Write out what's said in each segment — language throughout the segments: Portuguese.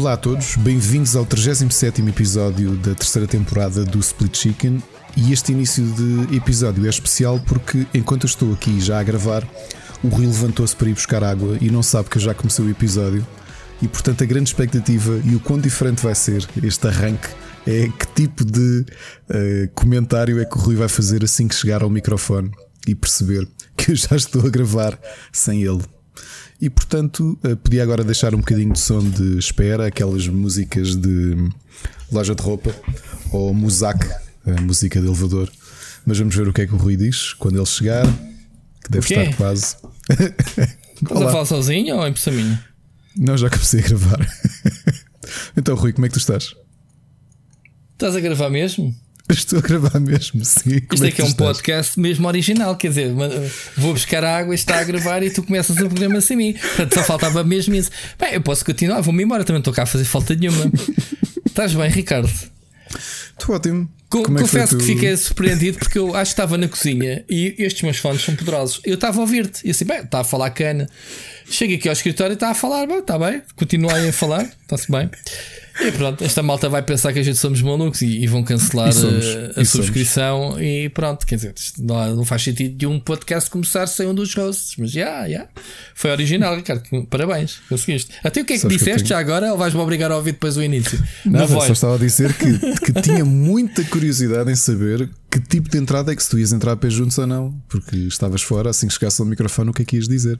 Olá a todos, bem-vindos ao 37 episódio da terceira temporada do Split Chicken. E este início de episódio é especial porque, enquanto eu estou aqui já a gravar, o Rui levantou-se para ir buscar água e não sabe que eu já comecei o episódio. E portanto, a grande expectativa e o quão diferente vai ser este arranque é que tipo de uh, comentário é que o Rui vai fazer assim que chegar ao microfone e perceber que eu já estou a gravar sem ele. E portanto, uh, podia agora deixar um bocadinho de som de espera, aquelas músicas de loja de roupa ou Muzak, a música de elevador. Mas vamos ver o que é que o Rui diz quando ele chegar, que deve estar quase. Estás a falar sozinho ou em pessoa Não, já comecei a gravar. então, Rui, como é que tu estás? Estás a gravar mesmo? Estou a gravar mesmo, sim. Como Isto é que é um podcast mesmo original, quer dizer, vou buscar água, está a gravar e tu começas o programa sem mim. Portanto, só faltava mesmo isso. Bem, eu posso continuar, vou-me embora, também estou cá a fazer falta nenhuma. Estás bem, Ricardo? Estou ótimo. Co Como confesso é que, que, fiquei surpreendido porque eu acho que estava na cozinha e estes meus fones são poderosos. Eu estava a ouvir-te e assim, bem, está a falar cana. Chego aqui ao escritório e está a falar, bom, está bem, continuei a falar, está-se bem. E pronto, esta malta vai pensar que a gente somos malucos e, e vão cancelar somos, a, a subscrição somos. e pronto, quer dizer, não, não faz sentido de um podcast começar sem um dos hosts, mas já, yeah, já. Yeah. Foi original, Ricardo. Parabéns, conseguiste. Até o que é que Sabes disseste que já agora ou vais-me obrigar a ouvir depois o início? Não, não só estava a dizer que, que tinha muita curiosidade em saber que tipo de entrada é que se tu ias entrar a pé juntos ou não, porque estavas fora, assim que chegasse ao microfone, o que é que ias dizer?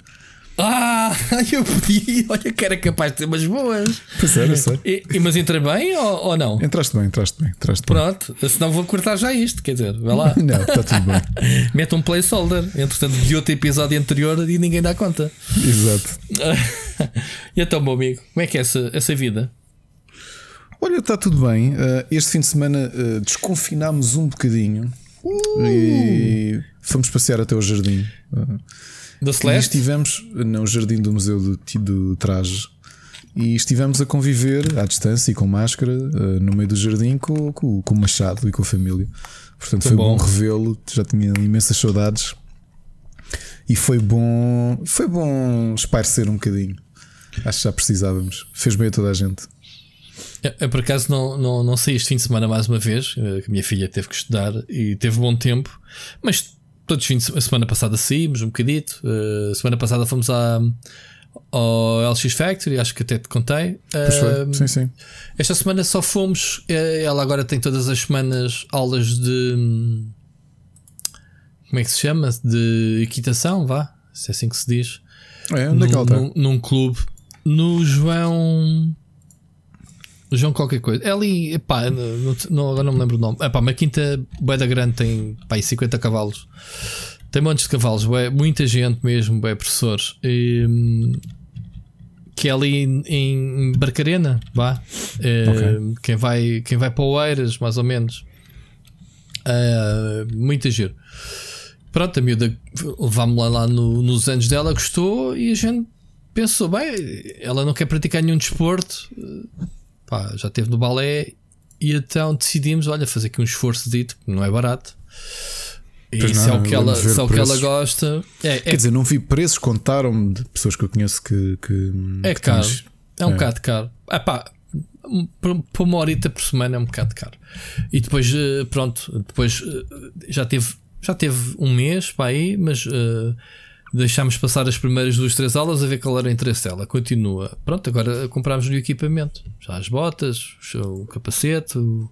Ah, eu pedi, olha que era capaz de ter umas boas. Pois é, sei. E, mas entrei bem ou, ou, não? Entraste bem, entraste bem. Entraste Pronto, bem. senão vou cortar já isto, quer dizer, vai lá. não, está tudo bem. Mete um placeholder, entretanto, de outro episódio anterior e ninguém dá conta. Exato. e então, meu amigo, como é que é essa, essa vida? Olha, está tudo bem. Uh, este fim de semana uh, desconfinámos um bocadinho uh. e fomos passear até o jardim. Da Celeste? E estivemos no jardim do Museu do, do Traje e estivemos a conviver à distância e com máscara uh, no meio do jardim com, com, com, o Machado e com a família. Portanto, foi, foi bom, bom revê-lo. Já tinha imensas saudades e foi bom, foi bom esparecer um bocadinho. Acho que já precisávamos. Fez bem a toda a gente. Eu, eu por acaso não, não, não saí este fim de semana mais uma vez, eh, que a minha filha teve que estudar e teve bom tempo, mas todos os fins de semana passada saímos um bocadito. Uh, semana passada fomos à, ao LX Factory, acho que até te contei. Uh, sim, sim. Esta semana só fomos. Uh, ela agora tem todas as semanas aulas de. Como é que se chama? De equitação, vá. Se é assim que se diz. É, onde é que ela está? Num, num clube. No João. João qualquer coisa. É ali, pá, não, não, agora não me lembro o nome. É pá, uma quinta da grande tem pá, 50 cavalos. Tem montes de cavalos, é muita gente mesmo, é professores. E, que é ali em, em Barcarena, vá. É, okay. quem, vai, quem vai para Oeiras, mais ou menos. Uh, muita giro. Pronto, a miúda lá, lá no, nos anos dela, gostou e a gente pensou, bem, ela não quer praticar nenhum desporto pá, já esteve no balé e então decidimos, olha, fazer aqui um esforço dito, não é barato. E pois se, não, é o que ela, se é o que ela gosta. É, Quer é, dizer, não vi preços, contaram-me de pessoas que eu conheço que. que é que caro. Tens, é um é. bocado caro. Ah, pá, por uma horita por semana é um bocado caro. E depois, eh, pronto, depois eh, já teve, já teve um mês para aí, mas uh, Deixámos passar as primeiras duas, três aulas a ver qual era o interesse dela. Continua. Pronto, agora comprámos o equipamento. Já as botas, o capacete, o,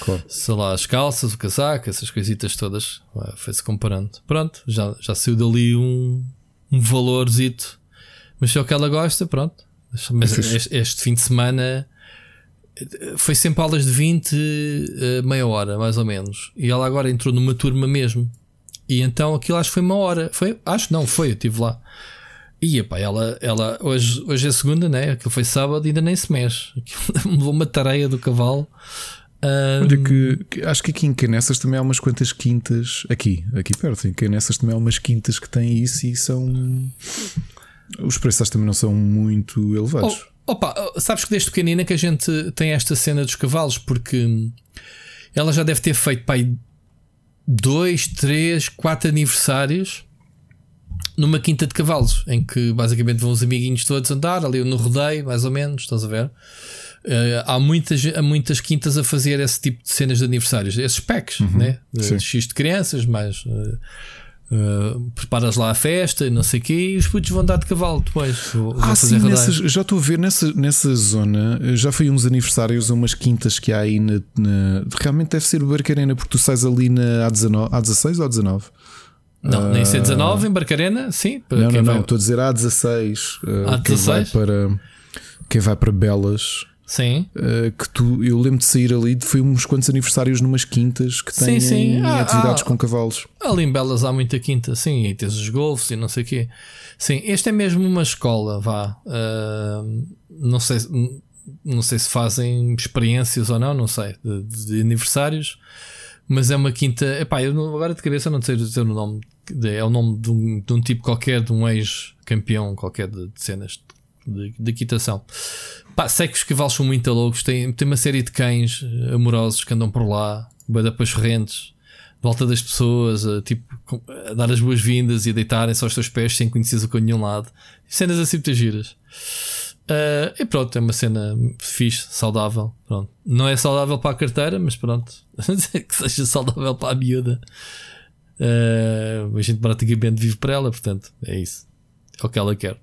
claro. sei lá, as calças, o casaco, essas coisitas todas. Foi-se comparando. Pronto, já, já saiu dali um, um valorzito. Mas se é o que ela gosta, pronto. Mas este, este fim de semana foi sempre aulas de 20, eh, meia hora, mais ou menos. E ela agora entrou numa turma mesmo. E então aquilo acho que foi uma hora. Foi, acho não, foi, eu estive lá. E epá, ela, ela hoje, hoje é segunda, né? Aquilo foi sábado e ainda nem se mexe. Levou uma tareia do cavalo. Um... Olha que, que, acho que aqui em Canessas também há umas quantas quintas. Aqui, aqui perto, em Canessas também há umas quintas que têm isso e são. Os preços também não são muito elevados. Oh, opa, sabes que desde pequenina que a gente tem esta cena dos cavalos, porque ela já deve ter feito pai dois, três, quatro aniversários numa quinta de cavalos, em que basicamente vão os amiguinhos todos andar ali no rodeio, mais ou menos, estás a ver? Uh, há, muitas, há muitas quintas a fazer esse tipo de cenas de aniversários, esses packs, uhum, né? De X de crianças, mas uh, uh, preparas lá a festa e não sei o quê, e os putos vão andar de cavalo depois. Vão ah, sim, nessas, já estou a ver nessa, nessa zona. Já foi uns aniversários umas quintas que há aí na, na realmente deve ser o Barcarena, porque tu sais ali na A19, A16 ou A19? Não, nem C19 em Barcarena, sim. Não, não, não, estou a dizer A16. A16. Quem vai para, quem vai para Belas Sim. Uh, que tu, eu lembro de sair ali, foi uns quantos aniversários numas quintas que têm sim, sim. Ah, atividades ah, com cavalos. Ali em Belas há muita quinta, sim, e tens os golfos e não sei o quê. Sim, este é mesmo uma escola, vá. Uh, não sei, não sei se fazem experiências ou não, não sei, de, de aniversários, mas é uma quinta. Epá, eu não, agora de cabeça não sei dizer o nome, é o nome de um, de um tipo qualquer, de um ex-campeão qualquer de, de cenas de, de equitação. Pá, sei que os cavalos são muito loucos. Tem, tem uma série de cães eh, amorosos que andam por lá, bada para as rentes, volta das pessoas, a, tipo, a dar as boas-vindas e a deitarem-se aos teus pés sem conheceres o que nenhum lado. Cenas assim muitas giras. Uh, e pronto, é uma cena fixe, saudável. Pronto. Não é saudável para a carteira, mas pronto, que seja saudável para a miúda. Uh, a gente praticamente vive para ela, portanto, é isso. É o que ela quer.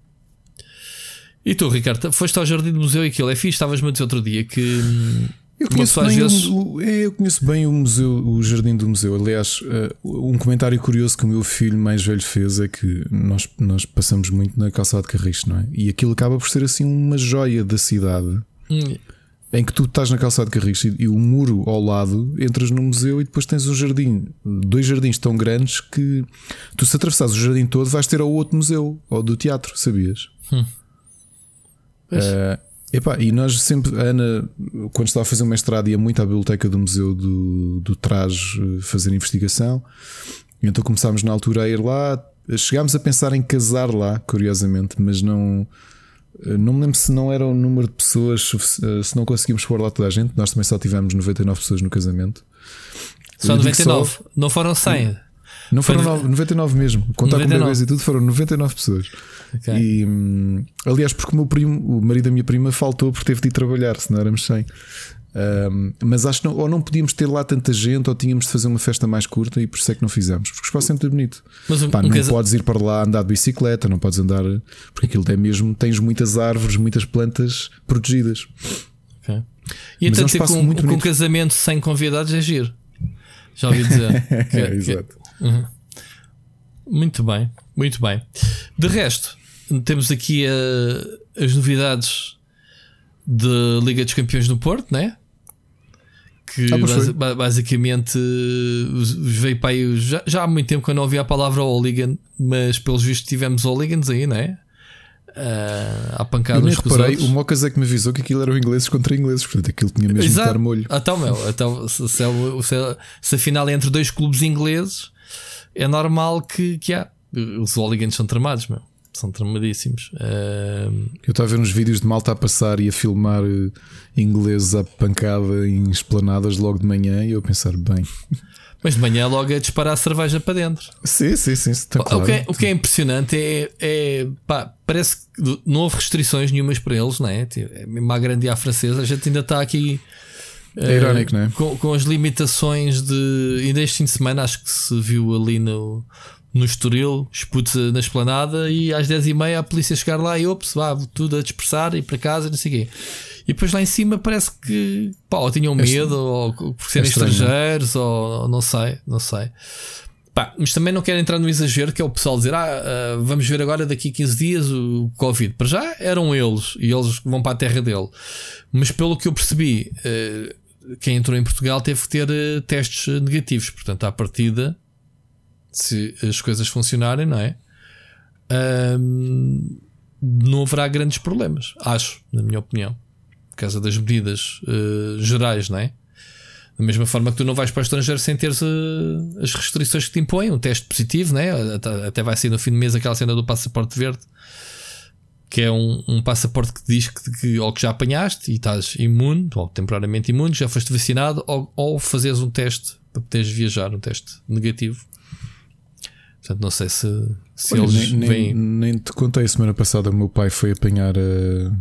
E tu, Ricardo, foste ao Jardim do Museu e aquilo é fixe. Estavas-me a dizer outro dia que. Eu conheço, bem vezes... o, é, eu conheço bem o museu, o Jardim do Museu. Aliás, uh, um comentário curioso que o meu filho mais velho fez é que nós, nós passamos muito na calçada de Carriço, não é? E aquilo acaba por ser assim uma joia da cidade. Hum. Em que tu estás na calçada de Carriço e, e, o muro ao lado, entras no museu e depois tens um jardim, dois jardins tão grandes que tu, se atravessares o jardim todo, vais ter ao outro museu, ou do teatro, sabias? Hum. Uh, epá, e nós sempre, a Ana, quando estava a fazer o mestrado, ia muito à biblioteca do Museu do, do Traje eh, fazer investigação. Então começámos na altura a ir lá. Chegámos a pensar em casar lá, curiosamente, mas não. Eh, não me lembro se não era o número de pessoas, se não conseguimos pôr lá toda a gente. Nós também só tivemos 99 pessoas no casamento. Só 99, só... não foram 100. Não foram Foi... 99 mesmo. Contar 99. com bebês e tudo, foram 99 pessoas. Okay. E, hum, aliás, porque o meu primo, o marido da minha prima, faltou porque teve de ir trabalhar, senão éramos 100. Um, mas acho que não, ou não podíamos ter lá tanta gente, ou tínhamos de fazer uma festa mais curta, e por isso é que não fizemos, porque o espaço é muito bonito. Mas um, Pá, não casa... podes ir para lá andar de bicicleta, não podes andar, porque aquilo é mesmo, tens muitas árvores, muitas plantas protegidas. Okay. E então, é um com, muito com um casamento sem convidados é giro. Já ouvi dizer. que, é, Exato. Que... Uhum. Muito bem, muito bem. De resto, temos aqui uh, as novidades da Liga dos Campeões do Porto, né? Que ah, basicamente veio para aí. Já, já, há muito tempo que eu não ouvi a palavra Oligan, mas pelos vistos tivemos Oligans aí, né? Uh, à pancada eu nem reparei, o Mocas é que me avisou que aquilo eram ingleses contra ingleses, portanto aquilo tinha mesmo Exato. de dar molho. Então, meu, então, se, se, é se, se afinal é entre dois clubes ingleses, é normal que, que há. Os Oligans são tramados, meu são tramadíssimos. Uh... Eu estava a ver uns vídeos de malta a passar e a filmar uh, ingleses à pancada em esplanadas logo de manhã e eu a pensar, bem. Mas de manhã logo é disparar a cerveja para dentro. Sim, sim, sim. Está claro. o, que é, o que é impressionante é, é pá, parece que não houve restrições nenhumas para eles, não é? Tipo, é mesmo a grande à francesa, a gente ainda está aqui. É irónico, não é? Com, com as limitações de. Ainda este fim de semana acho que se viu ali no, no Estoril, esputos na esplanada e às 10h30 a polícia chegar lá e ops, vá, tudo a dispersar e para casa, não sei o quê. E depois lá em cima parece que pá, ou tinham medo, ou por serem é estrangeiros, ou não sei, não sei. Pá, mas também não quero entrar no exagero que é o pessoal dizer: ah, uh, vamos ver agora daqui a 15 dias o Covid. Para já eram eles e eles vão para a terra dele. Mas pelo que eu percebi, uh, quem entrou em Portugal teve que ter uh, testes negativos. Portanto, à partida, se as coisas funcionarem, não é? Não haverá grandes problemas, acho, na minha opinião, por causa das medidas uh, gerais, não é? Da mesma forma que tu não vais para o estrangeiro sem teres uh, as restrições que te impõem, um teste positivo, né? até, vai ser no fim do mês aquela cena do passaporte verde, que é um, um passaporte que diz que, que, ou que já apanhaste e estás imune, ou temporariamente imune, já foste vacinado, ou, ou fazeres um teste para poderes viajar, um teste negativo. Portanto, não sei se, Se Olha, eles nem, vêm... nem, nem te contei, semana passada o meu pai foi apanhar a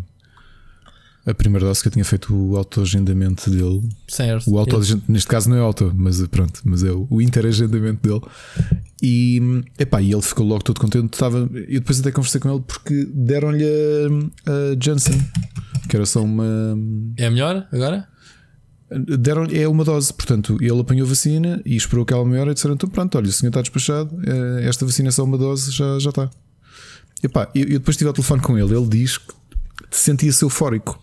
a primeira dose que eu tinha feito o autoagendamento dele. Certo. O auto neste caso não é auto, mas pronto, mas é o interagendamento dele. E, epá, e ele ficou logo todo contente. Estava, eu depois até conversei com ele porque deram-lhe a, a Janssen, que era só uma. É melhor agora? Deram é uma dose, portanto, ele apanhou a vacina e esperou aquela meia hora e disseram: então pronto, olha, o senhor está despachado, eh, esta vacina é só uma dose, já, já está. Epá, eu, eu depois estive ao telefone com ele, ele diz que sentia-se eufórico.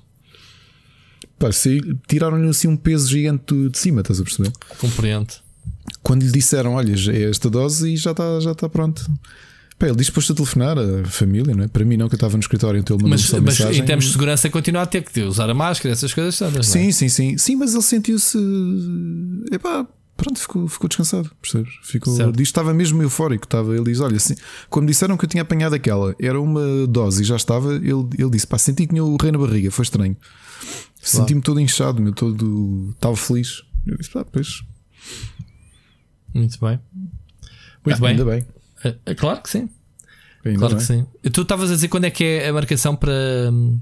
Tiraram-lhe assim um peso gigante de cima, estás a perceber? Compreendo. Quando lhe disseram, olha, é esta dose e já está já está pronto. Pá, ele dispôs-se a telefonar a família, não é? Para mim, não, que eu estava no escritório, então ele mandou mas, mas mensagem. em termos de segurança, continua a ter que usar a máscara, essas coisas todas. Sim, é? sim, sim. Sim, mas ele sentiu-se. Epá, pronto, ficou, ficou descansado, percebes? Ficou, diz, estava mesmo eufórico. Estava, ele diz: Olha, assim, quando disseram que eu tinha apanhado aquela, era uma dose e já estava, ele, ele disse: Pá, senti que tinha o rei na barriga, foi estranho. Senti-me todo inchado, meu, todo. Estava feliz. Eu disse, ah, pois. Muito bem. Muito ah, bem. Ainda bem. É, é claro que sim. Ainda claro bem. que sim. Tu estavas a dizer quando é que é a marcação para. Hum,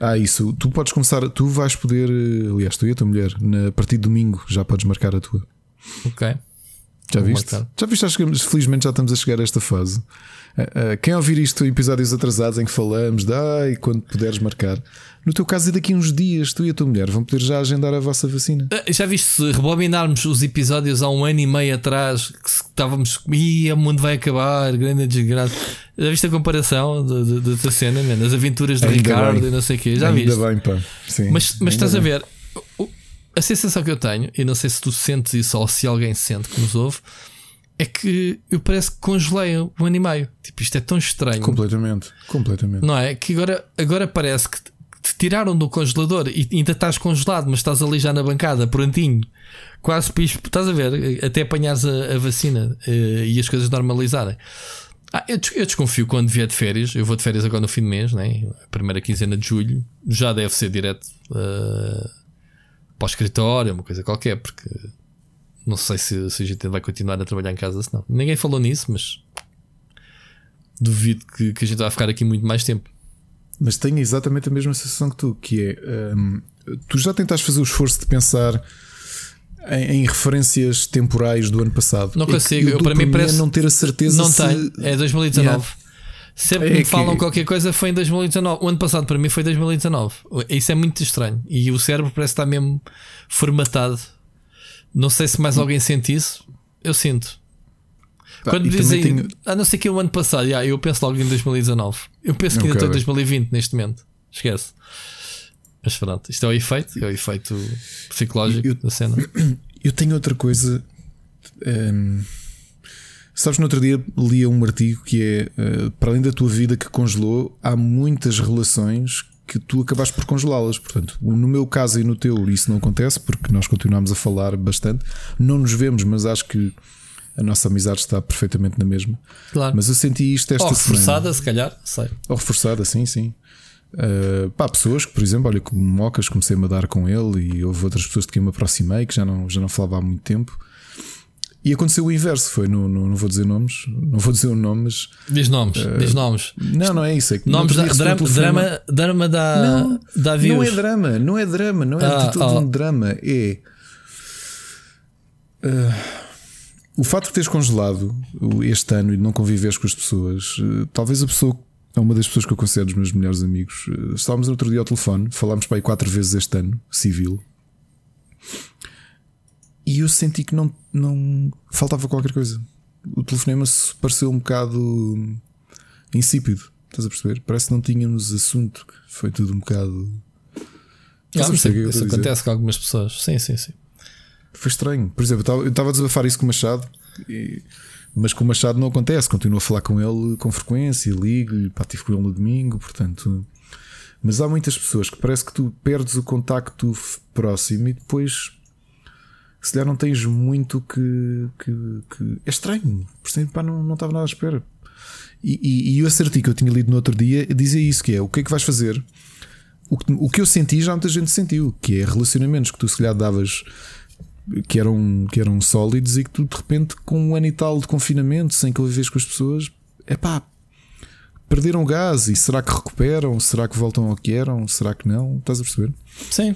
ah, isso. Tu podes começar. Tu vais poder. Aliás, tu e a tua mulher, na, a partir de domingo, já podes marcar a tua. Ok. Já Vou viste? Marcar. Já viste? Acho que felizmente já estamos a chegar a esta fase. Uh, quem ouvir isto, episódios atrasados em que falamos, dai quando puderes marcar. No teu caso, é daqui a uns dias, tu e a tua mulher vão poder já agendar a vossa vacina. Uh, já viste, se rebobinarmos os episódios há um ano e meio atrás, que estávamos, ia, o mundo vai acabar, grande desgraça. Já viste a comparação da cena, man? as aventuras de Ainda Ricardo bem. e não sei o quê? Já Ainda viste? bem, pá. Sim, mas mas estás bem. a ver, a sensação que eu tenho, e não sei se tu sentes isso ou se alguém sente que nos ouve é que eu parece que congelei um ano e meio. Tipo, isto é tão estranho. Completamente, completamente. Não é? Que agora, agora parece que te tiraram do congelador e ainda estás congelado, mas estás ali já na bancada, prontinho, quase pispo. Estás a ver? Até apanhares a, a vacina uh, e as coisas normalizarem. Ah, eu, eu, desconfio quando vier de férias. Eu vou de férias agora no fim do mês, né? primeira quinzena de julho. Já deve ser direto uh, para o escritório, uma coisa qualquer, porque não sei se, se a gente vai continuar a trabalhar em casa, se não. Ninguém falou nisso, mas duvido que, que a gente vai ficar aqui muito mais tempo. Mas tenho exatamente a mesma sensação que tu, que é um, tu já tentaste fazer o esforço de pensar em, em referências temporais do ano passado. Não consigo, eu, para mim parece não ter a certeza. Não se... tem, é 2019. Yeah. Sempre é que me falam que... qualquer coisa foi em 2019. O ano passado para mim foi 2019. Isso é muito estranho. E o cérebro parece estar mesmo formatado não sei se mais alguém sente isso. Eu sinto. Tá, Quando dizem, tenho... ah, não sei que é o ano passado, yeah, eu penso logo em 2019. Eu penso que ainda estou em 2020 neste momento. Esquece. Mas pronto, isto é o efeito, é o efeito psicológico eu, da cena. Eu tenho outra coisa. Um, sabes, no outro dia lia um artigo que é uh, para além da tua vida que congelou, há muitas relações que tu acabaste por congelá-las. Portanto, no meu caso e no teu, isso não acontece porque nós continuamos a falar bastante. Não nos vemos, mas acho que a nossa amizade está perfeitamente na mesma. Claro. Mas eu senti isto esta Ou reforçada, semana. se calhar, sei. Ou reforçada, sim, sim. Uh, pá, pessoas que, por exemplo, olha, como Mocas, comecei a dar com ele e houve outras pessoas de quem me aproximei que já não, já não falava há muito tempo. E aconteceu o inverso, foi, no, no, não vou dizer nomes, não vou dizer o nome, mas. Diz nomes, uh, diz nomes. Não, não é isso. É que nomes da, drama, drama, drama da, não, da views. Não é drama, não é drama, não é ah, de todo oh. um drama. É. Uh, o fato de teres congelado este ano e de não conviveres com as pessoas, uh, talvez a pessoa. É uma das pessoas que eu considero os meus melhores amigos. Estávamos no outro dia ao telefone, falámos para aí quatro vezes este ano, civil. E eu senti que não, não faltava qualquer coisa. O telefonema pareceu um bocado insípido. Estás a perceber? Parece que não tínhamos assunto. Foi tudo um bocado. Ah, isso, isso acontece com algumas pessoas. Sim, sim, sim. Foi estranho. Por exemplo, eu estava a desabafar isso com o Machado, e... mas com o Machado não acontece. Continuo a falar com ele com frequência, ligo-lhe, estive com ele no domingo, portanto. Mas há muitas pessoas que parece que tu perdes o contacto próximo e depois se calhar não tens muito que. que, que... É estranho, portanto, pá, não, não estava nada à espera. E, e, e o acertigo que eu tinha lido no outro dia dizia isso: que é o que é que vais fazer? O que, o que eu senti já muita gente sentiu, que é relacionamentos que tu se calhar davas que eram, que eram sólidos e que tu de repente, com um ano e tal de confinamento, sem conviveres com as pessoas, é pá, perderam gás e será que recuperam? Será que voltam ao que eram? Será que não? Estás a perceber? Sim.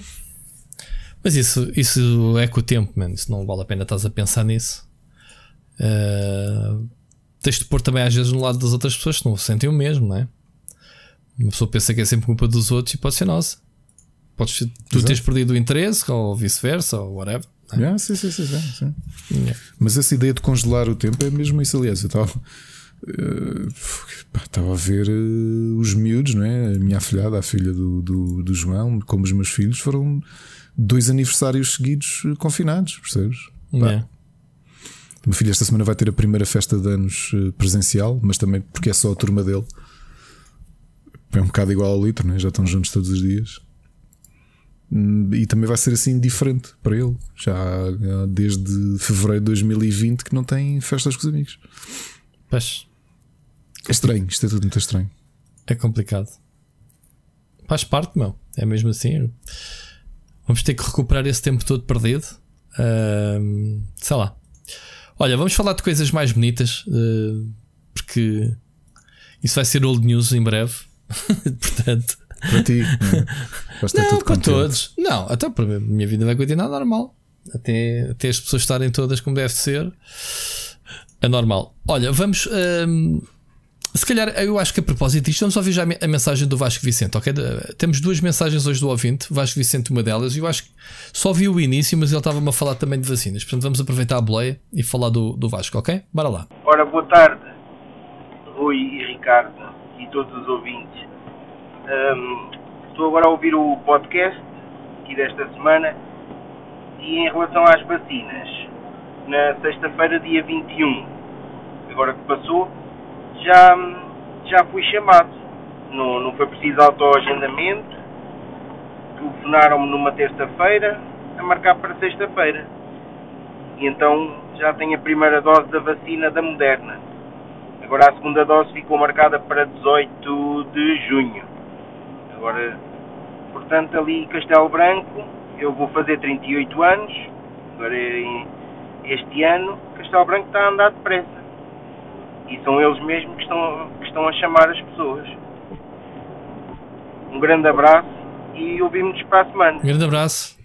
Mas isso, isso é com o tempo, mano. Isso não vale a pena estás a pensar nisso. Uh, tens de pôr também às vezes no lado das outras pessoas que não sentem o mesmo, não é? Uma pessoa pensa que é sempre culpa dos outros e pode ser nossa. Podes, tu Exato. tens perdido o interesse, ou vice-versa, ou whatever. É? Yeah, sim, sim, sim, sim. Yeah. Mas essa ideia de congelar o tempo é mesmo isso, aliás. Eu estava. Uh, estava a ver uh, os miúdos, não é? A minha afilhada, a filha do, do, do, João, como os meus filhos, foram dois aniversários seguidos uh, confinados, percebes? Yeah. O meu filho esta semana vai ter a primeira festa de anos presencial, mas também porque é só a turma dele. É um bocado igual ao litro, né? já estão juntos todos os dias. Hum, e também vai ser assim diferente para ele. Já desde fevereiro de 2020 que não tem festas com os amigos. Pois. É estranho, isto é tudo muito estranho. É complicado. Faz parte, meu. É mesmo assim. Vamos ter que recuperar esse tempo todo perdido. Uh, sei lá. Olha, vamos falar de coisas mais bonitas. Uh, porque isso vai ser old news em breve. Portanto. Para ti, não, não para todos. Não, até para a minha vida vai continuar normal. Até, até as pessoas estarem todas como deve ser. É normal. Olha, vamos. Se calhar, eu acho que a propósito disto, vamos ouvir já a mensagem do Vasco Vicente, ok? Temos duas mensagens hoje do ouvinte, Vasco Vicente, uma delas, e eu acho que só vi o início, mas ele estava-me a falar também de vacinas. Portanto, vamos aproveitar a boleia e falar do, do Vasco, ok? Bora lá. Ora, boa tarde, Rui e Ricardo e todos os ouvintes. Um, estou agora a ouvir o podcast aqui desta semana e em relação às vacinas, na sexta-feira, dia 21, agora que passou, já, já fui chamado. Não, não foi preciso autoagendamento. Telefonaram-me numa terça-feira a marcar para sexta-feira. E então já tenho a primeira dose da vacina da Moderna. Agora a segunda dose ficou marcada para 18 de junho. Agora, portanto, ali Castelo Branco, eu vou fazer 38 anos. Agora este ano Castelo Branco está a andar depressa. E são eles mesmos que estão, que estão a chamar as pessoas. Um grande abraço e ouvimos para a semana. Um grande abraço.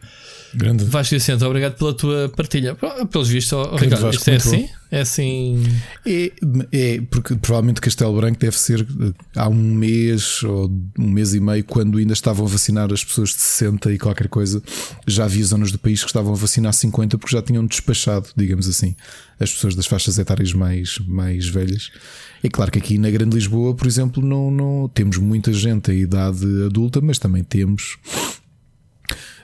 Grande. Vasco Vicente, obrigado pela tua partilha. Pelos vistos, oh, Ricardo, isto é assim? É assim. É, é, porque provavelmente Castelo Branco deve ser eh, há um mês ou um mês e meio, quando ainda estavam a vacinar as pessoas de 60 e qualquer coisa, já havia zonas do país que estavam a vacinar 50 porque já tinham despachado, digamos assim, as pessoas das faixas etárias mais, mais velhas. É claro que aqui na Grande Lisboa, por exemplo, não, não temos muita gente a idade adulta, mas também temos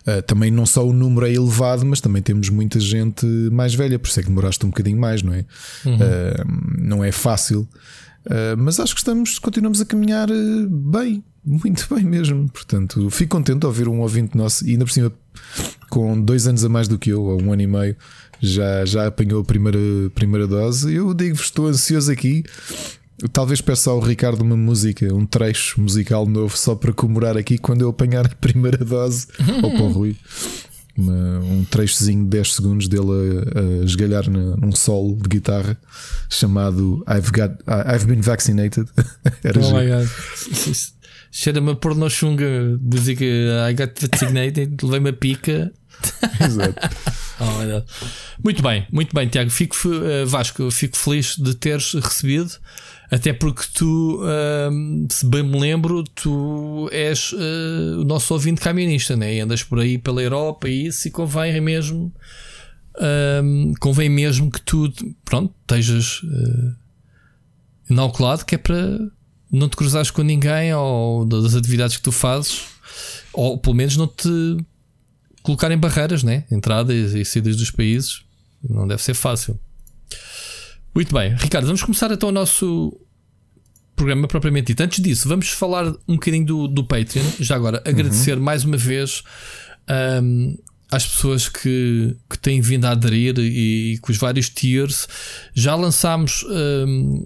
Uh, também não só o número é elevado, mas também temos muita gente mais velha, por isso é que demoraste um bocadinho mais, não é? Uhum. Uh, não é fácil, uh, mas acho que estamos, continuamos a caminhar bem, muito bem mesmo. Portanto, fico contente de ouvir um ouvinte nosso e ainda por cima, com dois anos a mais do que eu, ou um ano e meio, já, já apanhou a primeira, primeira dose. Eu digo-vos, estou ansioso aqui Talvez peça ao Ricardo uma música, um trecho musical novo só para comemorar aqui quando eu apanhar a primeira dose. ou para o Rui. Uma, um trechozinho de 10 segundos dele a, a esgalhar num solo de guitarra chamado I've, got, I've Been Vaccinated. Era oh my god. Cheira-me a porno chunga, música I got vaccinated, levei-me a pica. Exato. oh, muito bem, muito bem, Tiago. Fico, uh, Vasco, fico feliz de teres recebido. Até porque tu, uh, se bem me lembro, tu és uh, o nosso ouvinte camionista, né? E andas por aí pela Europa e isso, e convém mesmo, uh, convém mesmo que tu, pronto, estejas uh, inoculado, que é para não te cruzares com ninguém ou das atividades que tu fazes, ou pelo menos não te colocarem barreiras, né? Entradas e saídas dos países, não deve ser fácil. Muito bem, Ricardo, vamos começar então o nosso programa propriamente dito. Antes disso, vamos falar um bocadinho do, do Patreon. Já agora, agradecer uhum. mais uma vez um, às pessoas que, que têm vindo a aderir e, e com os vários tiers. Já lançámos. Um,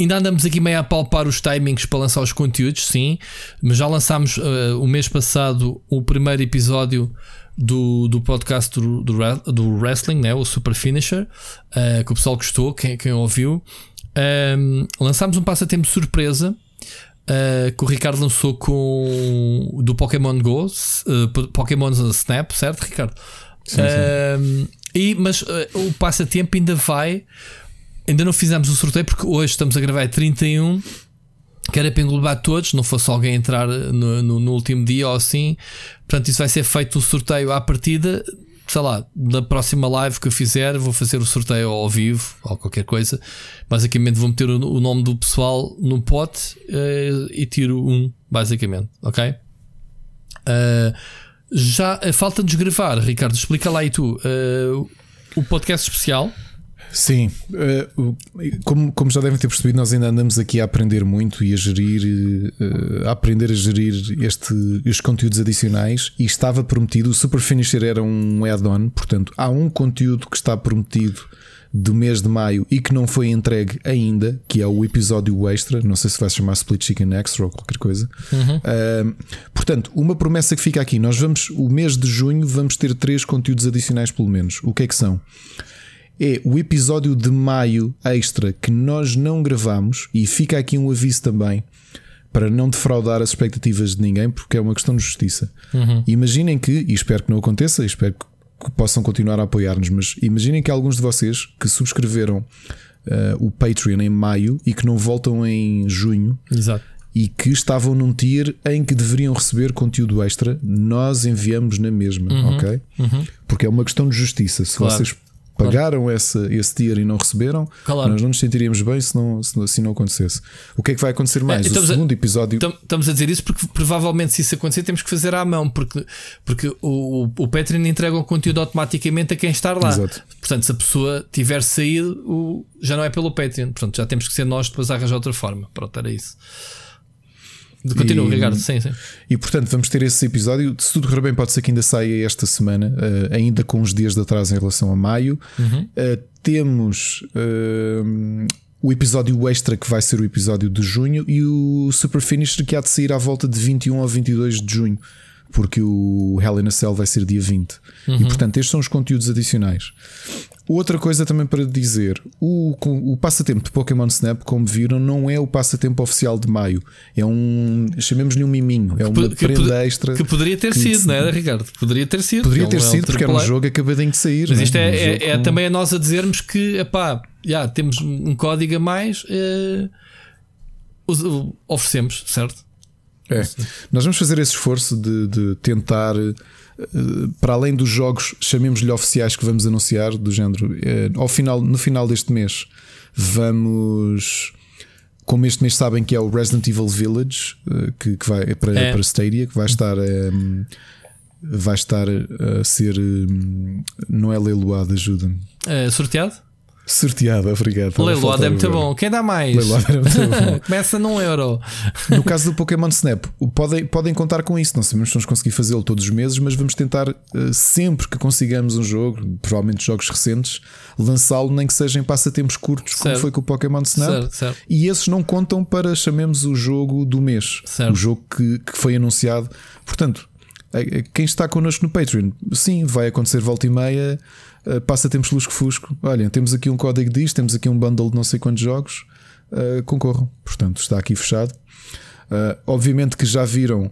Ainda andamos aqui meio a palpar os timings para lançar os conteúdos, sim, mas já lançámos uh, o mês passado o primeiro episódio do, do podcast do, do, do wrestling, né? o Super Finisher, uh, que o pessoal gostou, quem, quem ouviu. Um, lançámos um passatempo surpresa uh, que o Ricardo lançou com do Pokémon Go, uh, Pokémon Snap, certo, Ricardo? Sim, sim. e, mas o passatempo ainda vai. Ainda não fizemos o sorteio porque hoje estamos a gravar 31 que era para englobar todos, não fosse alguém entrar no, no, no, último dia ou assim. Portanto, isso vai ser feito o sorteio à partida. Sei lá, da próxima live que eu fizer, vou fazer o sorteio ao vivo ou qualquer coisa. Basicamente, vou meter o, o nome do pessoal no pote uh, e tiro um, basicamente, ok? Uh, já falta-nos gravar, Ricardo, explica lá e tu. Uh, o podcast especial Sim, eh, como, como já devem ter percebido, nós ainda andamos aqui a aprender muito e a gerir, eh, a aprender a gerir este, estes conteúdos adicionais. E estava prometido, o Super Finisher era um add-on, portanto, há um conteúdo que está prometido do mês de maio e que não foi entregue ainda, que é o episódio extra. Não sei se vai se chamar Split Chicken Extra ou qualquer coisa. Uhum. Uh, portanto, uma promessa que fica aqui: nós vamos, o mês de junho, vamos ter três conteúdos adicionais, pelo menos. O que é que são? É o episódio de maio extra que nós não gravamos e fica aqui um aviso também para não defraudar as expectativas de ninguém, porque é uma questão de justiça. Uhum. Imaginem que, e espero que não aconteça, espero que possam continuar a apoiar-nos, mas imaginem que alguns de vocês que subscreveram uh, o Patreon em maio e que não voltam em junho. Exato. E que estavam num tier em que deveriam receber conteúdo extra, nós enviamos na mesma, uhum. ok? Uhum. Porque é uma questão de justiça. Se claro. vocês pagaram esse, esse tier e não receberam, claro. nós não nos sentiríamos bem se não, se assim não acontecesse. O que é que vai acontecer mais? É, o segundo a, episódio. Estamos a dizer isso porque provavelmente se isso acontecer temos que fazer à mão, porque, porque o, o Patreon entrega o conteúdo automaticamente a quem está lá. Exato. Portanto, se a pessoa tiver saído, o, já não é pelo Patreon. Portanto, já temos que ser nós depois a arranjar outra forma. Pronto, era isso. Continua, e, Ricardo, sim, sim. E portanto, vamos ter esse episódio. Se tudo correr bem, pode ser que ainda saia esta semana, uh, ainda com uns dias de atraso em relação a maio. Uhum. Uh, temos uh, o episódio extra, que vai ser o episódio de junho, e o Super Finisher, que há de sair à volta de 21 a 22 de junho, porque o Hell in a Cell vai ser dia 20. Uhum. E portanto, estes são os conteúdos adicionais. Outra coisa também para dizer: o, o passatempo de Pokémon Snap, como viram, não é o passatempo oficial de maio. É um. chamemos-lhe um miminho. É uma que prenda extra. Que poderia ter que sido, não é, Ricardo? Poderia ter sido. Poderia ter é sido, porque era um jogo acabadinho de sair. Mas isto é, é, é, é, também a nós a dizermos que, epá, já temos um código a mais, é, oferecemos, certo? É. Nós vamos fazer esse esforço de, de tentar eh, para além dos jogos, chamemos-lhe oficiais que vamos anunciar, do género, eh, ao final, no final deste mês, vamos. Como este mês sabem que é o Resident Evil Village, eh, que, que vai para, é. para Stadia, que vai estar. Um, vai estar a ser. Não é leiloado, ajuda-me. É sorteado? Sorteado, obrigado. Leiloado é muito bom. Quem dá mais? Leiloado é muito bom. Começa num euro. No caso do Pokémon Snap, podem, podem contar com isso. Não sabemos se vamos conseguir fazê-lo todos os meses, mas vamos tentar, eh, sempre que consigamos um jogo, provavelmente jogos recentes, lançá-lo nem que sejam em passatempos curtos, certo. como foi com o Pokémon Snap. Certo, certo. E esses não contam para, chamemos, o jogo do mês. O jogo que, que foi anunciado. Portanto, quem está connosco no Patreon, sim, vai acontecer volta e meia uh, passa tempos lusco-fusco. Olhem, temos aqui um código disto, temos aqui um bundle de não sei quantos jogos, uh, concorram. Portanto, está aqui fechado. Uh, obviamente que já viram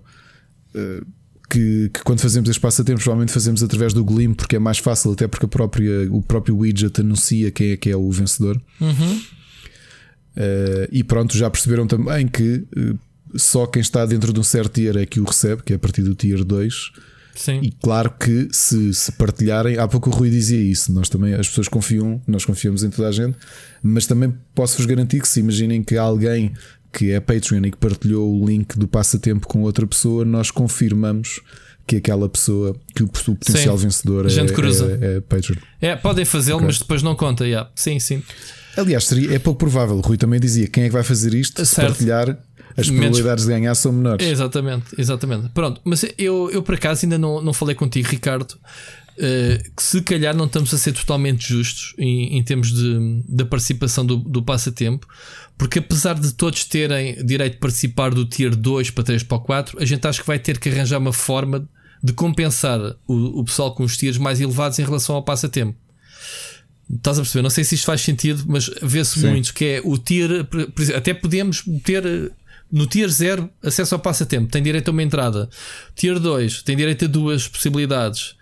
uh, que, que, quando fazemos estes passatempos, provavelmente fazemos através do Glim, porque é mais fácil, até porque a própria, o próprio widget anuncia quem é que é o vencedor. Uhum. Uh, e pronto, já perceberam também que só quem está dentro de um certo tier é que o recebe, que é a partir do tier 2. Sim. E claro que se, se partilharem, há pouco o Rui dizia isso, nós também, as pessoas confiam, nós confiamos em toda a gente, mas também posso-vos garantir que se imaginem que alguém que é Patreon e que partilhou o link do passatempo com outra pessoa, nós confirmamos que aquela pessoa, que o, potencial sim. vencedor é, é, é, Patreon. É, podem fazê-lo, okay. mas depois não conta. Yeah. Sim, sim. Aliás, seria, é pouco provável. O Rui também dizia: quem é que vai fazer isto? Certo. Partilhar as probabilidades de ganhar são menores. Exatamente, exatamente. Pronto, mas eu, eu por acaso ainda não, não falei contigo, Ricardo, uh, que se calhar não estamos a ser totalmente justos em, em termos de, da participação do, do passatempo, porque apesar de todos terem direito de participar do tier 2 para 3 para 4, a gente acha que vai ter que arranjar uma forma de compensar o, o pessoal com os tiers mais elevados em relação ao passatempo. Estás a perceber? Não sei se isto faz sentido, mas vê-se muito que é o tier. Até podemos ter no tier 0 acesso ao passatempo, tem direito a uma entrada. Tier 2 tem direito a duas possibilidades.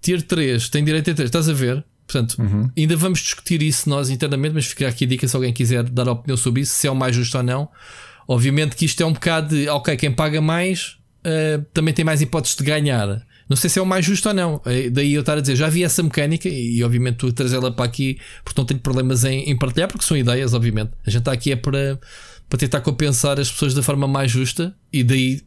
Tier 3 tem direito a três. Estás a ver? Portanto, uhum. ainda vamos discutir isso nós internamente, mas fica aqui a dica se alguém quiser dar opinião sobre isso, se é o mais justo ou não. Obviamente que isto é um bocado de, ok, quem paga mais uh, também tem mais hipóteses de ganhar. Não sei se é o mais justo ou não. Eh, daí eu estar a dizer, já vi essa mecânica e, obviamente tu traz ela para aqui porque não tenho problemas em, em, partilhar, porque são ideias, obviamente. A gente está aqui é para, para tentar compensar as pessoas da forma mais justa e daí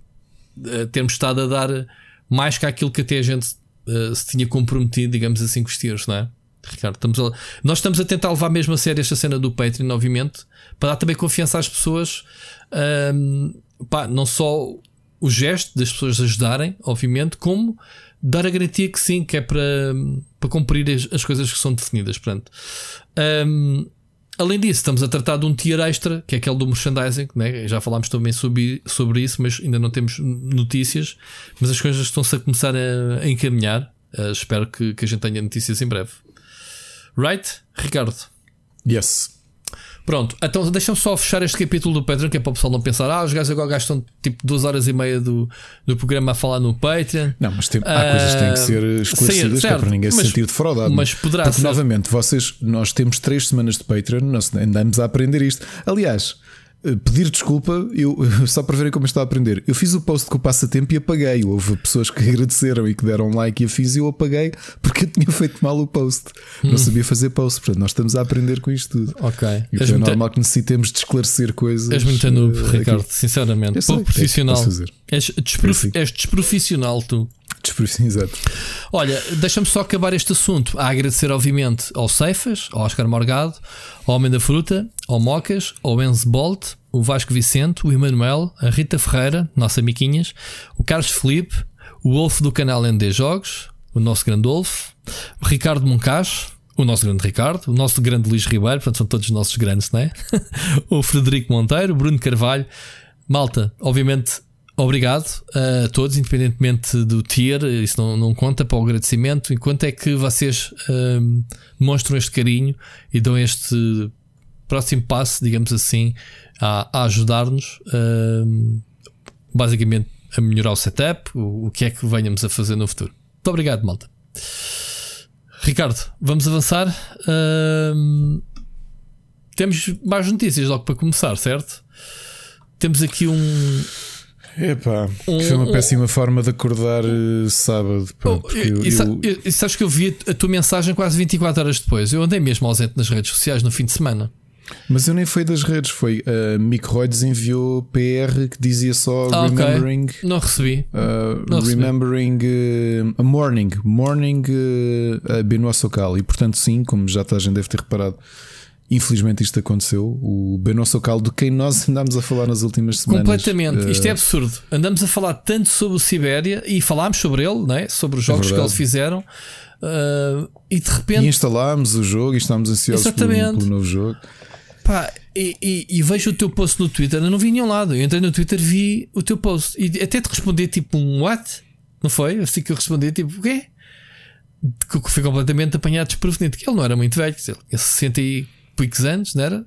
uh, termos estado a dar mais que aquilo que até a gente uh, se tinha comprometido, digamos assim, com os tiros, não é? Ricardo, estamos a, nós estamos a tentar levar mesmo a sério esta cena do Patreon, obviamente, para dar também confiança às pessoas. Pá, não só o gesto das pessoas ajudarem, obviamente, como dar a garantia que sim, que é para, para cumprir as, as coisas que são definidas. Portanto, um, além disso, estamos a tratar de um tier extra, que é aquele do merchandising, né? já falámos também sobre, sobre isso, mas ainda não temos notícias. Mas as coisas estão-se a começar a, a encaminhar. Uh, espero que, que a gente tenha notícias em breve. Right, Ricardo? Yes. Pronto, então deixa-me só fechar este capítulo do Patreon, que é para o pessoal não pensar, ah, os gajos agora gastam tipo duas horas e meia do, do programa a falar no Patreon. Não, mas tem, há uh, coisas que têm que ser ah, esclarecidas, sim, que é para ninguém se sentir defraudado. Mas poderá Porque, ser. novamente, vocês, nós temos três semanas de Patreon, nós andamos a aprender isto. Aliás, pedir desculpa, eu, só para verem como estou a aprender. Eu fiz o post com o passatempo e apaguei. Houve pessoas que agradeceram e que deram like e eu fiz e eu apaguei porque eu tinha feito mal o post. Hum. Não sabia fazer post. Portanto, nós estamos a aprender com isto tudo. Ok. E é normal que necessitemos de esclarecer coisas. És muito noob, uh, Ricardo, aqui. sinceramente. Pouco profissional. És, desprof... És desprofissional, tu. Exato. Olha, deixa-me só acabar este assunto. A agradecer, obviamente, ao Ceifas, ao Oscar Morgado, ao Homem da Fruta, ao Mocas, ao Enzo Bolt, o Vasco Vicente, o Emanuel, a Rita Ferreira, nossa miquinhas, o Carlos Felipe, o Wolf do canal ND Jogos, o nosso grande Wolf, o Ricardo Moncacho, o nosso grande Ricardo, o nosso grande Luís Ribeiro, portanto são todos os nossos grandes, não é? o Frederico Monteiro, o Bruno Carvalho, Malta, obviamente Obrigado a todos, independentemente do tier, isso não, não conta para o agradecimento. Enquanto é que vocês um, demonstram este carinho e dão este próximo passo, digamos assim, a, a ajudar-nos, um, basicamente, a melhorar o setup, o, o, que é que venhamos a fazer no futuro. Muito obrigado, malta. Ricardo, vamos avançar. Um, temos mais notícias logo para começar, certo? Temos aqui um, Epá, um, foi uma péssima forma de acordar uh, sábado. Pá, oh, eu, eu, eu, sabes que eu vi a tua mensagem quase 24 horas depois. Eu andei mesmo ausente nas redes sociais no fim de semana. Mas eu nem foi das redes, foi a uh, Mick Royds enviou PR que dizia só ah, Remembering. Okay. Não recebi. Uh, Não remembering uh, a Morning, Morning uh, a Benoit Socal. E portanto, sim, como já a gente deve ter reparado, Infelizmente isto aconteceu. O Beno Socal, de quem nós andámos a falar nas últimas semanas. Completamente. Uh... Isto é absurdo. Andamos a falar tanto sobre o Sibéria e falámos sobre ele, né? sobre os jogos é que eles fizeram. Uh, e de repente. E instalámos o jogo e estávamos ansiosos pelo, pelo, novo jogo. Pá, e, e, e, vejo o teu post no Twitter. Eu não vi nenhum lado. Eu entrei no Twitter vi o teu post e até te respondi tipo um what? Não foi? Assim que eu respondi tipo o quê? Que fui completamente apanhado desprevenido. Que ele não era muito velho. Ele 60 e poucos anos, não era?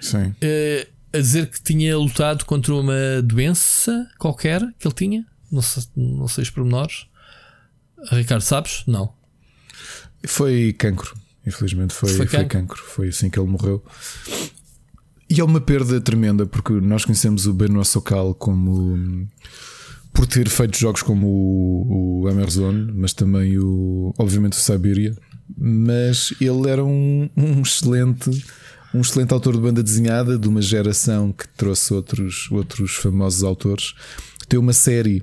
Sim. Uh, a dizer que tinha lutado contra uma doença qualquer que ele tinha. Não sei, não sei os pormenores. Ricardo, sabes? Não. Foi cancro. Infelizmente foi, foi, cancro. foi cancro. Foi assim que ele morreu. E é uma perda tremenda porque nós conhecemos o Benoit Socal como por ter feito jogos como o, o Amazon, mas também o obviamente o Siberia mas ele era um, um excelente um excelente autor de banda desenhada de uma geração que trouxe outros, outros famosos autores. Tem uma série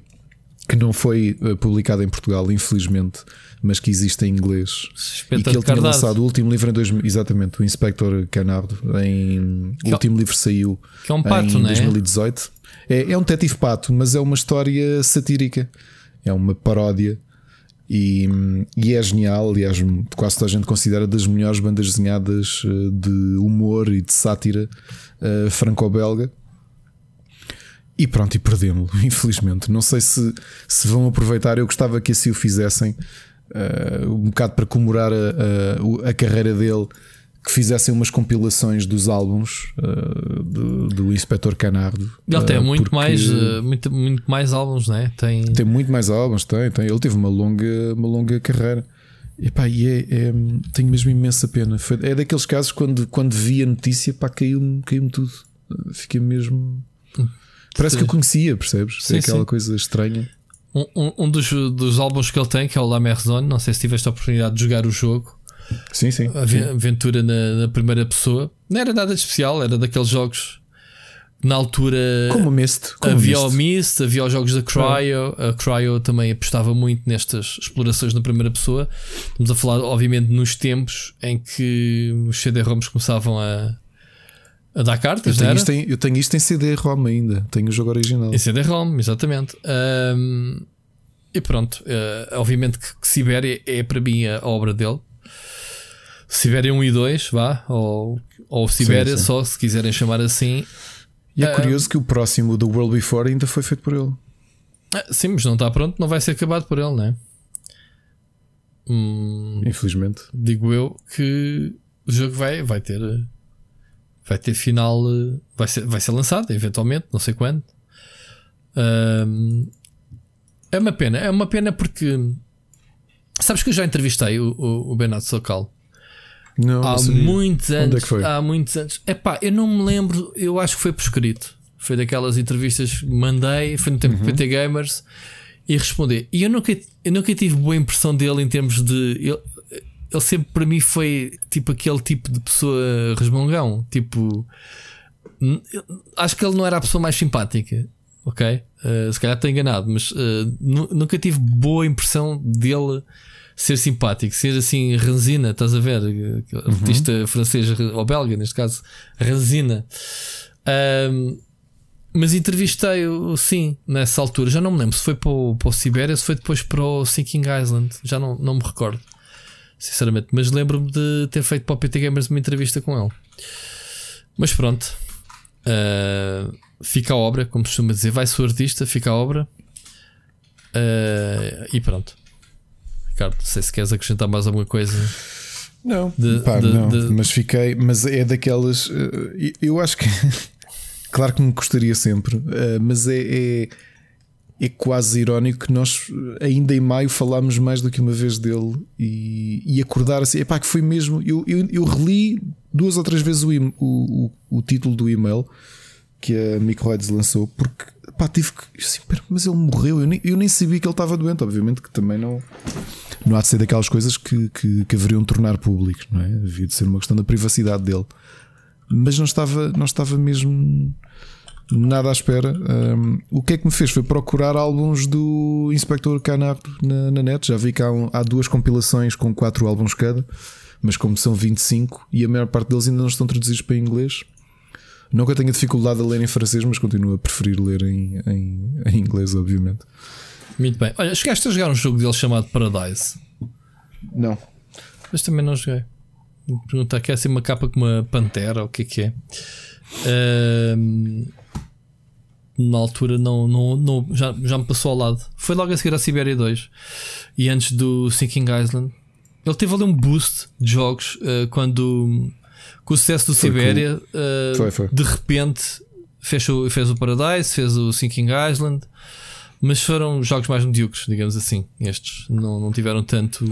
que não foi eh, publicada em Portugal, infelizmente, mas que existe em inglês. e que ele tinha lançado o último livro em 2000, exatamente, o Inspector Canardo. Em, o é último livro saiu é um pato, em 2018. É? é, é um detetive pato, mas é uma história satírica. É uma paródia e, e, é genial, aliás, quase toda a gente considera das melhores bandas desenhadas eh, de humor e de sátira uh, franco-belga. E pronto, e perdemos-lo, infelizmente. Não sei se, se vão aproveitar. Eu gostava que assim o fizessem. uh, um bocado para comemorar a, a, a, carreira dele, que fizessem umas compilações dos álbuns uh, do, do Inspector Canardo. Ele tem muito mais, muito, muito mais álbuns, né? Tem... tem muito mais álbuns, tem, tem. Ele teve uma longa, uma longa carreira. E, pá, e é, é, tenho mesmo imensa pena. Foi, é daqueles casos quando, quando vi a notícia, pá, caiu-me caiu tudo. Fiquei mesmo. Parece que eu conhecia, percebes? Sim, é aquela sim. coisa estranha. Um, um, um, dos, dos álbuns que ele tem, que é o La Mer Zone, não sei se tiveste a oportunidade de jogar o jogo. Sim, sim. A aventura na, na, primeira pessoa. Não era nada de especial, era daqueles na altura como Mist, como havia o Mist, havia os jogos da Cryo. A Cryo também apostava muito nestas explorações na primeira pessoa. Estamos a falar, obviamente, nos tempos em que os CD-ROMs começavam a, a dar cartas. Eu tenho, isto em, eu tenho isto em CD-ROM ainda, tenho o jogo original. Em CD-ROM, exatamente. Um, e pronto, uh, obviamente que, que Sibéria é para mim a obra dele. Sibéria 1 e 2, vá, ou, ou Sibéria sim, sim. só, se quiserem chamar assim. E é curioso que o próximo do World Before ainda foi feito por ele. Ah, sim, mas não está pronto, não vai ser acabado por ele, não é? Hum, Infelizmente. Digo eu que o jogo vai, vai ter. Vai ter final. Vai ser, vai ser lançado, eventualmente, não sei quando. é uma pena, é uma pena porque. Sabes que eu já entrevistei o, o, o Bernardo Socal não, há não muitos anos. Onde é que foi? Há muitos anos. Epá, eu não me lembro, eu acho que foi por escrito. Foi daquelas entrevistas que mandei, foi no tempo uhum. PT Gamers e respondi. E eu nunca, eu nunca tive boa impressão dele em termos de. Ele, ele sempre para mim foi tipo aquele tipo de pessoa resmungão. Tipo, acho que ele não era a pessoa mais simpática. Ok? Uh, se calhar estou enganado, mas uh, nunca tive boa impressão dele ser simpático, ser assim ranzina, estás a ver? Uhum. Artista francês ou belga, neste caso, ranzina. Um, mas entrevistei-o, sim, nessa altura. Já não me lembro se foi para o, para o Sibéria, se foi depois para o Sinking Island. Já não, não me recordo, sinceramente. Mas lembro-me de ter feito para o PT Gamers uma entrevista com ele. Mas pronto, uh, fica a obra, como costuma dizer. Vai-se o artista, fica a obra. Uh, e pronto. Ricardo, não sei se queres acrescentar mais alguma coisa. Não, de, pá, de, não de... mas fiquei, mas é daquelas. Eh, eu acho que, claro que me gostaria sempre, eh, mas é, é, é, quase irónico que nós, ainda em maio, falámos mais do que uma vez dele e, e acordar assim. Epá, que foi mesmo. Eu, eu, eu reli duas ou três vezes o, o, o, o título do e-mail que a Microids lançou, porque pá, tive que. Assim, mas ele morreu, eu nem, eu nem sabia que ele estava doente, obviamente que também não. Não há de ser daquelas coisas que, que, que haveriam tornar públicos, não é? Havia de ser uma questão da privacidade dele. Mas não estava, não estava mesmo nada à espera. Um, o que é que me fez foi procurar álbuns do Inspector Canard na, na net. Já vi que há, um, há, duas compilações com quatro álbuns cada, mas como são 25 e a maior parte deles ainda não estão traduzidos para inglês. Não que eu tenha dificuldade a ler em francês, mas continuo a preferir ler em, em, em inglês, obviamente. Muito bem. Olha, chegaste a jogar um jogo dele chamado Paradise? Não. Mas também não joguei. Perguntar que é assim uma capa com uma pantera, o que é que é? Uh, na altura não, não, não, já, já me passou ao lado. Foi logo a seguir a Sibéria 2 e antes do Sinking Island. Ele teve ali um boost de jogos uh, quando com o sucesso do foi Sibéria uh, foi, foi. de repente fez o, fez o Paradise, fez o Sinking Island mas foram jogos mais medíocres, digamos assim. Estes não, não tiveram tanto,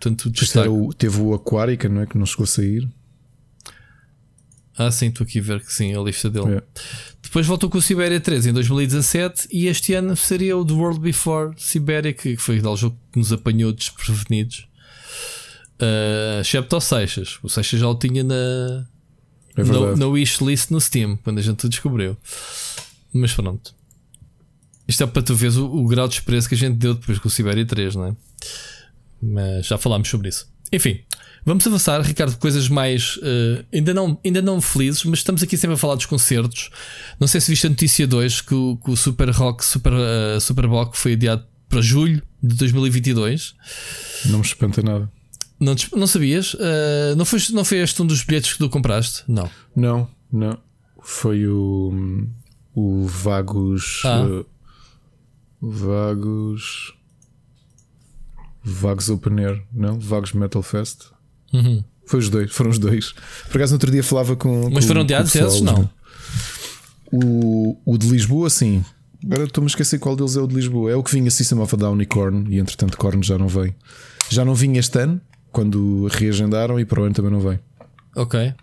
tanto destaque. O, teve o Aquarica, não é? Que não chegou a sair. Ah, sim, estou aqui a ver que sim, a lista dele. É. Depois voltou com o Siberia 3 em 2017 e este ano seria o The World Before Siberia, que foi o jogo que nos apanhou desprevenidos. Uh, excepto ao Seixas. O Seixas já o tinha na, é na, na wishlist no Steam, quando a gente o descobriu. Mas pronto. Isto é para tu veres o, o grau de desprezo que a gente deu depois com o Siberia 3, não é? Mas já falámos sobre isso. Enfim, vamos avançar, Ricardo, coisas mais uh, ainda, não, ainda não felizes, mas estamos aqui sempre a falar dos concertos. Não sei se viste a notícia 2 que o, que o Super Rock Super, uh, Super Rock foi adiado para julho de 2022. Não me espanta nada. Não, não sabias? Uh, não, foi, não foi este um dos bilhetes que tu compraste? Não. Não, não. Foi o, o Vagos. Ah. Uh, Vagos. Vagos Open Air, não? Vagos Metal Fest. Uhum. Foi os dois, foram os dois. Por acaso, no outro dia falava com. Mas com, foram adiados esses? Não. O, o de Lisboa, sim. Agora estou-me a esquecer qual deles é o de Lisboa. É o que vinha System of a Down e Korn, e entretanto Korn já não vem. Já não vinha este ano, quando reagendaram, e para o ano também não vem. Ok.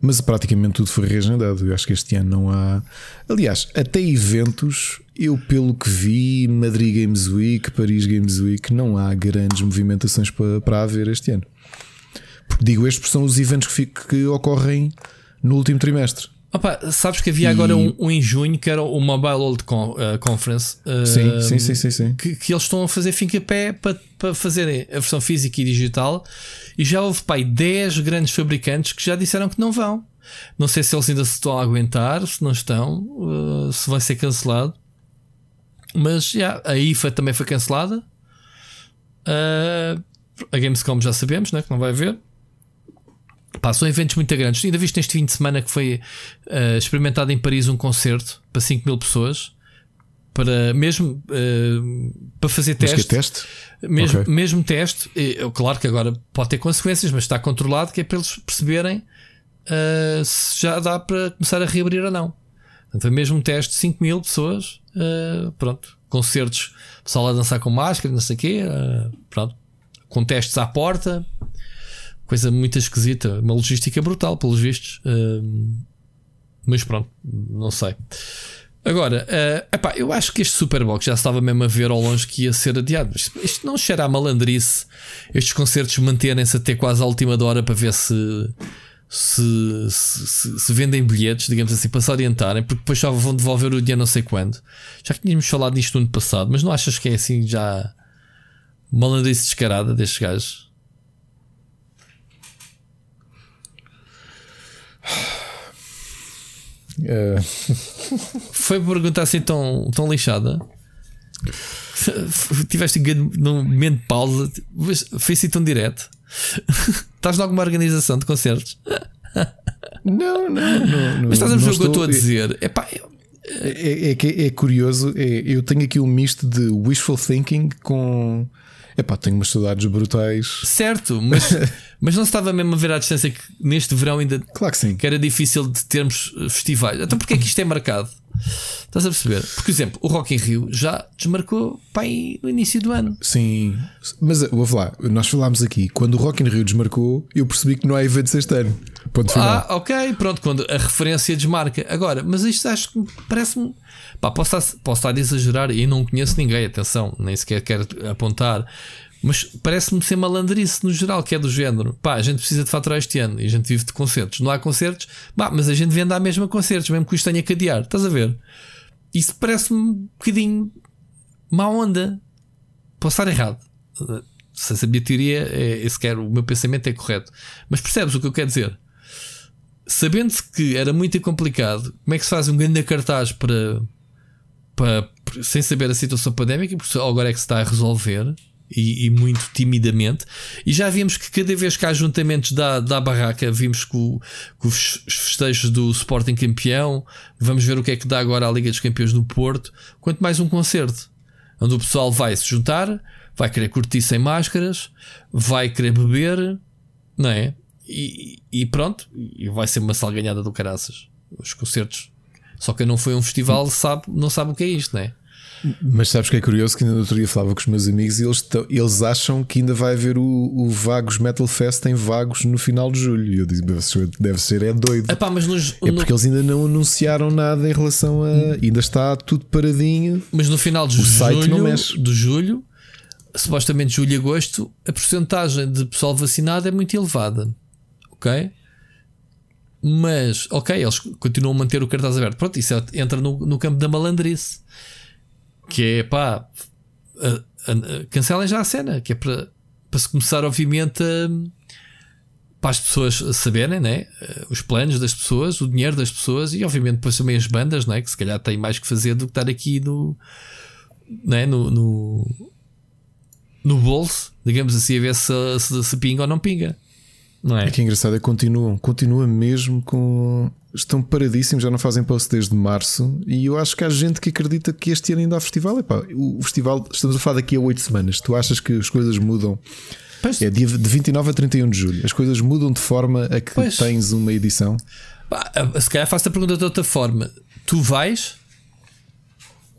Mas praticamente tudo foi reagendado. Eu acho que este ano não há. Aliás, até eventos, eu pelo que vi, Madrid Games Week, Paris Games Week, não há grandes movimentações para, para haver este ano. Porque digo, estes são os eventos que, que ocorrem no último trimestre. Opa, sabes que havia e... agora um, um, em junho que era o Mobile World Con, uh, Conference. Uh, sim, sim, sim, sim, sim. Que, que, eles estão a fazer fim a pé para, para fazerem a versão física e digital. E já houve pai 10 grandes fabricantes que já disseram que não vão. Não sei se eles ainda se estão a aguentar, se não estão, uh, se vai ser cancelado. Mas já, a IFA também foi cancelada. a Gamescom já sabemos né, que não vai haver. Pá, são eventos muito grandes. Ainda viste neste fim de semana que foi uh, experimentado em Paris um concerto para 5 mil pessoas. Para mesmo uh, para fazer teste. Mas que é teste? Mesmo, okay. mesmo teste. E, claro que agora pode ter consequências, mas está controlado que é para eles perceberem uh, se já dá para começar a reabrir ou não. Então, mesmo um teste de 5 mil pessoas. pronto. Concertos, pessoal a dançar com máscara, não sei o quê. pronto. Com testes à porta coisa muito esquisita, uma logística brutal, pelos vistos. Uh, mas pronto, não sei. Agora, uh, epá, eu acho que este Superbox já estava mesmo a ver ao longe que ia ser adiado. Isto, isto não cheira a malandrice. Estes concertos manterem-se até quase à última hora para ver se se, se, se, vendem bilhetes, digamos assim, para se orientarem, porque depois já vão devolver o dinheiro não sei quando. Já tínhamos falado nisto no ano passado, mas não achas que é assim já malandrice descarada destes gajos? Uh... Foi perguntar assim tão, tão lixada. Tiveste num momento de pausa, foi assim tão direto. Estás em alguma organização de concertos? Não, não, não. Mas estás a ver o que eu estou a dizer? Epá, eu... é, é, é, é curioso. É, eu tenho aqui um misto de wishful thinking com Epá, tenho umas saudades brutais. Certo, mas, mas não se estava mesmo a ver à distância que neste verão ainda claro que, sim. que era difícil de termos eh, festivais. Então porquê é que isto é marcado? Estás a perceber? Por exemplo, o Rock in Rio já desmarcou para aí no início do ano. Sim, mas eh, vou falar, nós falámos aqui, quando o Rock in Rio desmarcou, eu percebi que não há eventos este ano. Ponto final. Ah, ok, pronto, quando a referência desmarca. Agora, mas isto acho que parece-me Pá, posso, estar, posso estar a exagerar e não conheço ninguém, atenção, nem sequer quero apontar. Mas parece-me ser malandrice no geral, que é do género. Pá, a gente precisa de faturar este ano e a gente vive de concertos. Não há concertos, pá, mas a gente vende à mesma concertos, mesmo que isto tenha que adiar. Estás a ver? Isso parece-me um bocadinho má onda. Posso estar errado. Se a minha teoria é, sequer o meu pensamento é correto. Mas percebes o que eu quero dizer? Sabendo-se que era muito complicado, como é que se faz um grande cartaz para para, sem saber a situação pandémica, porque agora é que se está a resolver. E, e, muito timidamente. E já vimos que cada vez que há ajuntamentos da, da barraca, vimos que, o, que os festejos do Sporting campeão, vamos ver o que é que dá agora a Liga dos Campeões no Porto, quanto mais um concerto, onde o pessoal vai se juntar, vai querer curtir sem máscaras, vai querer beber, não é? E, e pronto, e vai ser uma salganhada do caraças. Os concertos só que não foi um festival, sabe, não sabe o que é isto, não é? Mas sabes que é curioso que ainda no outro dia falava com os meus amigos e eles, eles acham que ainda vai haver o, o, Vagos Metal Fest em Vagos no final de julho. E eu disse, deve ser, é doido. Epá, nos, é porque no... eles ainda não anunciaram nada em relação a. Ainda está tudo paradinho. Mas no final de o julho, não mexe. de julho, supostamente julho e agosto, a porcentagem de pessoal vacinado é muito elevada. Ok? Mas, ok, eles continuam a manter o cartaz aberto. Pronto, isso é, entra no, no campo da malandrice. Que é pá, cancelem já a cena. Que é para, para se começar, obviamente, a, para as pessoas saberem né? os planos das pessoas, o dinheiro das pessoas e, obviamente, depois também as bandas, né? que se calhar têm mais que fazer do que estar aqui no, né? no, no, no bolso, digamos assim, a ver se, se, se pinga ou não pinga. Não é? que é engraçado é que continuam, continua mesmo com estão paradíssimos, já não fazem post desde março. E eu acho que há gente que acredita que este ano ainda há festival. Epá, o festival, estamos a falar daqui a 8 semanas. Tu achas que as coisas mudam? Pois. É dia de 29 a 31 de julho. As coisas mudam de forma a que pois. tens uma edição. Se calhar faço a pergunta de outra forma. Tu vais?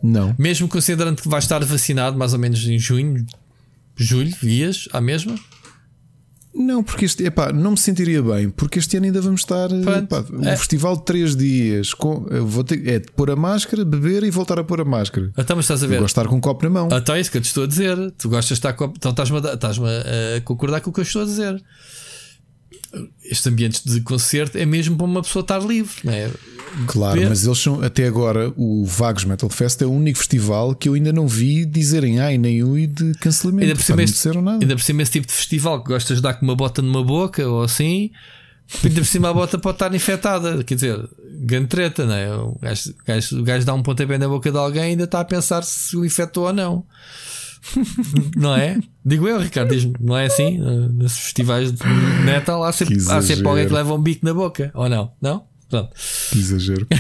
Não. Mesmo considerando que vais estar vacinado mais ou menos em junho, julho, ias à mesma? Não, porque este, epá, não me sentiria bem, porque este ano ainda vamos estar. Epá, um é. festival de 3 dias. Com, vou ter, é de pôr a máscara, beber e voltar a pôr a máscara. Então, mas estás a ver? Gosto de estar com um copo na mão. Então é isso que eu te estou a dizer. Tu gostas de estar com. Então estás-me a, estás a concordar com o que eu estou a dizer este ambiente de concerto é mesmo para uma pessoa estar livre, não é? Claro, Ver. mas eles são até agora o Vagos Metal Fest é o único festival que eu ainda não vi dizerem ai nem ui de cancelamento. Ainda por, cima este, ainda por cima esse tipo de festival que gostas de dar com uma bota numa boca ou assim, ainda por cima a bota pode estar infectada, quer dizer, grande treta, não é? O gajo, o gajo, o gajo dá um pontapé na boca de alguém e ainda está a pensar se o infectou ou não. não é? Digo eu, Ricardo, diz-me, não é assim? Nesses festivais de metal há sempre, há sempre alguém que leva um bico na boca, ou não? Não? Pronto. Que exagero.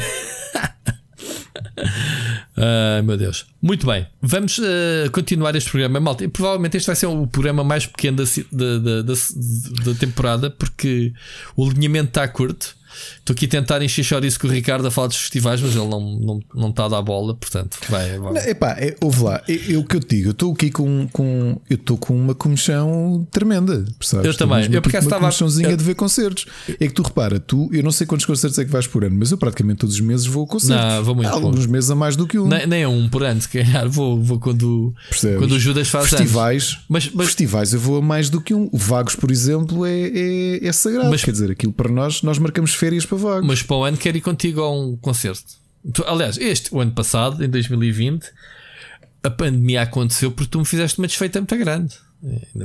Ai meu Deus. Muito bem, vamos uh, continuar este programa. Malta, e provavelmente este vai ser o programa mais pequeno da, da, da, da temporada porque o alinhamento está curto. Estou aqui a tentar encher isso com o Ricardo a falar dos festivais, mas ele não, não, não está a dar bola, portanto, vai. vai. Não, epá, é, ouve lá, é o que eu te digo, eu estou aqui com, com eu estou com uma comissão tremenda, percebes? Eu também, eu porque estava uma comissãozinha eu... de ver concertos. É que tu repara, tu, eu não sei quantos concertos é que vais por ano, mas eu praticamente todos os meses vou a concertos. Não, vou muito. Há alguns meses a mais do que um. Nem, nem um por ano, se calhar, vou, vou quando, quando o Judas faz festivais. Mas, mas, festivais eu vou a mais do que um. O Vagos, por exemplo, é, é, é sagrado. Mas, Quer dizer, aquilo para nós, nós marcamos férias Vagos. Mas para o ano quero ir contigo a um concerto. Aliás, este, o ano passado, em 2020, a pandemia aconteceu porque tu me fizeste uma desfeita muito grande.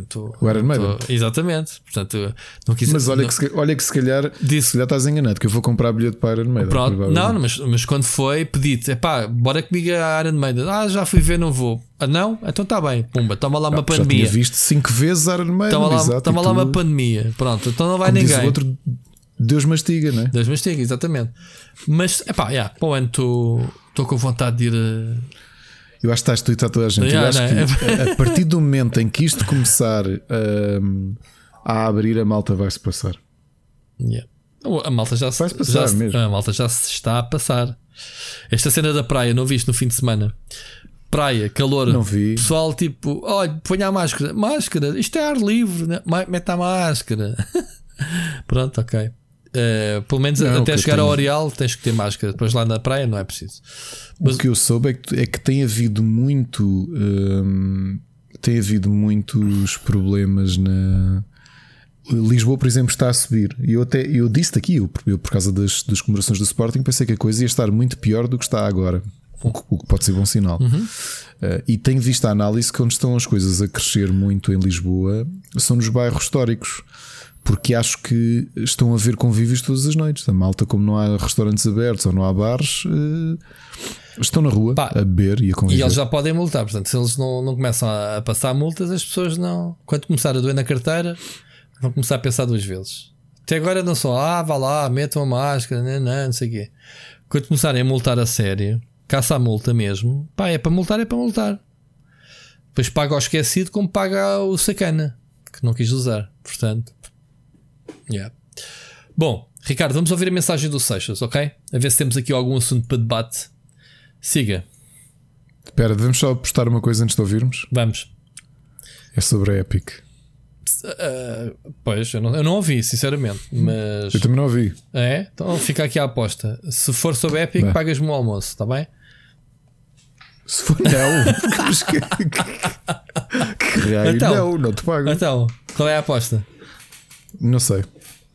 Tô, o Iron Maiden. Exatamente. Portanto, não quis, mas olha, não, que se, olha que se calhar, disse, se calhar estás enganado, que eu vou comprar bilhete para Iron Maiden. Pronto, não, mas, mas quando foi, pedi-te, pá, bora comigo a Iron Maiden. Ah, já fui ver, não vou. Ah, não? Então está bem, pumba, toma lá uma ah, pandemia. Já tinha visto 5 vezes Iron Maiden. Toma lá, toma lá uma pandemia. Pronto, então não vai Como ninguém. outro, Deus mastiga, não é? Deus mastiga, exatamente. Mas, é pá, yeah, para o ano estou com vontade de ir. A... Eu acho que estás tu e está toda a gente. Yeah, eu acho não, que é... a partir do momento em que isto começar um, a abrir, a malta vai se passar. Yeah. A malta já se, passar já mesmo. A malta já se está a passar. Esta cena da praia, não viste no fim de semana? Praia, calor. Não vi. Pessoal, tipo, olha, ponha a máscara. Máscara, isto é ar livre, né? mete a máscara. Pronto, ok. Uh, pelo menos não, até chegar ao Areal tens que ter máscara. Depois lá na praia não é preciso. Mas... O que eu soube é que, é que tem havido muito. Hum, tem havido muitos problemas na. Lisboa, por exemplo, está a subir. E eu até eu disse aqui, eu, eu, por causa das, das comemorações do Sporting, pensei que a coisa ia estar muito pior do que está agora. O que, o que pode ser bom sinal. Uhum. Uh, e tenho visto a análise que onde estão as coisas a crescer muito em Lisboa são nos bairros históricos porque acho que estão a ver convívios todas as noites. A malta, como não há restaurantes abertos ou não há bares, uh, estão na rua Pá, a beber e a conviver. E eles já podem multar, portanto, se eles não, não começam a passar multas, as pessoas não. Quando começar a doer na carteira, vão começar a pensar duas vezes. Até agora não só, ah, vá lá, metam a máscara, não, não, não sei o quê. Quando começarem a multar a sério, caça a multa mesmo, pá, é para multar, é para multar. Depois paga o esquecido como paga o sacana, que não quis usar. Portanto, Yeah. Bom, Ricardo, vamos ouvir a mensagem do Seixas, ok? A ver se temos aqui algum assunto para debate. Siga. Espera, devemos só postar uma coisa antes de ouvirmos? Vamos. É sobre a Epic. Uh, pois, eu não, eu não ouvi, sinceramente. Mas... Eu também não ouvi. É? Então fica aqui a aposta. Se for sobre a Epic, pagas-me o almoço, está bem? Se for não, que, que, que, então, não, não te pago. Então, qual é a aposta? Não sei.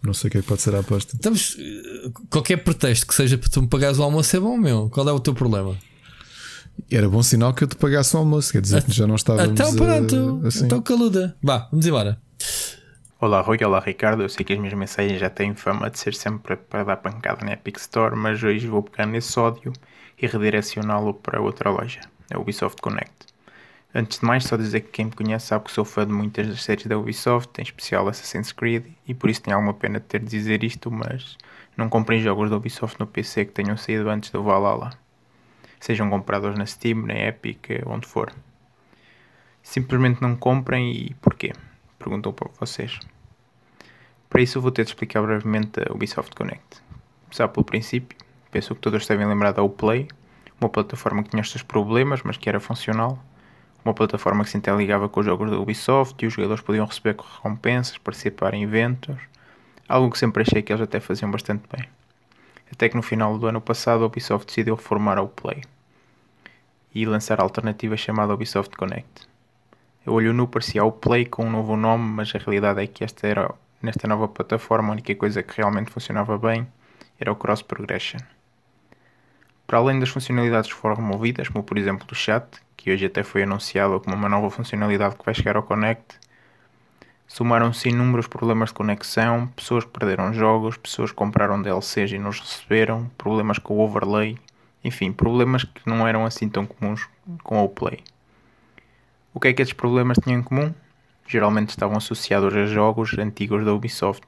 Não sei o que é que pode ser a aposta. Estamos. Qualquer pretexto que seja para tu me pagares o almoço é bom, meu. Qual é o teu problema? Era bom sinal que eu te pagasse o almoço, quer dizer que já não estávamos. Então, pronto. A, assim. Então, caluda. Vá, vamos embora. Olá, Rui. Olá, Ricardo. Eu sei que as minhas mensagens já têm fama de ser sempre para dar pancada na Epic Store, mas hoje vou pegar nesse ódio e redirecioná-lo para outra loja, a Ubisoft Connect. Antes de mais, só dizer que quem me conhece sabe que sou fã de muitas das séries da Ubisoft, em especial Assassin's Creed, e por isso tenho alguma pena de ter de dizer isto, mas não comprem jogos da Ubisoft no PC que tenham saído antes do Valhalla. Sejam comprados na Steam, na Epic, onde for. Simplesmente não comprem e porquê? Perguntou para vocês. Para isso vou ter de explicar brevemente a Ubisoft Connect. Começar pelo princípio, penso que todos devem lembrar da Uplay, uma plataforma que tinha os seus problemas, mas que era funcional uma plataforma que se interligava com os jogos da Ubisoft e os jogadores podiam receber recompensas, participar em eventos, algo que sempre achei que eles até faziam bastante bem. Até que no final do ano passado a Ubisoft decidiu reformar a Play e lançar a alternativa chamada Ubisoft Connect. A olho nu parecia o Play com um novo nome, mas a realidade é que esta era, nesta nova plataforma, a única coisa que realmente funcionava bem era o Cross Progression. Para além das funcionalidades que foram removidas, como por exemplo o chat, que hoje até foi anunciado como uma nova funcionalidade que vai chegar ao Connect, somaram-se inúmeros problemas de conexão, pessoas que perderam jogos, pessoas que compraram DLCs e não os receberam, problemas com o overlay, enfim, problemas que não eram assim tão comuns com o Play. O que é que estes problemas tinham em comum? Geralmente estavam associados a jogos antigos da Ubisoft.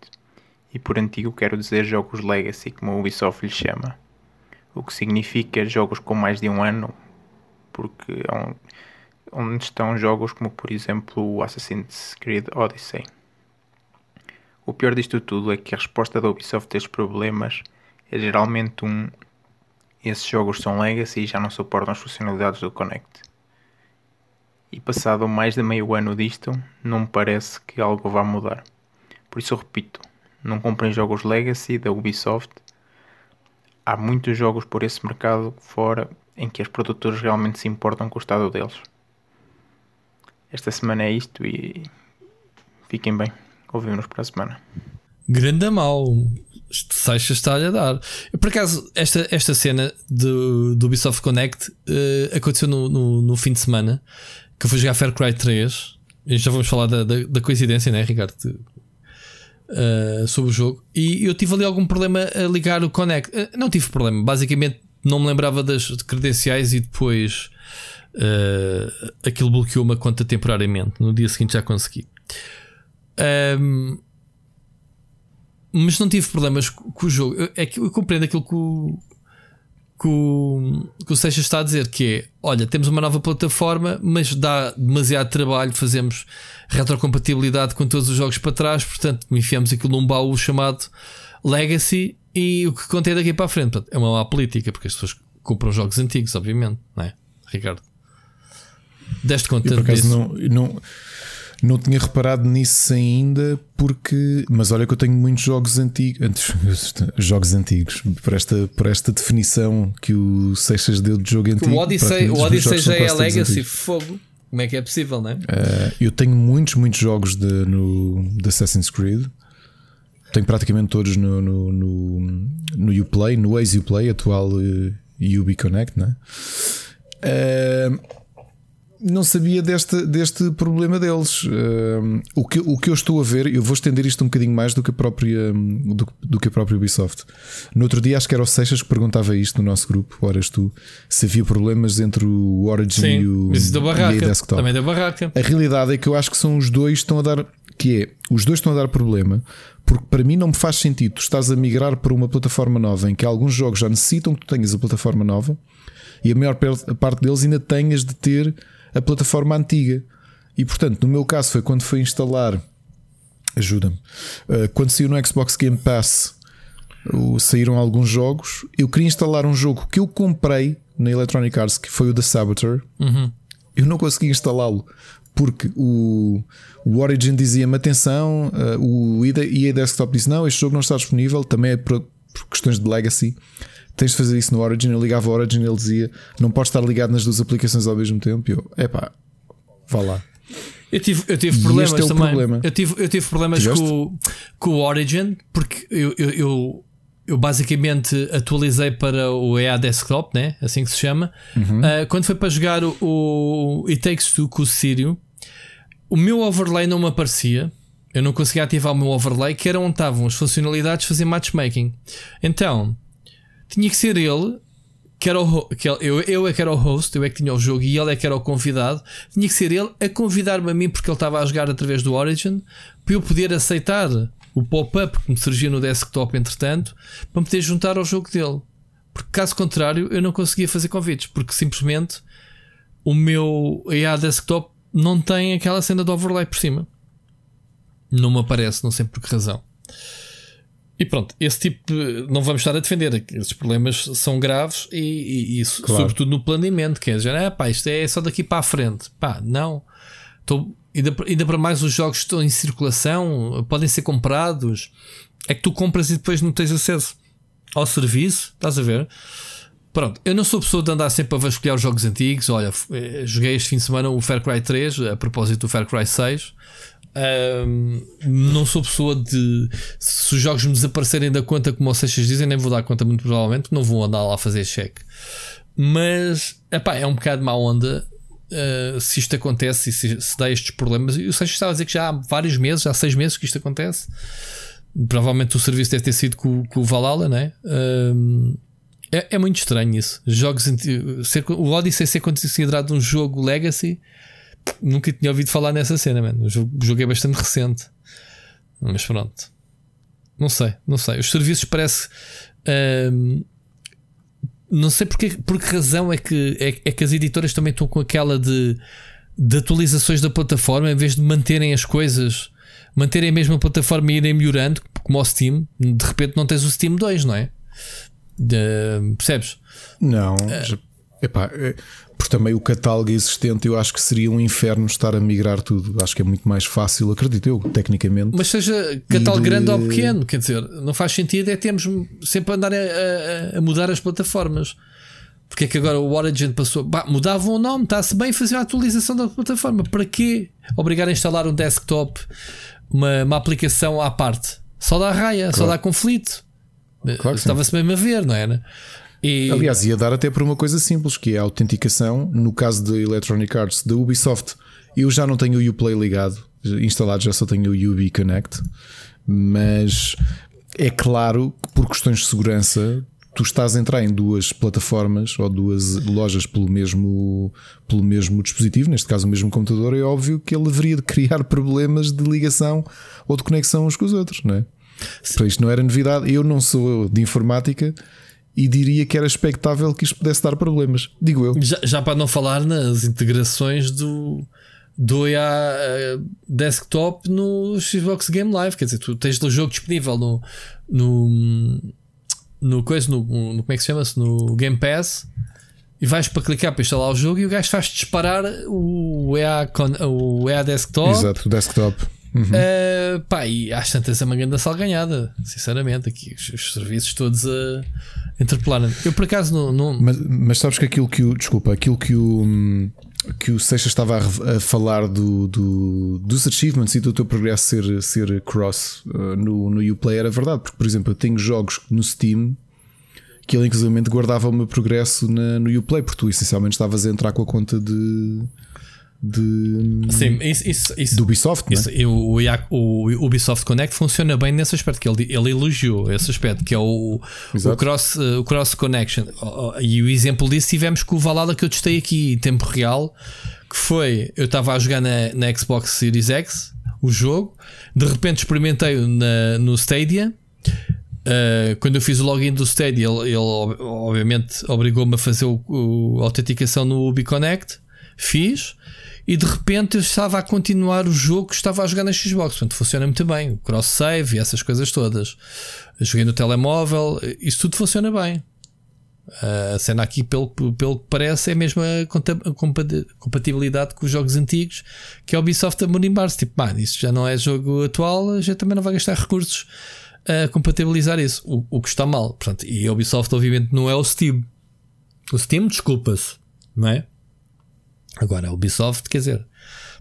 E por antigo quero dizer jogos Legacy, como a Ubisoft lhe chama. O que significa jogos com mais de um ano porque é onde estão jogos como por exemplo o Assassin's Creed Odyssey. O pior disto tudo é que a resposta da Ubisoft a estes problemas é geralmente um esses jogos são legacy e já não suportam as funcionalidades do Connect. E passado mais de meio ano disto, não me parece que algo vá mudar. Por isso repito, não comprem jogos legacy da Ubisoft. Há muitos jogos por esse mercado fora em que as produtoras realmente se importam com o estado deles. Esta semana é isto e fiquem bem. Ouvimos para a semana. Grande mal. Seixas está-lhe a dar. Por acaso, esta, esta cena do, do Ubisoft Connect uh, aconteceu no, no, no, fim de semana que eu fui jogar Far Cry 3. E já vamos falar da, da, da coincidência, né, Ricardo? Uh, sobre o jogo. E eu tive ali algum problema a ligar o Connect. Uh, não tive problema. Basicamente, não me lembrava das credenciais e depois uh, aquilo bloqueou uma conta temporariamente. No dia seguinte já consegui. Um, mas não tive problemas com o jogo. É que eu compreendo aquilo que o, que o, que o Seixas está a dizer: que é, olha, temos uma nova plataforma, mas dá demasiado trabalho, fazemos retrocompatibilidade com todos os jogos para trás, portanto, enfiamos aquilo num baú chamado Legacy e o que contém daqui para a frente é uma má política, porque as pessoas compram jogos antigos, obviamente, não é, Ricardo? Deste conta eu, por acaso não, não, não tinha reparado nisso ainda, porque. Mas olha que eu tenho muitos jogos antigos. Jogos antigos, por esta, por esta definição que o Seixas deu de jogo antigo. O Odyssey, o Odyssey já é a Legacy, fogo. Como é que é possível, não é? Uh, eu tenho muitos, muitos jogos de, no, de Assassin's Creed tenho praticamente todos no, no, no, no Uplay, no Waze Uplay, atual uh, Ubi Connect, né? Uh, não sabia deste, deste problema deles. Uh, o, que, o que eu estou a ver, eu vou estender isto um bocadinho mais do que a própria, do, do, que a própria Ubisoft. No outro dia, acho que era o Seixas que perguntava isto no nosso grupo, horas tu, se havia problemas entre o Origin Sim, e o isso da barraca, e desktop. Também da barraca. A realidade é que eu acho que são os dois que estão a dar. Que é, os dois estão a dar problema porque para mim não me faz sentido. Tu estás a migrar para uma plataforma nova em que alguns jogos já necessitam que tu tenhas a plataforma nova e a maior parte deles ainda tenhas de ter a plataforma antiga. E portanto, no meu caso, foi quando foi instalar. Ajuda-me. Eh, quando saiu no Xbox Game Pass, saíram alguns jogos. Eu queria instalar um jogo que eu comprei na Electronic Arts, que foi o The Saboteur. Uhum. Eu não consegui instalá-lo porque o, o Origin dizia-me atenção, uh, o EA Desktop disse não, este jogo não está disponível, também é por, por, questões de legacy. Tens de fazer isso no Origin. Eu ligava o Origin e ele dizia não pode estar ligado nas duas aplicações ao mesmo tempo. E eu, epá, vá lá. Eu tive, eu tive problemas é também. Problema. Eu tive, eu tive problemas com, com o Origin porque eu, eu, eu, eu, basicamente atualizei para o EA Desktop, né? assim que se chama. Uhum. Uh, quando foi para jogar o, o It Takes Two com o Sírio, o meu overlay não me aparecia. Eu não conseguia ativar o meu overlay, que era onde estavam as funcionalidades de fazer matchmaking. Então, tinha que ser ele que era o, que eu, eu é que era o host, eu é que tinha o jogo e ele é que era o convidado. Tinha que ser ele a convidar-me a mim porque ele estava a jogar através do Origin para eu poder aceitar o pop-up que me surgia no desktop entretanto para me poder juntar ao jogo dele. Porque caso contrário eu não conseguia fazer convites porque simplesmente o meu EA desktop não tem aquela cena de overlay por cima. Não me aparece, não sei por que razão. E pronto, esse tipo não vamos estar a defender. Esses problemas são graves e, e, e claro. sobretudo no planeamento. Quer dizer, ah, pá, isto é só daqui para a frente. Pá, não. Estou, ainda, ainda para mais os jogos estão em circulação, podem ser comprados. É que tu compras e depois não tens acesso ao serviço. Estás a ver? Pronto, eu não sou pessoa de andar sempre a vasculhar os jogos antigos. Olha, eh, joguei este fim de semana o Far Cry 3, a propósito do Far Cry 6. Um, não sou pessoa de. Se os jogos me desaparecerem da conta, como vocês dizem, nem vou dar conta, muito provavelmente, não vou andar lá a fazer cheque. Mas epá, é um bocado má onda uh, se isto acontece e se, se dá estes problemas. E o Seixas estava a dizer que já há vários meses, há seis meses que isto acontece. Provavelmente o serviço deve ter sido com, com o Valhalla, né? Um, é, é, muito estranho isso. Jogos, ser, o Odyssey ser considerado um jogo legacy nunca tinha ouvido falar nessa cena, mano. O jogo é bastante recente. Mas pronto. Não sei, não sei. Os serviços parece. Hum, não sei porque, por que razão é que, é, é, que as editoras também estão com aquela de, de atualizações da plataforma em vez de manterem as coisas, manterem a mesma plataforma e irem melhorando, como o Steam. De repente não tens o Steam 2, não é? De, percebes? Não. Uh, epá, é, porque também o catálogo existente eu acho que seria um inferno estar a migrar tudo. Acho que é muito mais fácil, acredito eu, tecnicamente. Mas seja catálogo de... grande ou pequeno, quer dizer, não faz sentido é termos sempre a andar a, a, a mudar as plataformas. Porque é que agora o Origin passou? Bah, mudavam o nome, está-se bem fazer a atualização da plataforma. Para quê? Obrigar a instalar um desktop, uma, uma aplicação à parte. Só dá raia, claro. só dá conflito. Claro Estava-se mesmo a ver, não era? E... Aliás, ia dar até por uma coisa simples, que é a autenticação. No caso da Electronic Arts, da Ubisoft, eu já não tenho o Uplay ligado, instalado, já só tenho o Ubi Connect. Mas é claro que por questões de segurança, tu estás a entrar em duas plataformas ou duas lojas pelo mesmo, pelo mesmo dispositivo, neste caso o mesmo computador, é óbvio que ele deveria de criar problemas de ligação ou de conexão uns com os outros, não é? Então isto não era novidade. Eu não sou de informática e diria que era expectável que isto pudesse dar problemas. Digo eu. Já, já para não falar nas integrações do, do EA eh, Desktop no Xbox Game Live. Quer dizer, tu tens o jogo disponível no. no no coisa, no, no como é que se chama-se? No Game Pass e vais para clicar para instalar o jogo e o gajo faz disparar o EA, o EA Desktop. Exato, o desktop. Uhum. Uh, pá, e às tantas é uma grande salganhada, sinceramente. Aqui os, os serviços todos a interpelar. Eu por acaso não. não... Mas, mas, sabes que aquilo que o. Desculpa, aquilo que o. Que o Seixas estava a, a falar do, do, dos achievements e do teu progresso ser, ser cross uh, no, no Uplay era verdade, porque, por exemplo, eu tenho jogos no Steam que ele inclusive guardava o meu progresso na, no Uplay, porque tu essencialmente estavas a entrar com a conta de de Sim, isso, isso, isso, do Ubisoft. Isso, é? o, o, Ubisoft Connect funciona bem nesse aspecto que ele, ele elogiou esse aspecto que é o, o, cross, o cross connection. E o exemplo disso tivemos com o Valhalla que eu testei aqui em tempo real, que foi eu estava a jogar na, na Xbox Series X o jogo, de repente experimentei na, no Stadia. Uh, quando eu fiz o login do Stadia, ele, ele obviamente obrigou-me a fazer o, o, a autenticação no UbiConnect. Fiz e de repente eu estava a continuar o jogo que estava a jogar na Xbox. Portanto, funciona muito bem. O cross-save e essas coisas todas. Joguei no telemóvel, isso tudo funciona bem. A cena aqui, pelo, pelo que parece, é a compatibilidade com os jogos antigos que a Ubisoft a morimbar-se. Tipo, mano, isso já não é jogo atual, a gente também não vai gastar recursos a compatibilizar isso. O, o que está mal. Portanto, e a Ubisoft, obviamente, não é o Steam. O Steam desculpa-se, não é? Agora, a Ubisoft, quer dizer,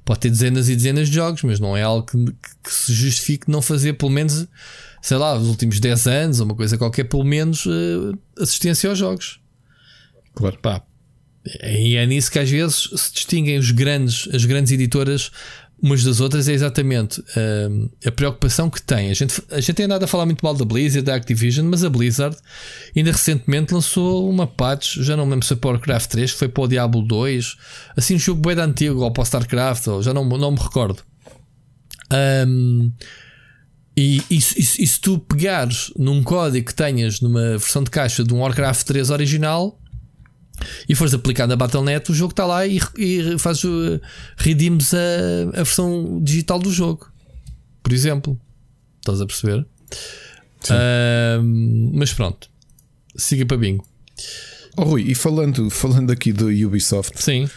pode ter dezenas e dezenas de jogos, mas não é algo que, que se justifique não fazer pelo menos, sei lá, os últimos 10 anos ou uma coisa qualquer, pelo menos uh, assistência aos jogos. Claro. Pá, e é nisso que às vezes se distinguem os grandes, as grandes editoras umas das outras é exatamente uh, a preocupação que tem. A gente, a gente tem nada a falar muito mal da Blizzard, da Activision, mas a Blizzard ainda recentemente lançou uma patch, já não me lembro se foi para o Warcraft 3, que foi para o Diablo 2, assim um jogo bem antigo, ou para o StarCraft, ou já não, não me recordo. Um, e, e, e, e se tu pegares num código que tenhas numa versão de caixa de um Warcraft 3 original e fores aplicado a Battle.net, o jogo está lá e, e faz o redeems a, a versão digital do jogo, por exemplo. Estás a perceber? Uh, mas pronto, siga para bingo. Oh, Rui, e falando, falando aqui do Ubisoft, sim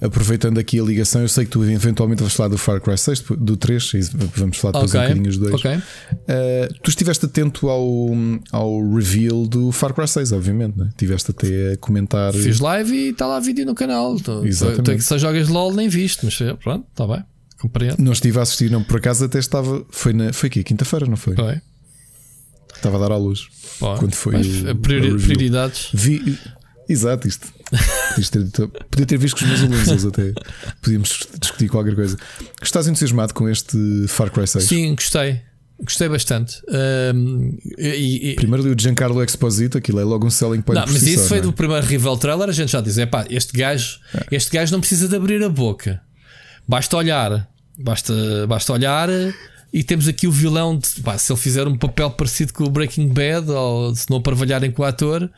aproveitando aqui a ligação, eu sei que tu eventualmente vais falar do Far Cry 6, do 3, e vamos falar depois okay. um bocadinho dos dois. Okay. Uh, tu estiveste atento ao, ao reveal do Far Cry 6, obviamente, né? Estiveste até a comentar. Fiz live e está lá vídeo no canal. Exatamente. Se jogas LOL, nem visto, mas pronto, está bem. Compreendo. Não estive a assistir, não, por acaso até estava. Foi, na, foi aqui, quinta-feira, não foi? Foi. Estava a dar à luz. Bom, quando foi. Priori, prioridades. Vi, Exato, isto. Ter, podia ter visto com os meus alunos, até podíamos discutir qualquer coisa. Estás entusiasmado com este Far Cry 6? Sim, gostei. Gostei bastante. Um, e, e... Primeiro li o Giancarlo Exposito, aquilo é logo um selling point. Não, mas isso foi é? do primeiro rival trailer. A gente já diz: é pá, este gajo, é. este gajo não precisa de abrir a boca, basta olhar, basta, basta olhar e temos aqui o vilão de, pá, se ele fizer um papel parecido com o Breaking Bad, ou se não parvalharem com o ator,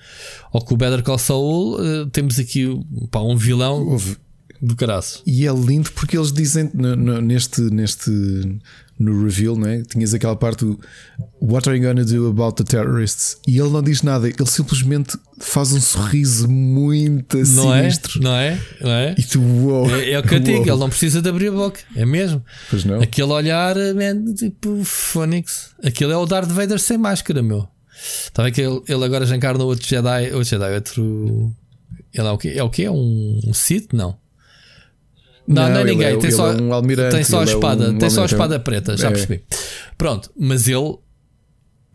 ou com o Better Call Saul, uh, temos aqui pá, um vilão Houve. do caraço. E é lindo porque eles dizem no, no, neste, neste no reveal, não é? Tinhas aquela parte do What are you gonna do about the terrorists? E ele não diz nada, ele simplesmente faz um sorriso muito não é? sinistro. É? Não é? Não é? E tu, wow, é, é o que eu digo, ele não precisa de abrir a boca, é mesmo. Pois não. Aquele olhar, man, tipo, Phoenix. Aquele é o Darth Vader sem máscara, meu. Está bem que ele, ele agora já encarna outro Jedi, outro Jedi, outro. Ele é o quê? É o quê? É um Sith? Não. Não, não, é ninguém. É, tem, só, é um almirante, tem só a espada. É um tem só a espada preta, já é. percebi. Pronto, mas ele,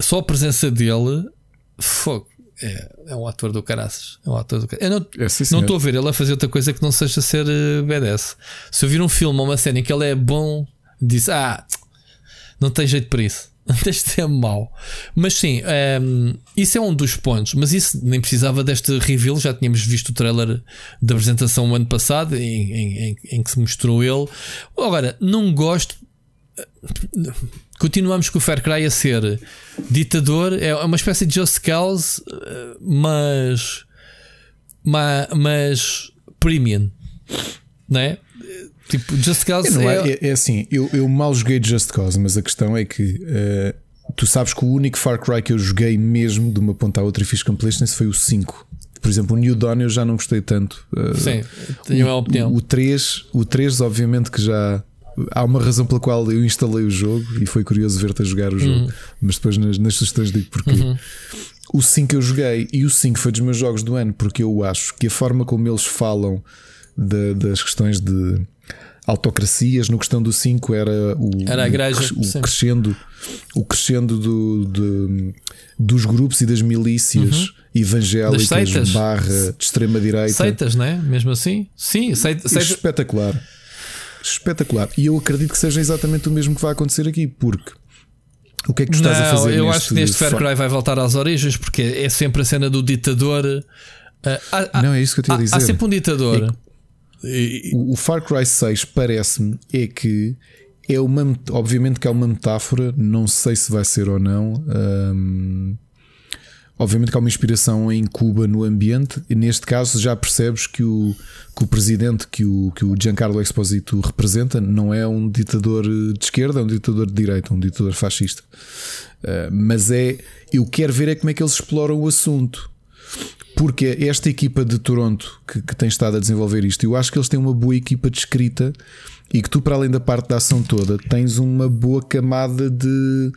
só a presença dele, fogo. É, é um ator do caraças. É um ator do caraças. Eu não é, não estou a ver ele a fazer outra coisa que não seja ser uh, BDS. Se eu vir um filme ou uma cena em que ele é bom, diz: Ah, não tem jeito para isso. Deste é mau. Mas sim, um, ehm, isso é um dos pontos. Mas isso nem precisava deste reveal. Já tínhamos visto o trailer da apresentação o ano passado, em, em, em, que se mostrou ele. Agora, não gosto. Continuamos com o Fair Cry a ser ditador. É uma espécie de Just Cause, mas. Mas, mas premium, não é? Tipo, Just Cause é, é, é, assim, eu, eu mal joguei Just Cause, mas a questão é que uh, tu sabes que o único Far Cry que eu joguei mesmo de uma ponta à outra e fiz completion foi o 5. Por exemplo, o New Dawn eu já não gostei tanto. Uh, Sim, tenho uma opinião. O, o 3, o 3, obviamente, que já há uma razão pela qual eu instalei o jogo e foi curioso ver-te a jogar o jogo, uhum. mas depois nas, nas sugestões digo porque Uhum. O 5 eu joguei e o 5 foi dos meus jogos do ano porque eu acho que a forma como eles falam de, das questões de autocracias. No questão do 5 era o, era a igreja, o, o crescendo, o crescendo do, de, dos grupos e das milícias uhum. evangélicas barra de extrema direita. Seitas, não é? Mesmo assim? Sim, seita, seita... espetacular. Espetacular. E eu acredito que seja exatamente o mesmo que vai acontecer aqui, porque o que é que tu estás não, a fazer? Eu acho que neste Far Cry vai voltar às origens, porque é sempre a cena do ditador. Uh, há, não, é isso que eu te ia dizer. Há sempre um ditador. O, Far Cry 6 parece-me é que é uma, obviamente que é uma metáfora, não sei se vai ser ou não. Um, obviamente que há uma inspiração em Cuba no ambiente, e neste caso já percebes que o, que o presidente que o, que o Giancarlo Exposito representa não é um ditador de esquerda, é um ditador de direita, um ditador fascista. Uh, mas é, eu quero ver é como é que eles exploram o assunto. Porque esta equipa de Toronto que, que, tem estado a desenvolver isto, eu acho que eles têm uma boa equipa de escrita e que tu, para além da parte da ação toda, tens uma boa camada de,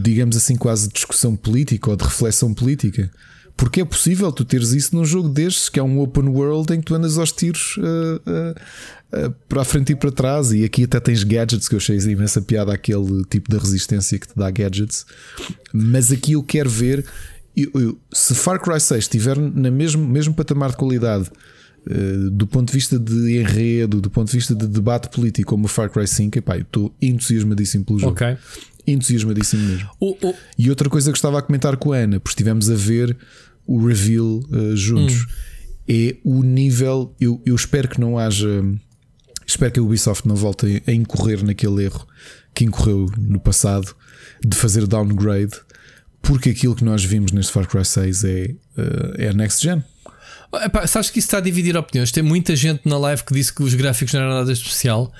digamos assim, quase discussão política ou de reflexão política. Porque é possível tu teres isso num jogo destes, que é um open world em que tu andas aos tiros uh, uh, uh, para a frente e para trás. E aqui até tens gadgets, que eu achei imensa piada aquele tipo de resistência que te dá gadgets. Mas aqui eu quero ver eu, eu, se Far Cry 6 estiver na mesmo, mesmo patamar de qualidade Uh, do ponto de vista de enredo, do ponto de vista de debate político, como o Far Cry 5, epá, eu estou entusiasmadíssimo pelo jogo. Ok. Entusiasmadíssimo mesmo. E outra coisa que estava a comentar com a Ana, porque estivemos a ver o reveal uh, juntos, hum. é o nível. Eu, eu espero que não haja. Espero que a Ubisoft não volte a incorrer naquele erro que incorreu no passado de fazer downgrade, porque aquilo que nós vimos neste Far Cry 6 é, uh, é next gen. Epá, sabes que isso está a dividir opiniões. Tem muita gente na live que disse que os gráficos não eram nada especial.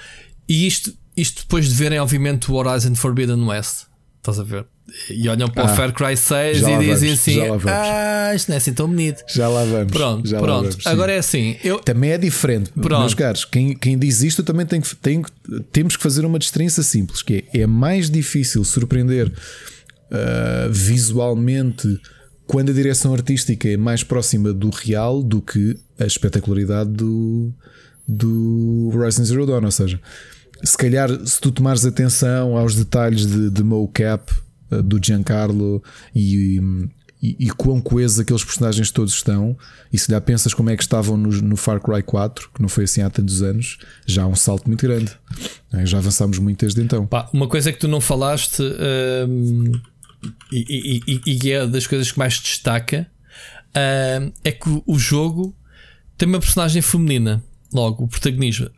E isto, isto depois de verem, obviamente, o Horizon Forbidden West. Estás a ver? E olham para ah, o Far Cry 6 e dizem assim: Ah, isto não é assim tão bonito. Já lá vamos. Pronto, já pronto. Vamos, Agora é assim. Eu... Também é diferente. Pronto. Meus caros, quem, quem diz isto também tem que, tem, temos que fazer uma distinção simples: que é, é mais difícil surpreender uh, visualmente quando a direção artística é mais próxima do real do que a espetacularidade do, do Horizon Zero Dawn. Ou seja, se calhar, se tu tomares atenção aos detalhes de, de mocap uh, do Giancarlo e, e, e quão coesos aqueles personagens todos estão, e se já pensas como é que estavam no, no, Far Cry 4, que não foi assim há tantos anos, já há um salto muito grande. Já avançámos muito desde então. Pá, uma coisa que tu não falaste. Hum e, e, e, é das coisas que mais destaca uh, é que o jogo tem uma personagem feminina, logo, o protagonismo,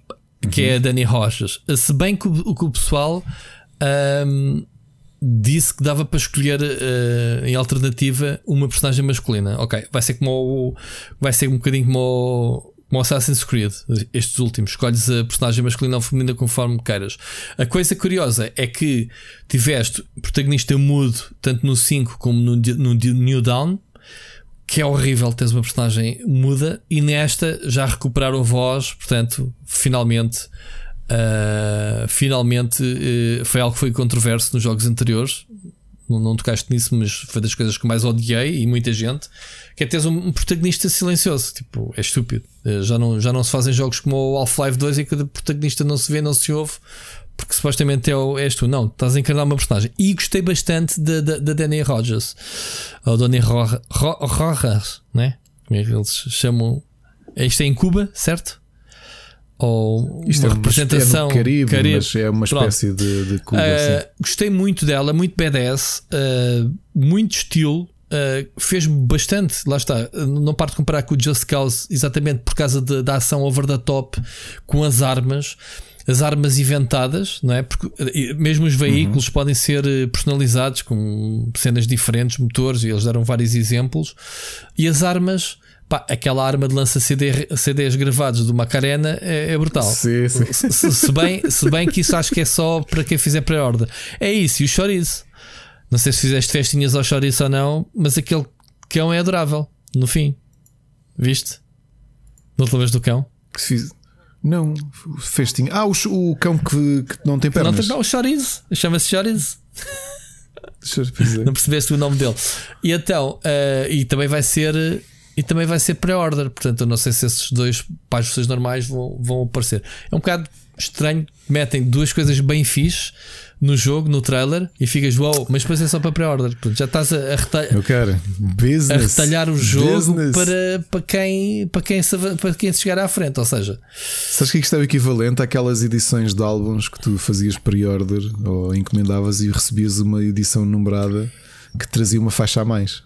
que uhum. é a Dani Rojas. Se bem que o, que o pessoal um, disse que dava para escolher uh, em alternativa uma personagem masculina. Ok, vai ser como o, vai ser um bocadinho como o, como Assassin's Creed, estes últimos, escolhes a personagem masculina ou feminina conforme queiras. A coisa curiosa é que tiveste protagonista mudo tanto no 5 como no, no New Dawn, que é horrível teres uma personagem muda, e nesta já recuperaram a voz, portanto, finalmente. Uh, finalmente uh, foi algo que foi controverso nos jogos anteriores não, não tocaste nisso, mas foi das coisas que mais odiei e muita gente, que é teres um, protagonista silencioso. Tipo, é estúpido. Eh, já não, já não se fazem jogos como o Half-Life 2 em que o protagonista não se vê, não se ouve, porque supostamente é o, és tu. Não, estás a encarnar uma personagem. E gostei bastante da, da, da Danny Rogers, ou Danny Rojas, né? Como é que eles chamam? Isto é em Cuba, certo? Ou Isto uma é representação é Caribe, Caribe, mas é uma espécie de, de clube uh, assim. Gostei muito dela, muito BDS, uh, muito estilo. Uh, fez-me bastante, lá está. Não paro de comparar com o Just Cause, exatamente por causa de, da ação over the top com as armas, as armas inventadas, não é? Porque mesmo os veículos uhum. podem ser personalizados com cenas diferentes, motores, e eles deram vários exemplos. E as armas Pá, aquela arma de lança CD, CDs gravados do Macarena é, é brutal. Sim, sim. Se, se, bem, se bem que isso acho que é só para quem fizer pré-ordem. É isso, e o chorizo. Não sei se fizeste festinhas ao chorizo ou não, mas aquele cão é adorável. No fim, viste? Não te lembras do cão? Que fiz. Não, festinha. Ah, o, o cão que, que, não tem pernas. Não não, o chorizo. Chama-se chorizo. não percebeste o nome dele. E então, uh, e também vai ser e também vai ser pré-order. Portanto, eu não sei se esses dois páginas normais vão, vão aparecer. É um bocado estranho. Metem duas coisas bem fixe no jogo, no trailer, e ficas wow, mas depois é só para pré-order. Já estás a, a, retalhar, a retalhar o jogo para, para, quem, para, quem se, para quem se chegar à frente. Ou seja, sabes que isto é o equivalente àquelas edições de álbuns que tu fazias pre-order ou encomendavas e recebias uma edição numerada que trazia uma faixa a mais.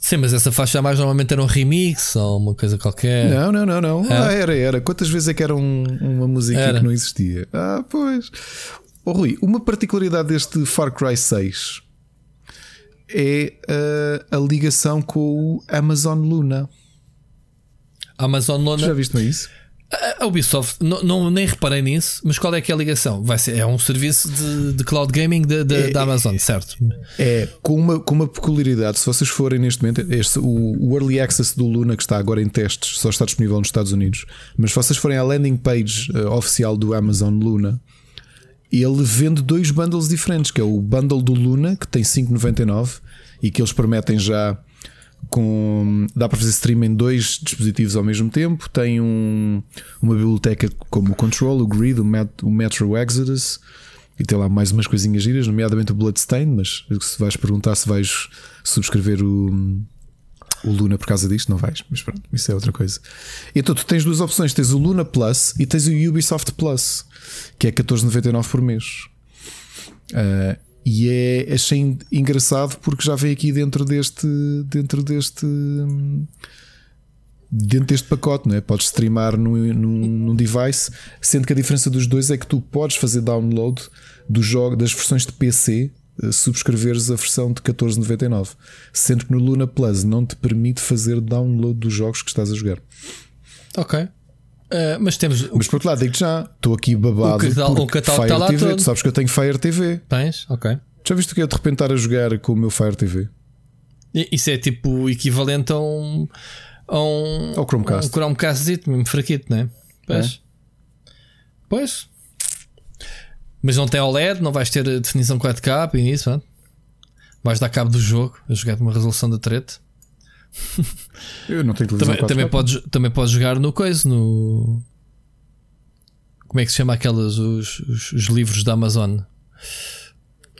Sim, mas essa faixa mais normalmente era um remix ou uma coisa qualquer. Não, não, não, não. É. Ah, era, era. Quantas vezes é que era um, uma música era. que não existia? Ah, pois. Oh, Rui, uma particularidade deste Far Cry 6 é uh, a ligação com o Amazon Luna. Amazon Luna. Já viste isso? A Ubisoft, não, não, nem reparei nisso, mas qual é que é a ligação? Vai ser, é um serviço de, de cloud gaming de, de, é, da Amazon, certo? É, com uma, com uma peculiaridade. Se vocês forem neste momento, este, o, o Early Access do Luna, que está agora em testes, só está disponível nos Estados Unidos, mas se vocês forem à landing page uh, oficial do Amazon Luna, ele vende dois bundles diferentes, que é o bundle do Luna, que tem 5,99 e que eles prometem já com dá para fazer stream em dois dispositivos ao mesmo tempo. Tem um, uma biblioteca como o Control, o Grid, o, Met, o Metro Exodus e tem lá mais umas coisinhas giras, nomeadamente o Bloodstain. Mas se vais perguntar se vais subscrever o, o Luna por causa disto, não vais, mas pronto, isso é outra coisa. Então tu tens duas opções: tens o Luna Plus e tens o Ubisoft Plus, que é 14,99 por mês. Uh, e é, achei engraçado porque já vem aqui dentro deste. Dentro deste. Dentro deste pacote, não é? Podes streamar num, num, num device, sendo que a diferença dos dois é que tu podes fazer download do jogo, das versões de PC eh, subscreveres a versão de 14,99, sendo que no Luna Plus não te permite fazer download dos jogos que estás a jogar. Ok. Uh, mas temos. Mas por outro lado, digo já, estou aqui babado. O catálogo está lá TV, todo. Tu sabes que eu tenho Fire TV. Tens? Ok. Já viste o que é de repente estar a jogar com o meu Fire TV? Isso é tipo o equivalente a um. A um, Ao Chromecast. Um Chromecast mesmo fraquito, não é? Pois. É. Pois. Mas não tem OLED, não vais ter definição 4K e nisso, pronto. Vais dar cabo do jogo, a jogar com uma resolução da treta. Eu não tenho televisão também, 4K. Também podes, também podes jogar no coisa, no. Como é que se chama aquelas, os, os, os livros da Amazon?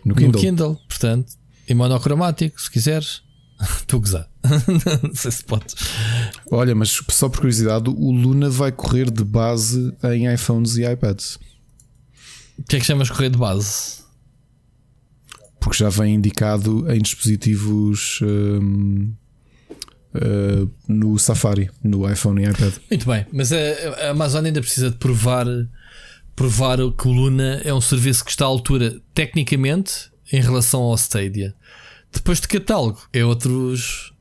No Kindle. No Kindle, portanto, em monocromático, se quiseres. Estou a gozar. não sei se podes. Olha, mas só por curiosidade, o Luna vai correr de base em iPhones e iPads. O que é que chamas correr de base? Porque já vem indicado em dispositivos um, uh, no Safari, no iPhone e iPad. Muito bem, mas a, a Amazon ainda precisa de provar, provar que o Luna é um serviço que está à altura tecnicamente em relação ao Stadia. Depois de catálogo, é outros.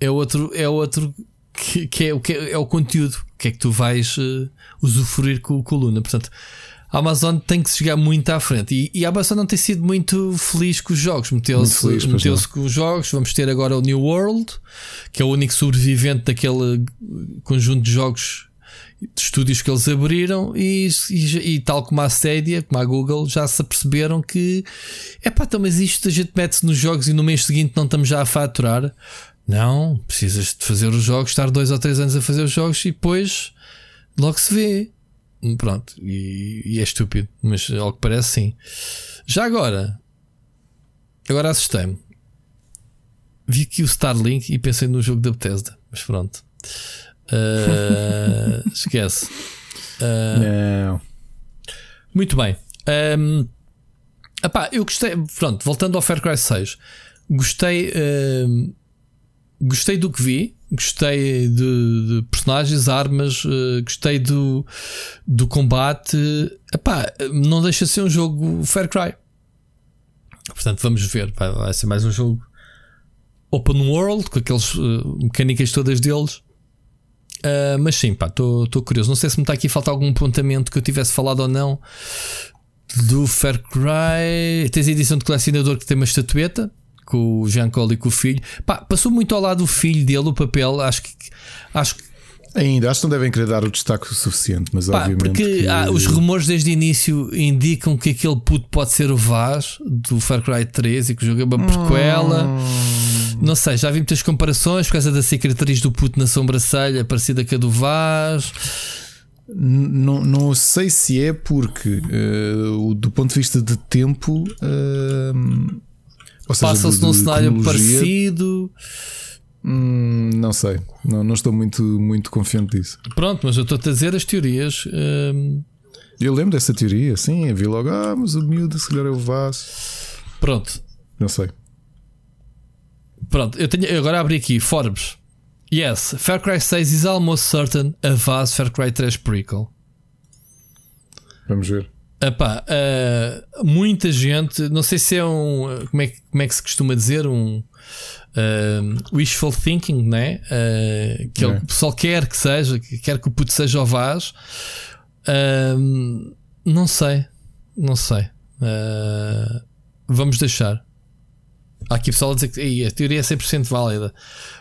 É outro, é outro que, que, é, o que é, é o conteúdo. Que é que tu vais uh, usufruir com, com o Luna? Portanto, a Amazon tem que chegar muito à frente. E, e a Amazon não tem sido muito feliz com os jogos. Meteu-se meteu com os jogos. Vamos ter agora o New World, que é o único sobrevivente daquele conjunto de jogos de estúdios que eles abriram. E, e, e, tal como a Stadia, como a Google, já se aperceberam que é pá, então, mas isto a gente mete-se nos jogos e no mês seguinte não estamos já a faturar. Não, precisas de fazer os jogos, estar dois ou três anos a fazer os jogos e depois logo se vê. Pronto, e, e, é estúpido, mas ao que parece, sim. Já agora, agora assustei-me. Vi aqui o Starlink e pensei no jogo da Bethesda, mas pronto, uh, esquece. Uh, Não. Muito bem. Um, epá, eu gostei. Pronto, voltando ao Far Cry 6, gostei. Uh, gostei do que vi gostei de, de personagens, armas, uh, gostei do, do combate. Epá, não deixa de ser um jogo Far Cry. Portanto, vamos ver. Vai, vai ser mais um jogo open world, com aquelas uh, mecânicas todas deles. Uh, mas sim, estou curioso. Não sei se me está aqui a faltar algum apontamento que eu tivesse falado ou não do Far Cry. Tens a edição de colecionador que tem uma estatueta com o Jean Cole e com o filho. Pá, passou muito ao lado do filho dele o papel. Acho que. Acho que Ainda, acho que não devem querer dar o destaque suficiente, mas Pá, obviamente. Porque que... os rumores desde o início indicam que aquele puto pode ser o Vaz do Far Cry 3 e que o jogo é uma prequela. Hum. Não sei, já vi muitas comparações por causa da cicatriz do puto na sobrancelha, parecida com a do Vaz. Não, não sei se é porque, uh, do ponto de vista de tempo, uh, Passa-se num cenário parecido. Hum, não sei, não, não estou muito, muito confiante disso. Pronto, mas eu estou-te a dizer as teorias. Hum... Eu lembro dessa teoria, sim. Vi logo, ah, mas o miúdo se calhar é o Vaz. Pronto, não sei. Pronto, eu tenho eu agora abri aqui Forbes. Yes, Far Cry 6 is almost certain a Vaz Far Cry 3 prequel. Vamos ver. Epá, uh, muita gente, não sei se é um. Como é, como é que se costuma dizer? Um uh, wishful thinking, né? Uh, que é. o pessoal quer que seja, que quer que o puto seja o Vaz. não sei, não sei. vamos deixar. Há aqui pessoal a dizer que a teoria é 100% válida.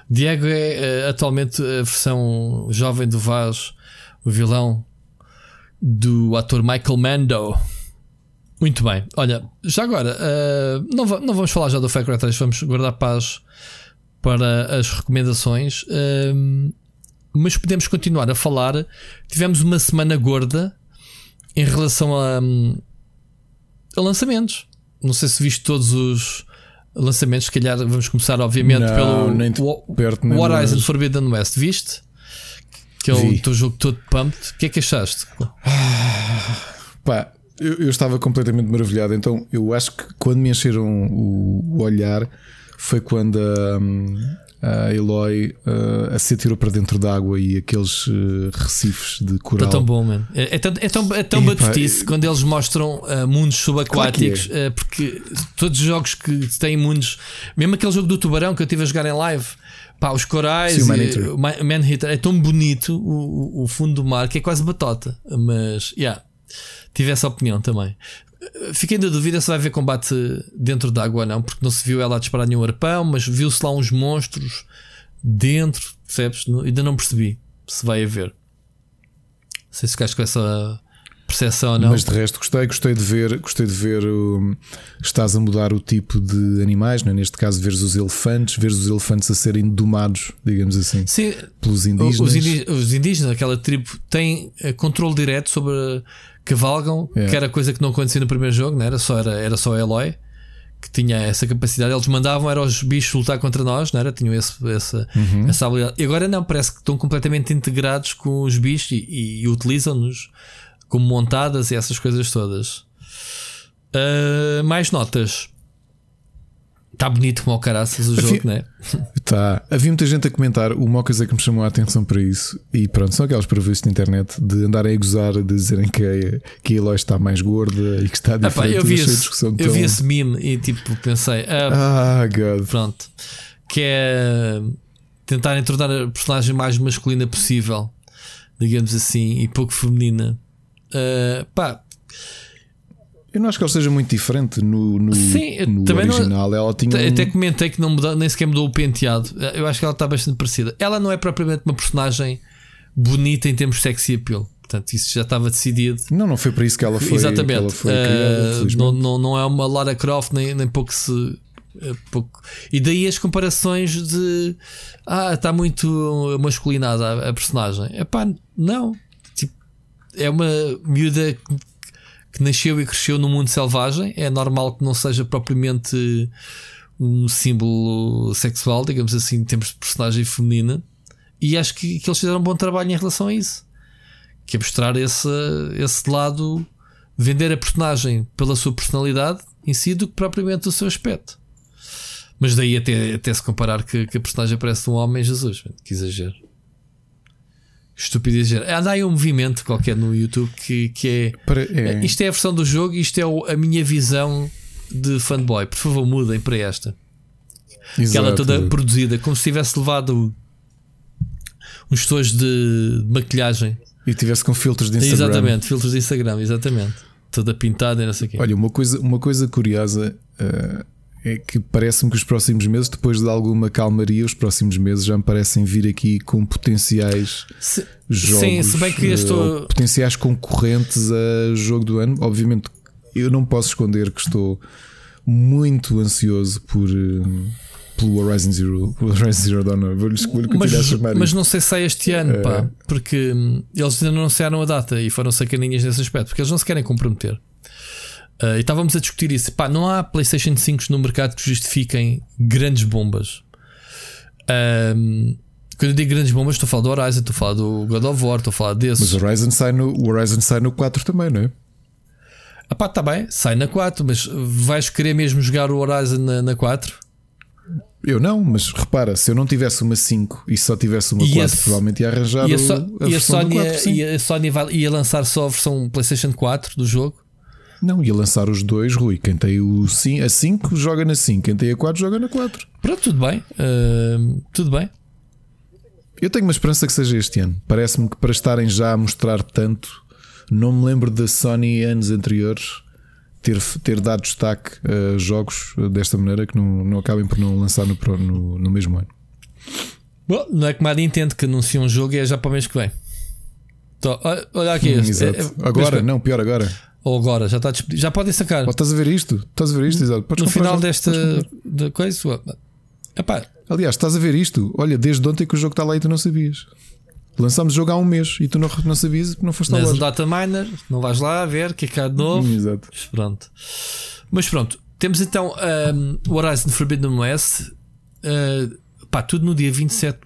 Diego é atualmente a versão jovem do Vaz, o vilão do ator Michael Mando. Muito bem. Olha, já agora, uh, não, não vamos falar já do Far Cry 3, vamos guardar paz para as recomendações. Uh, mas podemos continuar a falar. Tivemos uma semana gorda em relação a, a lançamentos. Não sei se viste todos os lançamentos. Se calhar vamos começar, obviamente, Não, pelo nem o, perto, o nem Horizon longe. Forbidden West. Viste? Que é o Vi. teu jogo todo pumped. O que é que achaste? Pá, eu, eu estava completamente maravilhado. Então, eu acho que quando me encheram o, olhar foi quando a, a Eloy uh, a se atirou para dentro d'água e aqueles uh, recifes de Está coral. tão bom, mano. É, é tão, é tão, é tão batutice quando eles mostram uh, mundos subaquáticos, Claro uh, porque todos os jogos que têm mundos, mesmo aquele jogo do tubarão que eu estive a jogar em live, pá, os corais, Sim, o e- Maneater. o Ma- Manhunter, é tão bonito o, o- fundo do mar que é quase batota. Mas, yeah, tive essa opinião também. Fiquei na dúvida se vai haver combate dentro da água ou não, porque não se viu ela a disparar nenhum arpão, mas viu-se lá uns monstros dentro, percebes? Não- Ainda não percebi se vai haver. Não sei se ficaste com essa percepção ou não. Mas de resto gostei, gostei de ver, gostei de ver um, estás a mudar o tipo de animais, é? neste caso veres os elefantes, veres os elefantes a serem domados, digamos assim, Sim, pelos indígenas. os, indígenas, aquela tribo, têm eh, controle direto sobre a- cavalgam, É. que era coisa que não acontecia no primeiro jogo, era só era, era só Eloy que tinha essa capacidade. Eles mandavam era os bichos lutar contra nós, não era? Tinham esse, essa, Uhum. essa habilidade. E agora não, parece que estão completamente integrados com os bichos e, e utilizam-nos como montadas e essas coisas todas. Ah, mais notas. Está bonito como o caraças o jogo, não é? Tá. Havia muita gente a comentar, uma coisa que me chamou a atenção para isso, e pronto, são aquelas previstas na internet de andarem a gozar, de dizerem que a, que a Eloy está mais gorda e que está Ah, pá, diferente. eu vi, esse, eu tão- vi esse meme e tipo pensei, ah, Ah, God. pronto, que é tentarem tornar a personagem mais masculina possível, digamos assim, e pouco feminina. Ah, pá, Eu não acho que ela seja muito diferente no, no, Sim, no também não- original. Ela tinha. um- até comentei que não mudou, nem sequer mudou o penteado. Eu acho que ela está bastante parecida. Ela não é propriamente uma personagem bonita em termos de sexy appeal. Portanto, isso já estava decidido. Não, não foi para isso que ela foi, Exatamente. ela foi criada. felizmente. não, não, não é uma Lara Croft, nem, nem pouco se. eh, pouco. E daí as comparações de ah, está muito masculinada a, a personagem. Epá, não. É uma miúda que, nasceu e cresceu no mundo selvagem. É normal que não seja propriamente um símbolo sexual, digamos assim, em termos de personagem feminina. E acho que, que eles fizeram um bom trabalho em relação a isso que é mostrar esse, esse lado, vender a personagem pela sua personalidade em si do que propriamente o seu aspecto. Mas daí até, até se comparar que, que a personagem parece um homem, Jesus, que exagero. Exagero. Anda aí um movimento qualquer no YouTube que, que é, Para- é. Isto é a versão do jogo, isto é o- a minha visão de fanboy. Por favor, mudem para esta. Aquela Exato, toda exato. produzida, como se tivesse levado uns tojos de maquilhagem E tivesse com filtros de Instagram. Exatamente, filtros de Instagram, exatamente. Toda pintada e não sei o quê. Olha, uma coisa, uma coisa curiosa eh, é que parece-me que os próximos meses, depois de alguma calmaria, os próximos meses já me parecem vir aqui com potenciais Se- jogos, sim, se bem que eh, estou- ou potenciais concorrentes a jogo do ano. Obviamente, eu não posso esconder que estou muito ansioso por eh, pelo Horizon Zero, Horizon Zero Dawn. Vou-lhe vou-lhe mas, a chamar mas não sei se sai este ano, É. pá, porque hum, eles ainda não anunciaram a data e foram sacaninhas nesse aspecto, porque eles não se querem comprometer. Ah, e estávamos a discutir isso. Pá, não há PlayStation 5 no mercado que justifiquem grandes bombas. Ahm, quando eu digo grandes bombas, estou a falar do Horizon, estou a falar do God of War, estou a falar desses. Mas o Horizon, sai no, o Horizon sai no 4 também, não é? Ah pá, tá bem, sai na 4, mas vais querer mesmo jogar o Horizon na, na 4? Eu não, mas repara, se eu não tivesse uma 5 e só tivesse uma E 4, esse- provavelmente ia arranjar E a, o- So- a, e a Sony, 4, sim. e a Sony vai- ia lançar só a versão PlayStation 4 do jogo? Não, ia lançar os dois, Rui. Quem tem o cin- a 5 joga na 5, quem tem a 4 joga na 4. Pronto, tudo bem. ahm, tudo bem. Eu tenho uma esperança que seja este ano. Parece-me que para estarem já a mostrar tanto, não me lembro da Sony anos anteriores ter, ter dado destaque a jogos desta maneira que não, não acabem por não lançar no, no, no mesmo ano. Bom, não é como a Nintendo que anuncia um jogo e é já para o mês que vem. Então, olha, aqui. Exato. É- é- agora, não, pior agora. Ou agora, já está. Já podem sacar. Estás a ver isto? Estás a ver isto? Exato. Podes no final já. desta de coisa. Epá, Aliás, estás a ver isto? Olha, desde ontem que o jogo está lá e tu não sabias. Lançámos o jogo há um mês e tu não, não sabias porque não foste és um loja. data miner, não vais lá ver o que é que há de novo. Hum, Exato. Mas pronto. Mas pronto, temos então um, o Horizon Forbidden West. Uh, pá, tudo no dia 27,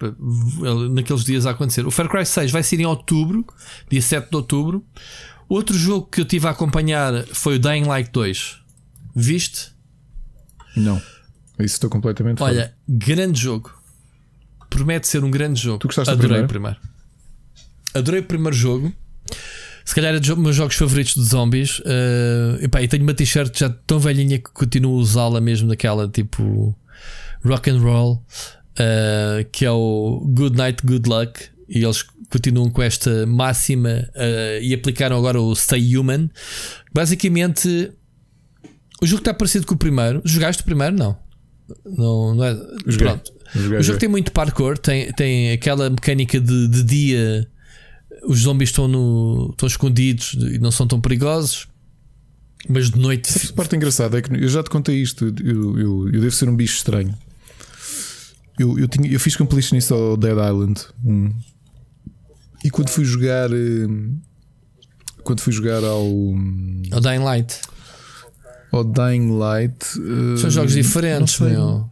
naqueles dias a acontecer. O Far Cry 6 vai ser em outubro, dia 7 de outubro. Outro jogo que eu tive a acompanhar foi o Dying Light 2. Viste? Não. Isso estou completamente Olha, fora. grande jogo. Promete ser um grande jogo. Tu gostaste Adorei do primeiro? o primeiro. Adorei o primeiro jogo. Se calhar é dos meus jogos favoritos de zombies. Uh, epá, e tenho uma t-shirt já tão velhinha que continuo a usá-la mesmo naquela tipo rock and roll, uh, que é o Good Night, Good Luck. E eles continuam com esta máxima uh, e aplicaram agora o Stay Human. Basicamente, o jogo está parecido com o primeiro. Jogaste o primeiro? Não. Não, não é. Joguei. Pronto. Joguei, o jogo tem muito parkour, tem, tem aquela mecânica de, de dia. Os zombies estão, no, estão escondidos e não são tão perigosos. Mas de noite. A parte engraçada é que eu já te contei isto. Eu, eu, eu devo ser um bicho estranho. Eu, eu, tinha, eu fiz completion ao Dead Island. E quando fui jogar. Hum, quando fui jogar ao. Ao Dying Light. Ao Dying Light. São jogos diferentes, meu.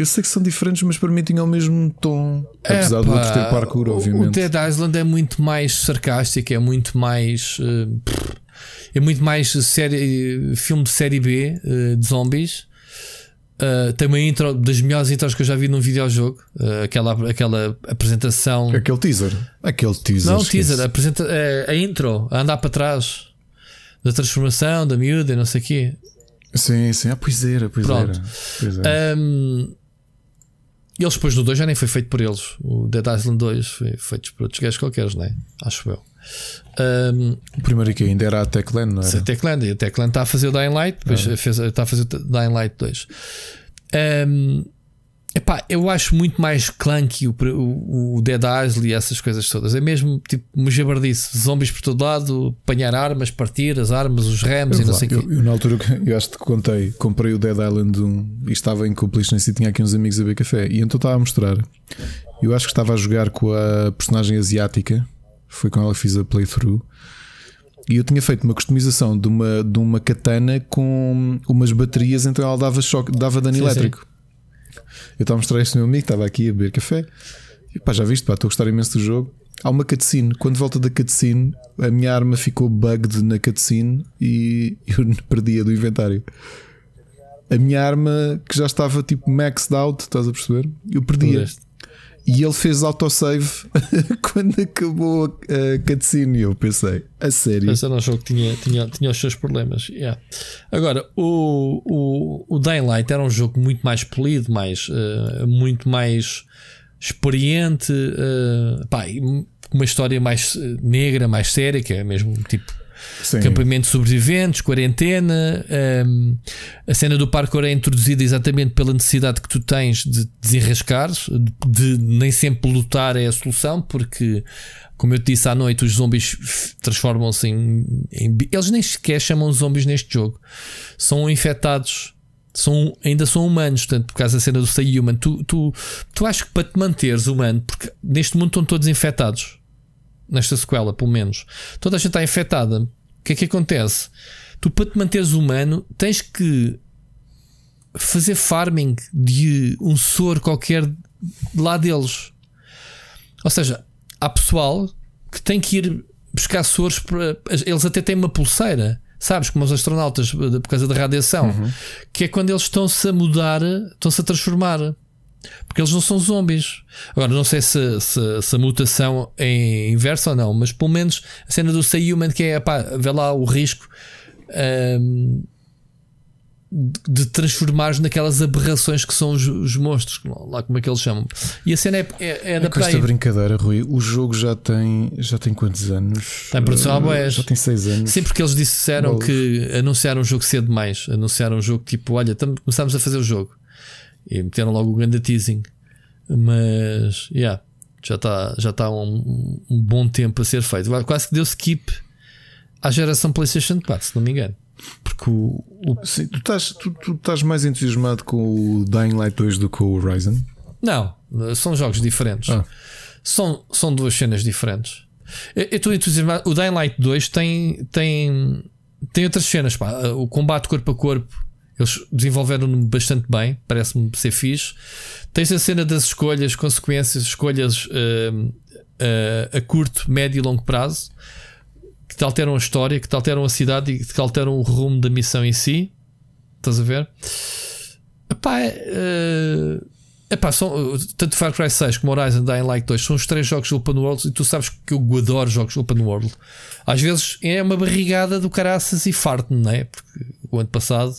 Eu sei que são diferentes, mas para mim tinham o mesmo tom. Apesar de outros ter parkour, obviamente. O Dead Island é muito mais sarcástico, é muito mais. Uh, é muito mais série, filme de série B uh, de zombies. Uh, tem uma intro das melhores intros que eu já vi num videojogo. Uh, aquela, aquela apresentação. Aquele teaser. Aquele teaser. Não, teaser. Apresenta, a, a intro, a andar para trás da transformação, da miúda e não sei o quê. Sim, sim. Ah, pois era, pois Pronto. era. Pois era. Um, eles depois no 2 já nem foi feito por eles. O Dead Island 2 foi feito por outros gajos qualquer, não é? Acho eu. Um, o primeiro que ainda era a Techland, não é? A Techland, e a Techland está a fazer o Dying Light, depois ah. fez, está a fazer o Dying Light 2. Um, epá, eu acho muito mais clunky o, o, o Dead Island e essas coisas todas. É mesmo tipo uma jabardice, zombies por todo lado, apanhar armas, partir as armas, os rams eu, e não sei o quê. Eu, na altura, eu acho que contei, comprei o Dead Island 1 e estava em completion e tinha aqui uns amigos a beber café. E então estava a mostrar. Eu acho que estava a jogar com a personagem asiática foi com ela que fiz a playthrough. E eu tinha feito uma customização de uma, de uma katana com umas baterias, então ela dava choque, dava dano sim, elétrico. Sim. Eu estava a mostrar isto ao meu amigo, estava aqui a beber café. E pá, já viste, pá, estou a gostar imenso do jogo. Há uma cutscene. Quando volta da cutscene, a minha arma ficou bugged na cutscene e eu perdia do inventário. A minha arma que já estava tipo maxed out, estás a perceber? Eu perdia. E ele fez autosave quando acabou a cutscene. Eu pensei, a sério. Esse era um jogo que tinha, tinha, tinha os seus problemas. Yeah. Agora, o, o, o Dying Light era um jogo muito mais polido, mais, uh, muito mais experiente, uh, pá, uma história mais eh, negra, mais séria, que é mesmo tipo Campamento de sobreviventes, quarentena. Um, a cena do parkour é introduzida exatamente pela necessidade que tu tens de desenrascar, de, de nem sempre lutar é a solução, porque, como eu te disse à noite, os zombies transformam-se em, em. Eles nem sequer chamam zombies neste jogo, são infectados são, ainda são humanos, portanto, por causa da cena do Say Human, tu, tu, tu achas que para te manteres humano, porque neste mundo estão todos infectados, nesta sequela, pelo menos. Toda a gente está infectada. O que é que acontece? Tu, para te manteres humano, tens que fazer farming de um soro qualquer lá deles. Ou seja, há pessoal que tem que ir buscar soros para. Eles até têm uma pulseira, sabes? Como os astronautas, por causa da radiação, uhum. que é quando eles estão-se a mudar, estão-se a transformar. Porque eles não são zombies. Agora, não sei se, se, se, a mutação é inversa ou não, mas pelo menos a cena do Say Human, que é pá, vê lá o risco um, de transformar naquelas aberrações que são os, os, monstros, lá como é que eles chamam. E a cena é, é, é da praia. esta brincadeira, Rui, o jogo já tem, já tem quantos anos? Tem produção há boés. Já tem 6 anos. Sim, porque eles disseram que anunciaram um jogo cedo demais. Anunciaram um jogo tipo, olha, começámos a fazer o jogo e meteram logo o grande teasing. Mas, yeah, já está já tá um, um, bom tempo a ser feito. Quase que deu skip à geração PlayStation 4, se não me engano. Porque o. o... Sim, tu, estás, tu, tu estás mais entusiasmado com o Dying Light 2 do que o Horizon? Não, são jogos diferentes. Ah. São, são duas cenas diferentes. Eu estou entusiasmado. O Dying Light 2 tem, tem, tem outras cenas. Pá. O combate corpo a corpo Eles desenvolveram-no bastante bem, parece-me ser fixe. Tens a cena das escolhas, consequências, escolhas uh, uh, a curto, médio e longo prazo que te alteram a história, que te alteram a cidade e que te alteram o rumo da missão em si. Estás a ver? Epá, uh, epá, são, tanto Far Cry 6 como Horizon Dying Light 2 são os três jogos Open World e tu sabes que eu adoro jogos Open World. Às vezes é uma barrigada do caraças e farto, não é? Porque o ano passado,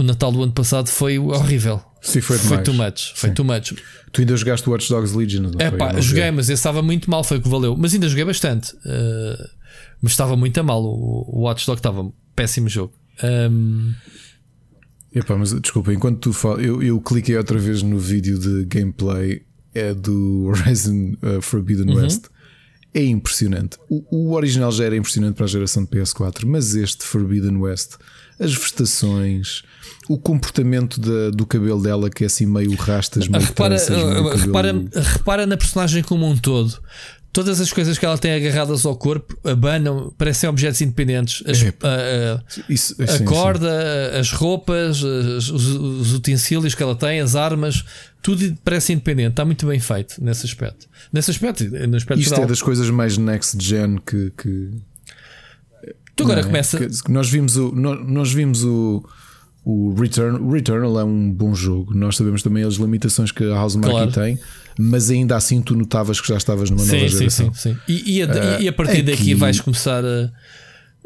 o Natal do ano passado foi horrível. Sim, foi, foi too much. Foi too much. Tu ainda jogaste Watch Dogs Legion? Não é pá, joguei, mas esse estava muito mal, foi o que valeu. Mas ainda joguei bastante. Uh, mas estava muito a mal. O, o Watch Dogs estava um péssimo jogo. Um... Epá, mas desculpa, enquanto tu falas, eu, eu cliquei outra vez no vídeo de gameplay é do Horizon uh, Forbidden uhum. West. É impressionante. O, o, original já era impressionante para a geração de PS4, mas este Forbidden West, as vestações, o comportamento da, do cabelo dela, que é assim meio rastas, meio repara, tranças, meio repara, repara na personagem como um todo. Todas as coisas que ela tem agarradas ao corpo abanam, parecem objetos independentes. As, a, a, Isso, a sim, corda, sim. as roupas, os, os, utensílios que ela tem, as armas, tudo parece independente. Está muito bem feito nesse aspecto. Nesse aspecto, no aspecto Isto geral. é das coisas mais next gen que. que tu agora é? começa. Nós vimos o. Nós vimos o o Return, o Returnal é um bom jogo. Nós sabemos também as limitações que a House claro. tem, mas ainda assim tu notavas que já estavas numa sim, nova sim, geração. Sim, sim. E, e, a, uh, e a partir aqui... daqui vais começar a.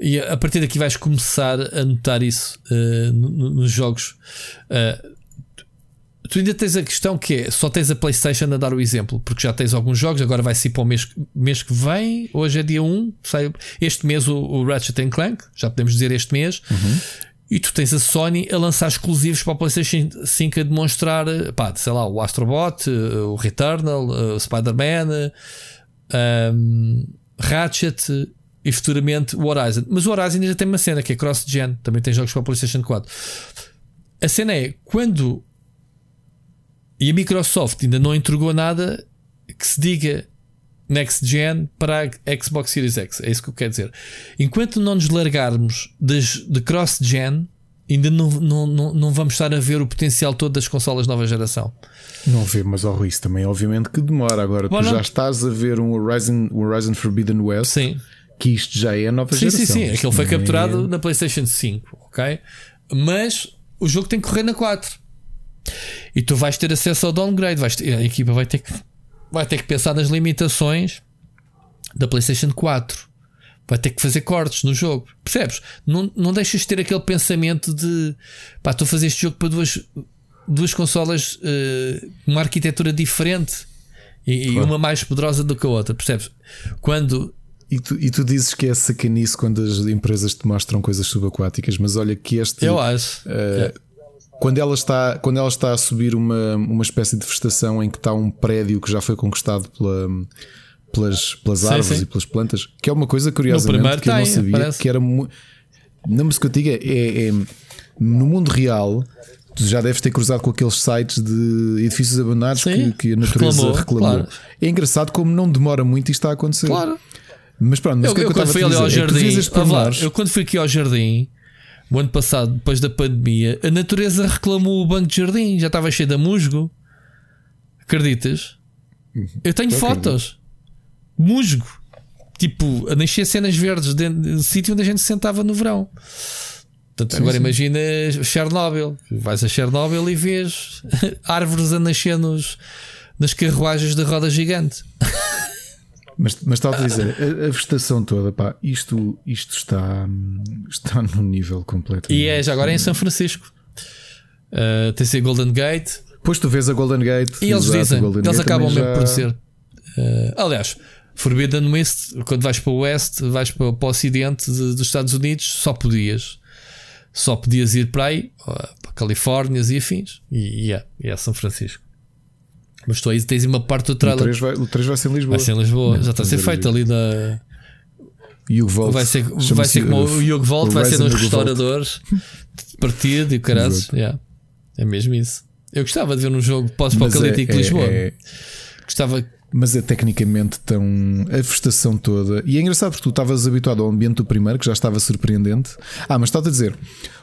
E a partir daqui vais começar a notar isso uh, nos jogos. Uh, tu ainda tens a questão que é só tens a PlayStation a dar o exemplo, porque já tens alguns jogos, agora vai ser para o mês, mês que vem, hoje é dia 1, sai, este mês o, o Ratchet Clank, já podemos dizer este mês. Uhum. E tu tens a Sony a lançar exclusivos para a PlayStation 5 a demonstrar, pá, sei lá, o Astrobot, eh, o Returnal, o Spider-Man, um, Ratchet e futuramente o Horizon. Mas o Horizon ainda tem uma cena que é cross-gen, também tem jogos para a PlayStation 4. A cena é quando e a Microsoft ainda não entregou nada que se diga next gen para a Xbox Series X. É isso que eu quero dizer. Enquanto não nos largarmos das, de cross gen, ainda não, não, não, não vamos estar a ver o potencial todo das consolas nova geração. Não vê, mas ao isso também, obviamente, que demora. Agora, Bom, tu já estás a ver um Horizon, um Horizon Forbidden West. Sim. Que isto já é a nova sim, geração. Sim, sim, sim. Aquele foi capturado é... na PlayStation 5, ok? Mas o jogo tem que correr na 4. E tu vais ter acesso ao downgrade. Vais ter, a equipa vai ter que vai ter que pensar nas limitações da PlayStation 4. Vai ter que fazer cortes no jogo. Percebes? Não, não deixas de ter aquele pensamento de pá, estou a fazer este jogo para duas, duas consolas, uh, uma arquitetura diferente e, claro. e, uma mais poderosa do que a outra. Percebes? Quando. E tu, e tu dizes que é sacanice quando as empresas te mostram coisas subaquáticas, mas olha que este. Eu acho. Uh, quando ela está, quando ela está a subir uma, uma espécie de vegetação em que está um prédio que já foi conquistado pela, pelas, pelas sim, árvores sim. e pelas plantas, que é uma coisa curiosamente que eu não sabia, parece. que era muito. Não, mas que eu diga é, é, é, no mundo real. Tu já deves ter cruzado com aqueles sites de edifícios abandonados que, que, a natureza reclamou. reclamou. Claro. É engraçado como não demora muito isto está a acontecer. Claro. Mas pronto, mas eu, que eu, quando fui ali ao é jardim, é eu quando fui aqui ao jardim, o ano passado, depois da pandemia, a natureza reclamou o banco de jardim, já estava cheio de musgo. Acreditas? Eu tenho fotos. Musgo. Tipo, a nascer cenas verdes dentro do sítio onde a gente se sentava no verão. Portanto, sim, agora imagina Chernobyl. Vais a Chernobyl e vês árvores a nascer nos, nas carruagens de roda gigante. Mas, mas estava a dizer, a, a, vegetação toda, pá, isto, isto está, está num nível completo. E é já agora é em São Francisco. Uh, tem ser Golden Gate. Pois tu vês a Golden Gate. E eles dizem, eles acabam mesmo já... por dizer. Uh, aliás, Forbidden West, quando vais para o Oeste, vais para, para o Ocidente de, dos Estados Unidos, só podias. Só podias ir para aí, para Califórnias e afins. E, e, é, e é São Francisco. Mas tu aí tens uma parte do trailer. O 3 vai, o 3 vai ser em Lisboa. Vai ser em Lisboa, já está a ser feito ali da. Yugo Vai ser, vai ser como o Volt, vai ser nos restauradores, partido e o caralho. Yeah. É mesmo isso. Eu gostava de ver um jogo pós-apocalíptico é, de Lisboa. É, é... Gostava mas é tecnicamente tão. a vegetação toda. E é engraçado porque tu estavas habituado ao ambiente do primeiro, que já estava surpreendente. Ah, mas estava a dizer,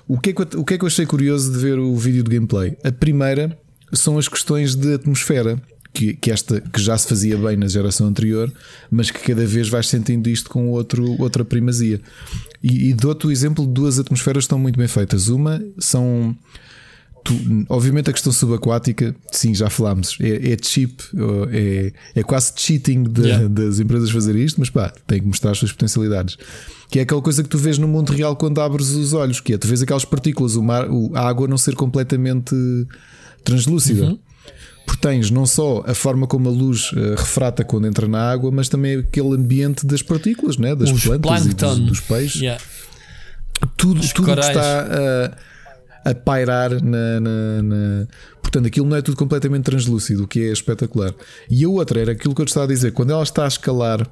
o que, é que, eu, o que é que eu achei curioso de ver o vídeo de gameplay? A primeira são as questões de atmosfera. Que, que, esta que já se fazia bem na geração anterior, mas que cada vez vais sentindo isto com outro, outra primazia. E, e dou-te o exemplo de duas atmosferas que estão muito bem feitas. Uma são Tu, obviamente a questão subaquática, sim, já falámos, é, é cheap, é, é quase cheating de, yeah. das empresas fazer isto, mas pá, tem que mostrar as suas potencialidades. Que é aquela coisa que tu vês no mundo real quando abres os olhos, que é tu vês aquelas partículas, o mar, a água não ser completamente translúcida. Uhum. Porque tens não só a forma como a luz uh, refrata quando entra na água, mas também aquele ambiente das partículas, né? das os plantas e dos, dos peixes. Yeah. Tudo, tudo que está. Uh, a pairar na, na, na, Portanto, aquilo não é tudo completamente translúcido, o que é espetacular. E a outra era aquilo que eu estava a dizer: quando ela está a escalar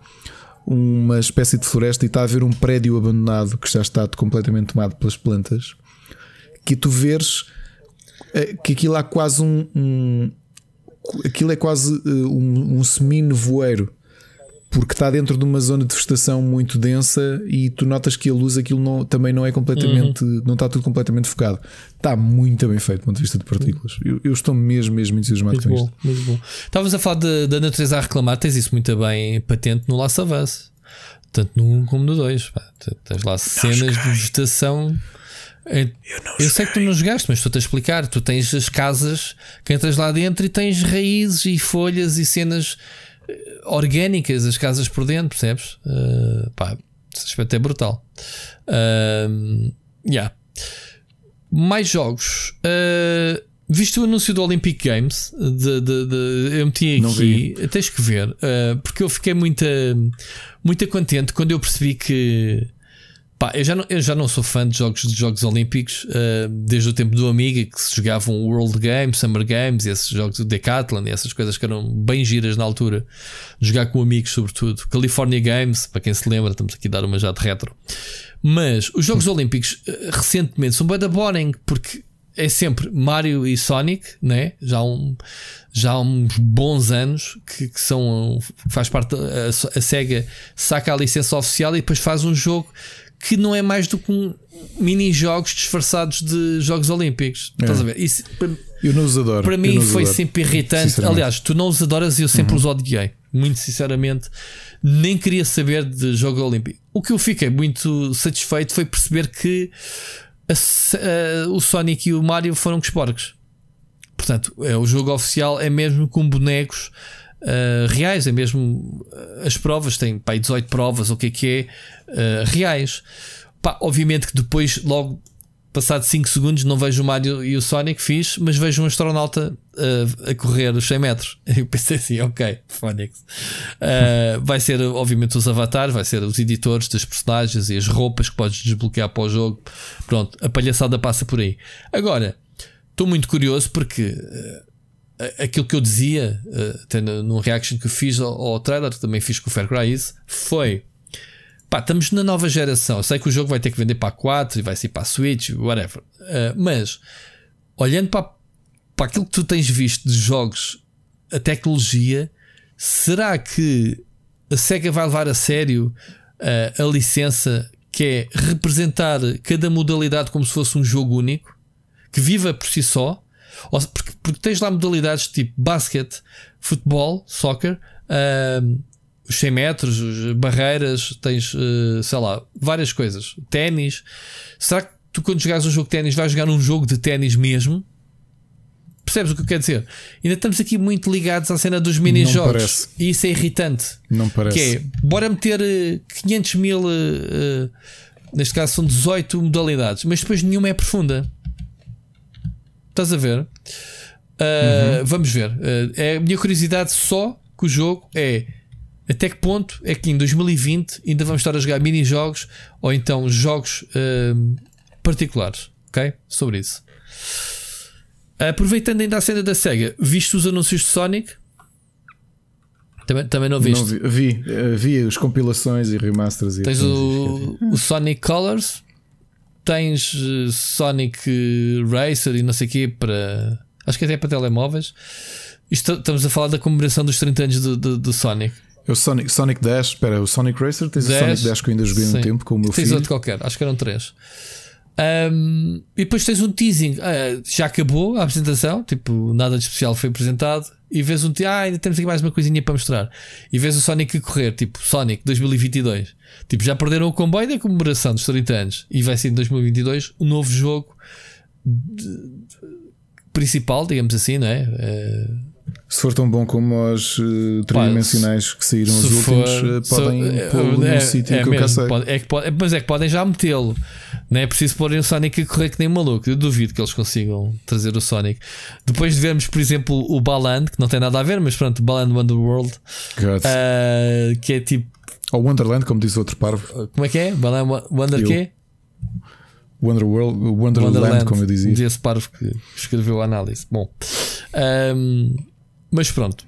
uma espécie de floresta e está a ver um prédio abandonado que já está completamente tomado pelas plantas, que tu veres eh, que aquilo há quase um. um aquilo é quase eh, um, um semi-nevoeiro porque está dentro de uma zona de vegetação muito densa e tu notas que a luz aquilo não, também não é completamente, uhum. não está tudo completamente focado. Está muito bem feito do ponto de vista de partículas. Eu, eu estou mesmo, mesmo entusiasmado muito com bom, isto. Muito bom. Estavas a falar da natureza a reclamar, tens isso muito bem patente no of Us, tanto no 1 como no 2. Tens lá cenas de vegetação. Eu, eu sei que tu não jogaste, mas estou-te a explicar. Tu tens as casas que entras lá dentro e tens raízes e folhas e cenas orgânicas as casas por dentro, percebes? Uh, pá, esse aspecto é brutal. Uh, yeah. Mais jogos. Uh, viste o anúncio do Olympic Games? De, de, de eu meti aqui. Tens que ver. Uh, porque eu fiquei muito, muito contente quando eu percebi que Pá, eu já, não, eu já não sou fã de jogos de Jogos Olímpicos uh, desde o tempo do Amiga que se jogavam World Games, Summer Games, esses jogos do Decathlon e essas coisas que eram bem giras na altura. Jogar com amigos, sobretudo. California Games, para quem se lembra, estamos aqui a dar uma já de retro. Mas os Jogos Olímpicos uh, recentemente são bem da boring porque é sempre Mario e Sonic, né? já, há um, já há uns bons anos que, que são faz parte a, a Sega saca a licença oficial e depois faz um jogo que não é mais do que um mini-jogos disfarçados de Jogos Olímpicos. É. Estás a ver? Isso, para, eu não os adoro. Para mim foi adoro. sempre irritante. Aliás, tu não os adoras e eu sempre uhum. os odiei. Muito sinceramente, nem queria saber de Jogo Olímpico. O que eu fiquei muito satisfeito foi perceber que a, a, o Sonic e o Mario foram com os porcos. Portanto, é, o jogo oficial é mesmo com bonecos uh, reais, é mesmo uh, as provas, tem pá, 18 provas, o que é que é, uh, reais. Pá, obviamente que depois, logo passado 5 segundos, não vejo o Mario e o Sonic fiz, mas vejo um astronauta uh, a correr os 100 metros. Eu pensei assim, ok, Phonics. Uh, vai ser, obviamente, os avatares, vai ser os editores das personagens e as roupas que podes desbloquear para o jogo. Pronto, a palhaçada passa por aí. Agora, estou muito curioso porque aquilo que eu dizia, uh, até no, reaction que eu fiz ao, trailer, que também fiz com o Fair Cry foi pá, estamos na nova geração. Eu sei que o jogo vai ter que vender para a 4 e vai ser para a Switch, whatever. Uh, mas olhando para, para aquilo que tu tens visto de jogos, a tecnologia, será que a Sega vai levar a sério uh, a licença que é representar cada modalidade como se fosse um jogo único que viva por si só? Porque, porque tens lá modalidades tipo basquete, futebol, soccer, uh, os 100 metros, barreiras, tens, uh, sei lá, várias coisas. Ténis. Será que tu, quando jogares um jogo de ténis, vais jogar um jogo de ténis mesmo? Percebes o que eu quero dizer? Ainda estamos aqui muito ligados à cena dos mini-jogos. E isso é irritante. Não parece. Que é, bora meter 500 uh, mil, uh, neste caso são 18 modalidades, mas depois nenhuma é profunda. Estás a ver? Uh, uhum. Vamos ver. Uh, é a minha curiosidade só que o jogo é até que ponto é que em 2020 ainda vamos estar a jogar mini-jogos ou então jogos uh, particulares. Ok? Sobre isso. Aproveitando ainda a cena da SEGA, viste os anúncios de Sonic? Também, também não viste? Não vi, vi, vi, as compilações e remasters. E Tens o, o Sonic Colors, tens Sonic Racer e não sei o quê para Acho que até é para telemóveis. Isto, estamos a falar da comemoração dos 30 anos do, do, do Sonic. É o Sonic, Sonic Dash, espera, o Sonic Racer, tens 10, o Sonic Dash que eu ainda joguei um tempo com o meu tens filho. outro qualquer, acho que eram três. Um, e depois tens um teasing. Uh, já acabou a apresentação, tipo, nada de especial foi apresentado. E vês um ah, ainda temos aqui mais uma coisinha para mostrar. E vês o Sonic a correr, tipo, Sonic 2022. Tipo, já perderam o comboio da comemoração dos 30 anos. E vai ser em 2022 o um novo jogo de, de, principal, digamos assim, não é? Uh, se for tão bom como os uh, tridimensionais que saíram os últimos, for, uh, podem uh, pô-lo é, num sítio é que eu sei. Pode, é que pode, mas é que podem já metê-lo. Não é preciso porem o Sonic a correr que nem maluco. Eu duvido que eles consigam trazer o Sonic. Depois de vermos, por exemplo, o Balan, que não tem nada a ver, mas pronto, Balan Wonderworld, uh, que é tipo. Ou Wonderland, como diz outro parvo. Como é que é? Balan Wonder quê? Wonderworld, Wonderland, Wonderland, como eu dizia. Desse parvo que escreveu a análise. Bom. Um, mas pronto.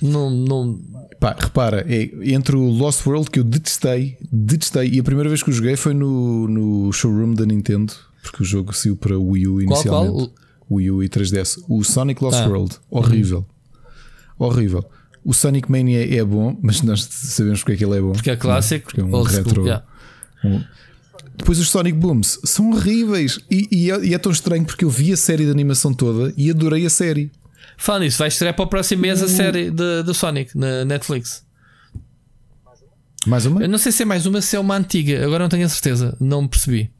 Não, não... Pá, repara, é, entre o Lost World que eu detestei, detestei, e a primeira vez que o joguei foi no, no showroom da Nintendo, porque o jogo saiu para Wii U inicialmente. Qual, qual? Wii U e 3DS. O Sonic Lost ah. World, horrível. Uhum. Horrível. O Sonic Mania é bom, mas nós sabemos porque é que ele é bom. Porque é clássico, porque é um retro. Yeah. Um... Depois os Sonic Booms são horríveis e, e, é, e, é, tão estranho porque eu vi a série de animação toda e adorei a série. Fala nisso, vai estrear para o próximo mês a série do Sonic na Netflix. Mais uma? Eu não sei se é mais uma, se é uma antiga, agora não tenho a certeza, não percebi.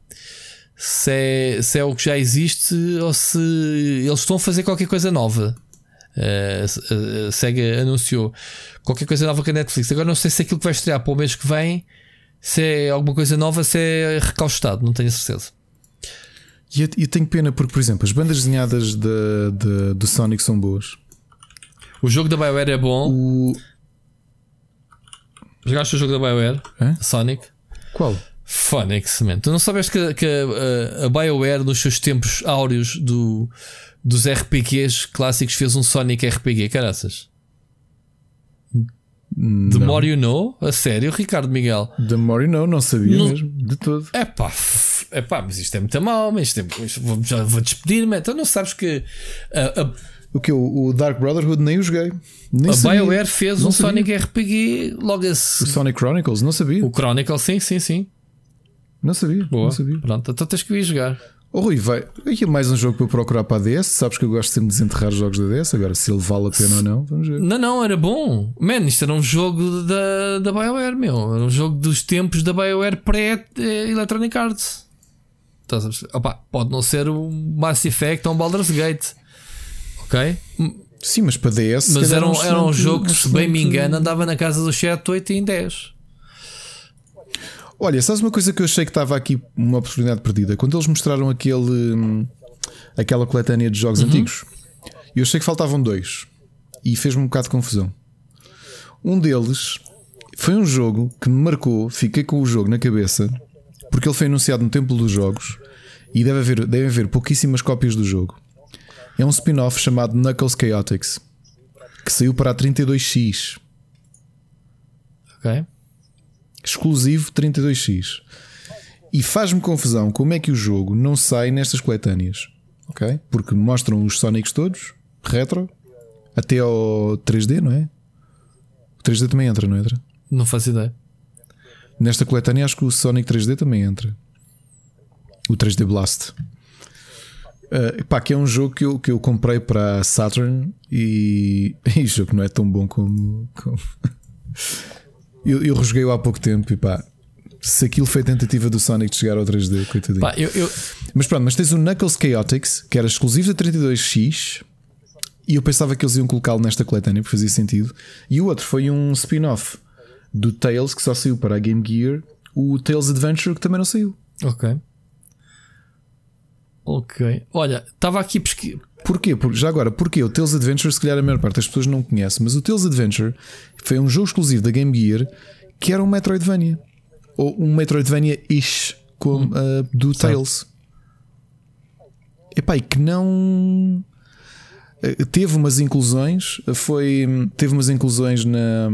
Se é, se é o que já existe ou se eles estão a fazer qualquer coisa nova. Uh, a Sega anunciou qualquer coisa nova com a Netflix. Agora não sei se aquilo que vai estrear para o mês que vem, se é alguma coisa nova, se é recaustado, não tenho a certeza. E eu, eu, tenho pena porque, por exemplo, as bandas desenhadas de, de, do Sonic são boas. O jogo da BioWare é bom. O... Jogaste o jogo da BioWare? Hã? Sonic? Qual? Phonics, man. Tu não sabes que, que a, a, BioWare, nos seus tempos áureos do, dos RPGs clássicos, fez um Sonic RPG, caraças? The não. More You Know? A sério, Ricardo Miguel? The More You Know, não sabia mesmo, de todo. É pá, é pá, mas isto é muito mal, mas isto é, vou, já vou despedir-me. Então não sabes que. Uh, uh, o que o, o Dark Brotherhood nem o joguei. Nem a sabia. BioWare fez não um sabia. Sonic RPG logo assim. O Sonic Chronicles, não sabia. O Chronicle, sim, sim, sim. Não sabia. Boa. Não sabia. Pronto, então tens que ir jogar. Oh Rui, vai. Aqui é mais um jogo para procurar para a DS. Sabes que eu gosto sempre de desenterrar jogos da DS. Agora, se ele vale a pena ou não, vamos ver. Não, não, era bom. Man, isto era um jogo da, da BioWare, meu. Era um jogo dos tempos da BioWare pré-Electronic Arts. Opa, pode não ser o Mass Effect ou um Baldur's Gate. Ok? Sim, mas para DS. Mas era um, era um jogo que, se bem me engano, andava na casa dos 7, 8 e em 10. Olha, sabes uma coisa que eu achei que estava aqui uma oportunidade perdida? Quando eles mostraram aquele, hum, aquela coletânea de jogos uhum. antigos, eu achei que faltavam dois e fez-me um bocado de confusão. Um deles foi um jogo que me marcou, fiquei com o jogo na cabeça, porque ele foi anunciado no Templo dos Jogos e deve haver, deve haver pouquíssimas cópias do jogo. É um spin-off chamado Knuckles Chaotix que saiu para a 32X. Ok exclusivo 32x. E faz-me confusão como é que o jogo não sai nestas coletâneas. Ok? Porque mostram os Sonics todos, retro, até ao 3D, não é? O 3D também entra, não entra? Não faço ideia. Nesta coletânea acho que o Sonic 3D também entra. O 3D Blast. Uh, pá, que é um jogo que eu, que eu comprei para Saturn e, e o jogo não é tão bom como. como... Eu, eu resguei-o há pouco tempo e pá, se aquilo foi a tentativa do Sonic de chegar ao 3D, coitadinho. Pá, eu, eu... Mas pronto, mas tens o Knuckles Chaotix, que era exclusivo da 32X, e eu pensava que eles iam colocá-lo nesta coletânea, porque fazia sentido. E o outro foi um spin-off do Tales, que só saiu para a Game Gear, o Tales Adventure, que também não saiu. Ok. Ok. Olha, estava aqui pesquisar. Porquê? Já agora, porquê? O Tales Adventure, se calhar a maior parte das pessoas não conhece, mas o Tales Adventure foi um jogo exclusivo da Game Gear que era um Metroidvania. Ou um Metroidvania-ish hum. uh, do Tales. Epá, e que não. Uh, teve umas inclusões, foi, teve umas inclusões na,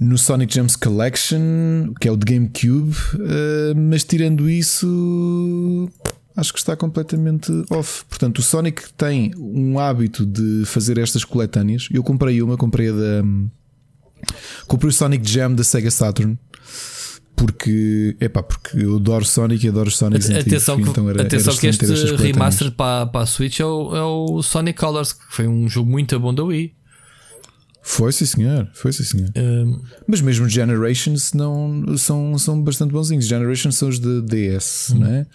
no Sonic Gems Collection, que é o de GameCube, uh, mas tirando isso, acho que está completamente off. Portanto, o Sonic tem um hábito de fazer estas coletâneas. Eu comprei uma, comprei a da. Comprei o Sonic Jam da Sega Saturn. Porque, epá, porque eu adoro Sonic e adoro os Sonics atenção antigos, que, então era, atenção era que este remaster para, para a Switch é o, é o Sonic Colors, que foi um jogo muito bom da Wii. Foi, sim, senhor. Foi, sim, senhor. Um, Mas mesmo Generations não, são, são bastante bonzinhos. Generations são os de DS, Hum. não é?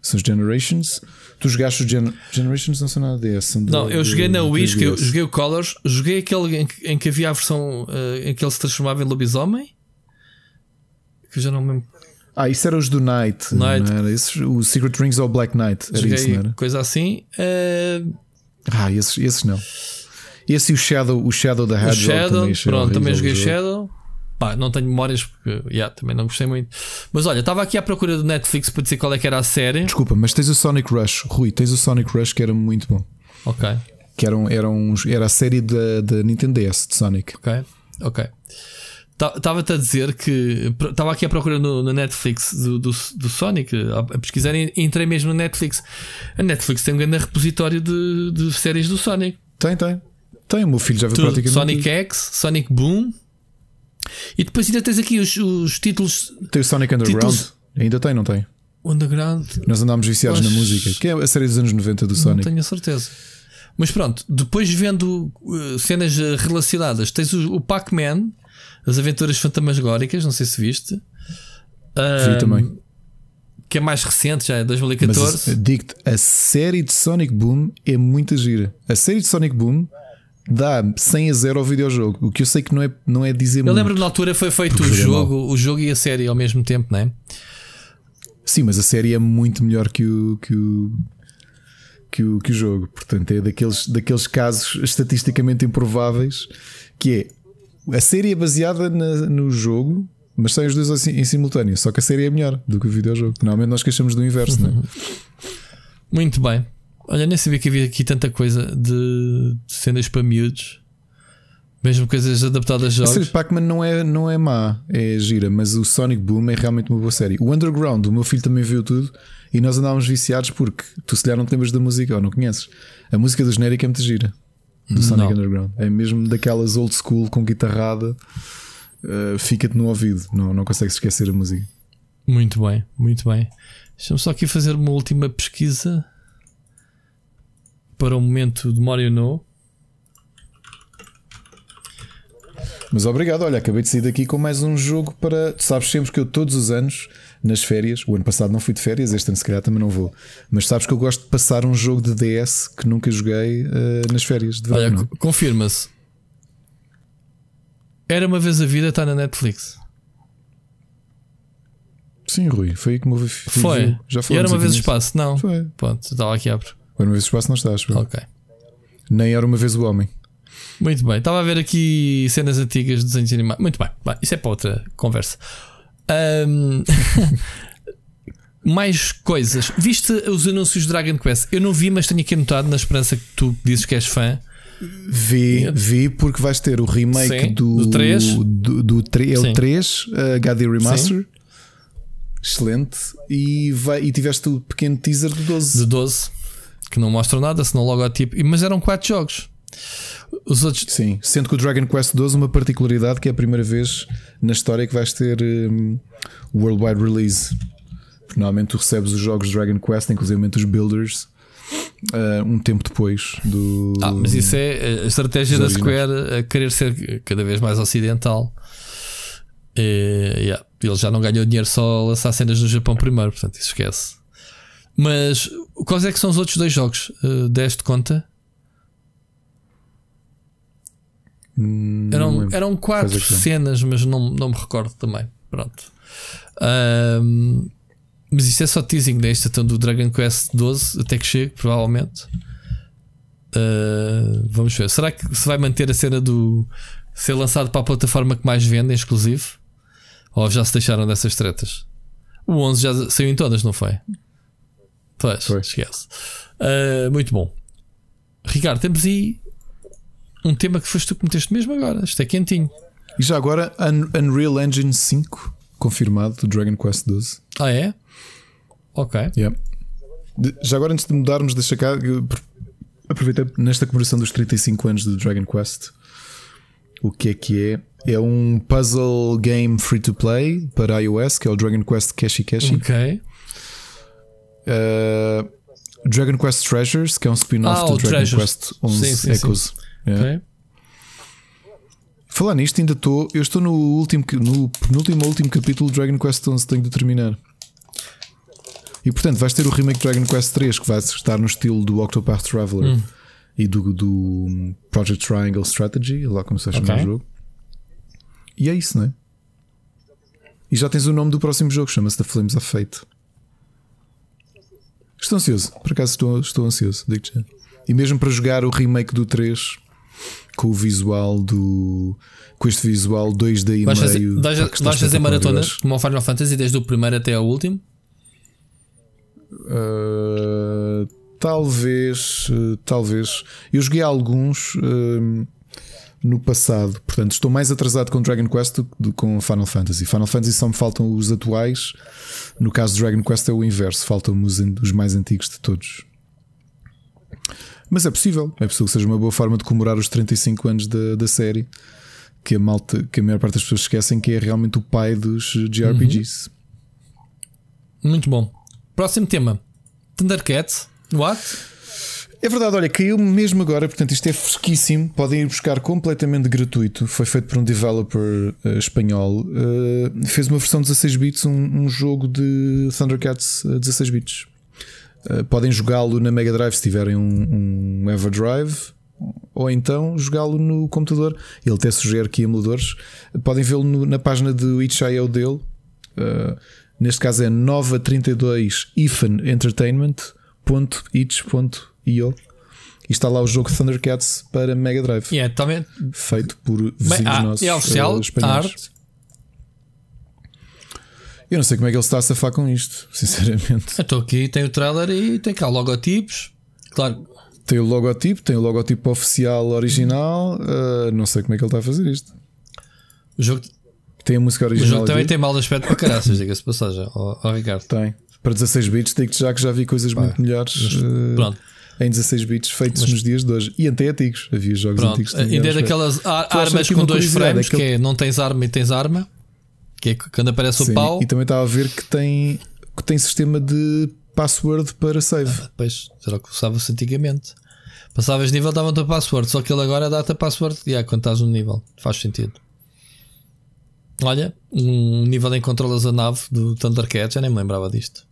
São os Generations. Tu jogaste os Gen- Generations, não são nada DS. São de- não, eu de- joguei na de Wii, joguei, 3DS. joguei o Colors, joguei aquele em, que- em que havia a versão eh, em que ele se transformava em lobisomem. Que eu já não me lembro. Ah, isso era os do Night. Night. Não era? O Secret Rings ou Black Knight. Era Joguei isso, não era? coisa assim. Eh, Ah, esses, esses não. Esse e o Shadow, o Shadow da o Hedgehog Shadow, também pronto, também o joguei. Shadow. Pá, não tenho memórias porque yeah, também não gostei muito. Mas olha, estava aqui à procura do Netflix para dizer qual é que era a série. Desculpa, mas tens o Sonic Rush. Rui, tens o Sonic Rush que era muito bom. Ok, Que era, um, era, um, era a série da, da Nintendo DS de Sonic. ok, ok. Estava-te a dizer que estava aqui à procura no, no Netflix do, do, do Sonic, a, a pesquisar e entrei mesmo no Netflix. A Netflix tem um grande repositório de, de séries do Sonic. Tem, tem. Tem, o meu filho já viu Tudo. praticamente. Sonic. X, Sonic Boom. E depois ainda tens aqui os, os títulos Tem o Sonic Underground. Títulos- Ainda tem, não tem? Underground. Nós andámos viciados na Acho- música, que é a série dos anos 90 do Sonic. Não tenho a certeza. Mas pronto, depois vendo uh, cenas uh, relacionadas, tens o, o Pac-Man, as aventuras fantasmagóricas, não sei se viste. Vi Ah, também. Que é mais recente, já é Mas 2014. a- digo-te, a série de Sonic Boom é muita gira. A série de Sonic Boom dá 100 a 0 ao videojogo. O que eu sei que não é, não é dizer Eu muito. lembro que na altura foi feito o jogo, o jogo e a série ao mesmo tempo, não é? Sim, mas a série é muito melhor que o, que o, que o, que o jogo. Portanto, é daqueles, daqueles casos estatisticamente improváveis que é a série é baseada na- no jogo, mas saem os dois assim, em simultâneo. Só que a série é melhor do que o videojogo. Normalmente nós queixamos do inverso, não é? Muito bem. Olha, nem sabia que havia aqui tanta coisa de cenas para miúdos. Mesmo coisas adaptadas a A série jogos. Pac-Man não é, não é má, é gira, mas o Sonic Boom é realmente uma boa série. O Underground, o meu filho também viu tudo e nós andávamos viciados porque tu se calhar não te lembras da música ou não conheces. A música do genérico é muito gira do Sonic Não. Underground. É mesmo daquelas old school com guitarrada, uh, fica-te no ouvido, não, não consegues esquecer a música. Muito bem, muito bem. Deixa-me só aqui fazer uma última pesquisa para o momento de Mario No. Mas obrigado, olha, acabei de sair daqui com mais um jogo para. Tu sabes sempre que eu todos os anos, nas férias, o ano passado não fui de férias, este ano se calhar também não vou. Mas sabes que eu gosto de passar um jogo de DS que nunca joguei eh, nas férias de verão. Olha, é? co- confirma-se. Era uma vez a vida, está na Netflix. Sim, Rui, foi aí que me ouvi. Foi. Já e falamos era uma vez nisso. espaço? Não. Foi. Pronto, estava aqui a abrir. Era uma vez o espaço, não estás. foi. Ok. Nem era uma vez o homem. Muito bem. Estava a ver aqui cenas antigas de desenhos animados. Muito bem. Isso é para outra conversa. Ahm, Mais coisas. Viste os anúncios de Dragon Quest? Eu não vi, mas tenho aqui anotado na esperança que tu dizes que és fã. Vi, vi porque vais ter o remake Sim, do, do três. do, do é Sim. o 3 uh, HD Remaster. Excelente. E, vai, e tiveste o pequeno teaser do 12. de 12 que não mostram nada, senão logotipo. Mas eram 4 jogos. Os outros. Sim, sendo que o Dragon Quest 12 uma particularidade que é a primeira vez na história que vais ter um, worldwide release. Porque normalmente tu recebes os jogos de Dragon Quest, inclusive os builders, uh, um tempo depois do. Ah, mas isso é a estratégia da. Square a querer ser cada vez mais ocidental. E, yeah, Ele já não ganhou dinheiro só a lançar cenas no Japão primeiro, portanto, isso esquece. Mas quais é que são os outros dois jogos? Uh, deste conta? Hum, Eram, eram quatro é cenas, mas não, não me recordo também. Pronto. Ahm, mas isto é só teasing desta, então do Dragon Quest 12 até que chegue, provavelmente. Ah, vamos ver. Será que se vai manter a cena do ser lançado para a plataforma que mais vende, em exclusivo? Ou já se deixaram dessas tretas? O 11 já saiu em todas, não foi? Pois, Foi. esquece. Ah, muito bom. Ricardo, temos aí um tema que foste tu que meteste mesmo agora. Isto é quentinho. E já agora, Un- Unreal Engine 5 confirmado do Dragon Quest 12. Ah, é? Ok. Yeah. Já agora, antes de mudarmos, deixa cá. Aproveitei nesta comemoração dos 35 anos do Dragon Quest. O que é que é? É um puzzle game free to play para iOS, que é o Dragon Quest Cashi Cashi. Ok. Uh, Dragon Quest Treasures, que é um spin-off Ah, do Dragon Treasures. Quest 11 Sim, sim, sim. Echoes. É. Ok. Falar nisto, ainda estou. Eu estou no último, no penúltimo último capítulo do Dragon Quest 11, tenho de terminar. E portanto, vais ter o remake de Dragon Quest 3 que vai estar no estilo do Octopath Traveler Hum. e do, do Project Triangle Strategy, lá como se chama Ok. o jogo. E é isso, não é? E já tens o nome do próximo jogo, chama-se The Flames of Fate. Estou ansioso, por acaso estou, estou ansioso, digo já. E mesmo para jogar o remake do 3 com o visual do. com este visual 2D e Vais fazer, meio. vais, pá, vais fazer maratonas como o Final Fantasy desde o primeiro até o último? Uh, talvez, uh, talvez. Eu joguei alguns uh, no passado, portanto estou mais atrasado com Dragon Quest do que com Final Fantasy. Final Fantasy só me faltam os atuais. No caso de Dragon Quest é o inverso, faltam-me os, os mais antigos de todos. Mas é possível, é possível que seja uma boa forma de comemorar os 35 anos da, da série. Que a, malta, que a maior parte das pessoas esquecem que é realmente o pai dos JRPGs. Muito bom. Próximo tema: Thundercats. What? É verdade, olha, caiu-me mesmo agora, portanto isto é fresquíssimo. Podem ir buscar completamente gratuito. Foi feito por um developer eh, espanhol. Eh, fez uma versão 16 bits, um, um jogo de Thundercats a 16 bits. Eh, podem jogá-lo na Mega Drive se tiverem um, um Everdrive, ou então jogá-lo no computador. Ele até sugere aqui emuladores. Podem vê-lo na página do itch.io dele. Uh, neste caso é nova32-entertainment.itch.io e está lá o jogo Thundercats para Mega Drive, Yeah, também. feito por Bem, vizinhos ah, nossos é oficial. uh, A espanhóis. arte. Eu não sei como é que ele está a safar com isto, sinceramente. Estou aqui, tem o trailer e tem cá logotipos. Claro, Tem o logotipo, tem o logotipo oficial original. uh, não sei como é que ele está a fazer isto. o jogo, Tem a música o original. jogo também aqui? tem mal de aspecto para caraças, diga-se passagem, ó, ó, Ricardo. Tem. Para 16 bits, digo-te já que já vi coisas muito melhores uh, Pronto, em 16 bits feitos nos dias de hoje. E até antigos. Havia jogos pronto. antigos tinham Ainda é daquelas ar- armas com dois frames, é que é não tens arma e tens arma. Que é quando aparece o Sim, pau. E também estava a ver que tem, que tem sistema de password para save. Depois, será que usava-se antigamente? Passavas nível, dava-te a password, só que ele agora dá-te a password yeah, quando estás no nível. Faz sentido. Olha, um nível em que controlas a nave do Thundercat, já nem me lembrava disto.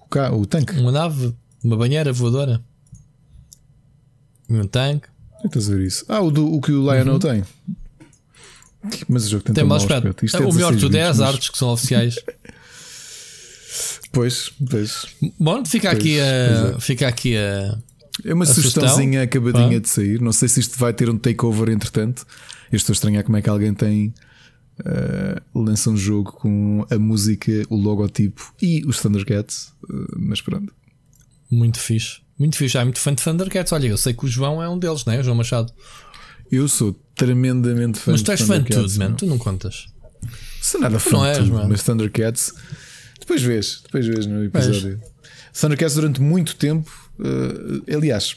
O, ca- o tanque. Uma nave, uma banheira voadora, e um tanque. Estás a ver isso? Ah, o, do, o que o Lion tem. Mas o jogo tem, Tem tão mau aspecto. aspecto. É o melhor de 16 tudo é as mas- artes que são oficiais. Pois, pois. Bom, fica Pois, aqui a. é. Fica aqui a. É uma A sugestãozinha acabadinha Pá. de sair. Não sei se isto vai ter um takeover entretanto. Eu estou a estranhar como é que alguém tem. eh, lança um jogo com a música, o logotipo e os Thundercats. eh, mas pronto. Muito fixe. Muito fixe. Já é muito fã de Thundercats. Olha, eu sei que o João é um deles, não é? O João Machado. Eu sou tremendamente fã Mas tu és fã de tudo, man. meu. Tu não contas. Sou nada fã não de és, tudo, mano. mas Thundercats. Depois vês, depois vês no episódio. Thundercats durante muito tempo. eh, aliás,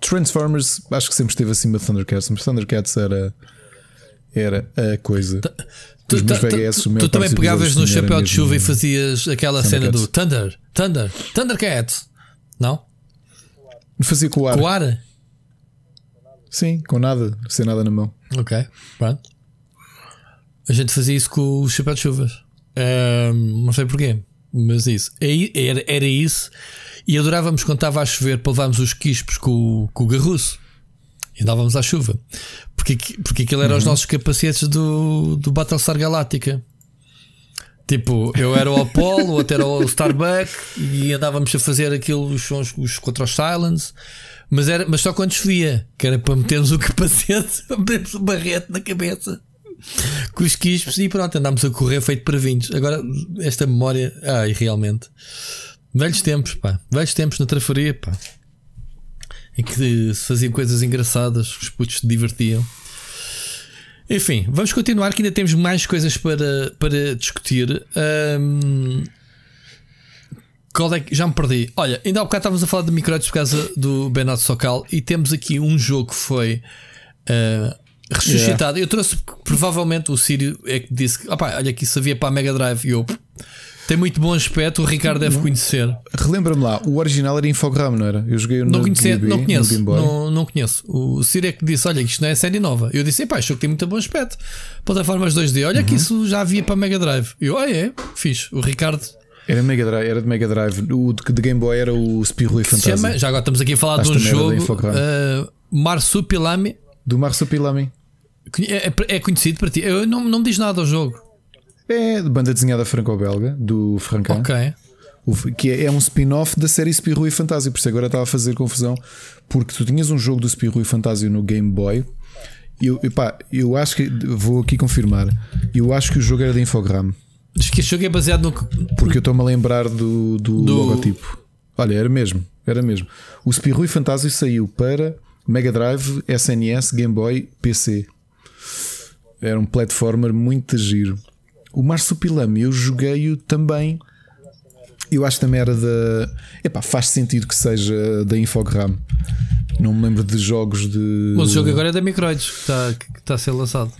Transformers acho que sempre esteve acima de Thundercats, mas Thundercats era, era a coisa. Tu, meus tu- VHS, tu- também pegavas no chapéu de chuva e fazias aquela cena do Thunder, Thunder, Thundercats. Não? Fazia com o ar. Com o ar? Sim, com nada, sem nada na mão. Ok, pronto. A gente fazia isso com o chapéu de chuvas. Ahm, não sei porquê, mas isso. Aí Era, era isso. E adorávamos quando estava a chover para levarmos os quispos com, o- com o garruço. E andávamos à chuva. Porque, porque aquilo eram os nossos capacetes do, do Battlestar Galáctica. Tipo, eu era o Apollo, o outro era o Starbuck e andávamos a fazer aquilo, os sons os contra os Silence, mas, era, mas só quando chovia, que era para metermos o capacete, para metermos o barrete na cabeça com os quispos e pronto, andámos a correr feito para vinhos. Agora, esta memória, ai, realmente, velhos tempos, pá, velhos tempos na trafaria, pá, em que se faziam coisas engraçadas, os putos se divertiam. Enfim, vamos continuar que ainda temos mais coisas para, para discutir. Ahm, Qual é que já me perdi? Olha, ainda há bocado estávamos a falar de microides por causa do Bernardo Socal e temos aqui um jogo que foi uh, ressuscitado. Yeah. Eu trouxe provavelmente o Sírio é que disse que olha aqui se havia para a Mega Drive e eu tem muito bom aspecto, o Ricardo deve conhecer. Relembra-me lá, o original era Infogram, não era? Eu joguei não, conhecia, não conheço, não, não conheço. O Ciro é que disse: Olha, isto não é série nova. Eu disse: Pá, isto tem muito bom aspecto. Plataformas 2D, olha uhum. que isso já havia para Mega Drive. Eu, ah, é, fixe. O Ricardo. Era, Mega Drive, era de Mega Drive. O de, Game Boy era o Spirro e Fantasma. Chama, já agora estamos aqui a falar Acho de um jogo. Uh, Marsupilami. Do Marsupilami. É, é, é conhecido para ti? Eu, não, não me diz nada ao jogo. É de banda desenhada franco-belga, do Francan. Ok. Que é, é um spin-off da série Spirro e Fantasio. Por isso agora estava a fazer confusão. Porque tu tinhas um jogo do Spirro e Fantasio no Game Boy. Eu, epá, eu acho que. Vou aqui confirmar. Eu acho que o jogo era da Infogram. Diz que este jogo é baseado no. Porque eu estou-me a lembrar do, do, do, logotipo. Olha, era mesmo. Era mesmo. O Spirro e Fantasio saiu para Mega Drive, SNS, Game Boy, PC. Era um platformer muito giro. O Marsupilame eu joguei-o também. Eu acho que também era da. Epá, faz sentido que seja da Infogram. Não me lembro de jogos de. Mas o jogo agora é da Microids que está, que está a ser lançado.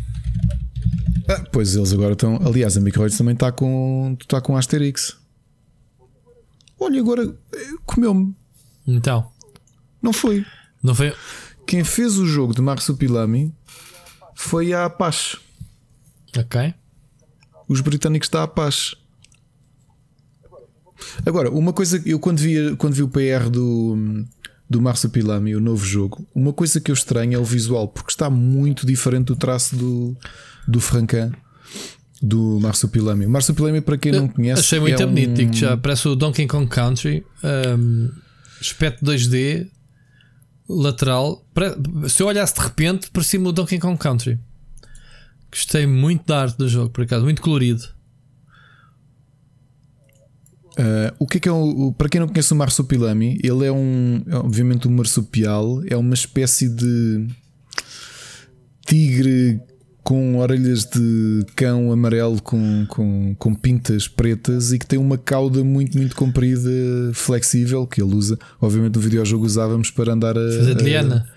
Ah, pois eles agora estão. Aliás, a Microids também está com. Está com Asterix. Olha, agora eh, comeu-me. Então. Não foi. Não foi. Quem fez o jogo de Marsupilami foi a Apache. Ok os britânicos está a paz. Agora, uma coisa que eu quando vi, quando vi o PR do, do Marsupilami, o novo jogo, uma coisa que eu estranho é o visual, porque está muito diferente do traço do, do Francan do Marsupilami. Marsupilami, para quem não conhece, achei muito é bonito, um... já, parece o Donkey Kong Country, um, aspecto 2D, lateral. Se eu olhasse de repente, parecia-me o Donkey Kong Country. Gostei muito da arte do jogo, por acaso, muito colorido. Uh, o que é que é o, para quem não conhece o marsupilami, ele é um, é obviamente um marsupial, é uma espécie de tigre com orelhas de cão amarelo com, com, com pintas pretas e que tem uma cauda muito, muito comprida, flexível, que ele usa. Obviamente no videojogo usávamos para andar a. Fazer de liana,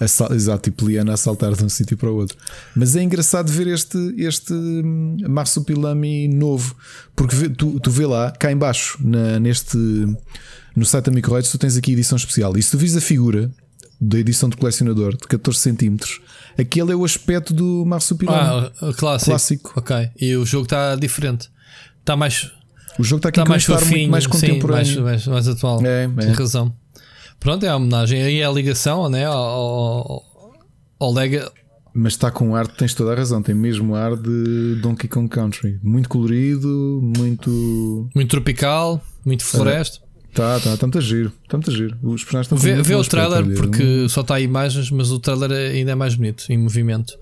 nisso. exato, tipo Liana a saltar de um sítio para o outro. Mas é engraçado ver este, este hum, Marsupilami novo, porque tu, tu vê lá, cá embaixo, na, neste no site da Microids, tu tens aqui edição especial. E se tu vis a figura da edição de colecionador de 14 cm, aquele é o aspecto do Marsupilami. Ah, clássico. clássico. Ok. E o jogo está diferente. Está mais. O jogo está aqui está mais fofinho, mais contemporâneo. Sim, mais, mais, mais atual. É, é. Tem razão. Pronto, é a homenagem. Aí é a ligação né, ao, ao, ao Lega. Mas está com ar, tens toda a razão, tem mesmo ar de Donkey Kong Country. Muito colorido, muito. Muito tropical, muito floresta. Tá, tá, está muito giro, está muito giro. Os personagens estão Vê, vê o trailer porque só está imagens, mas o trailer ainda é mais bonito, em movimento.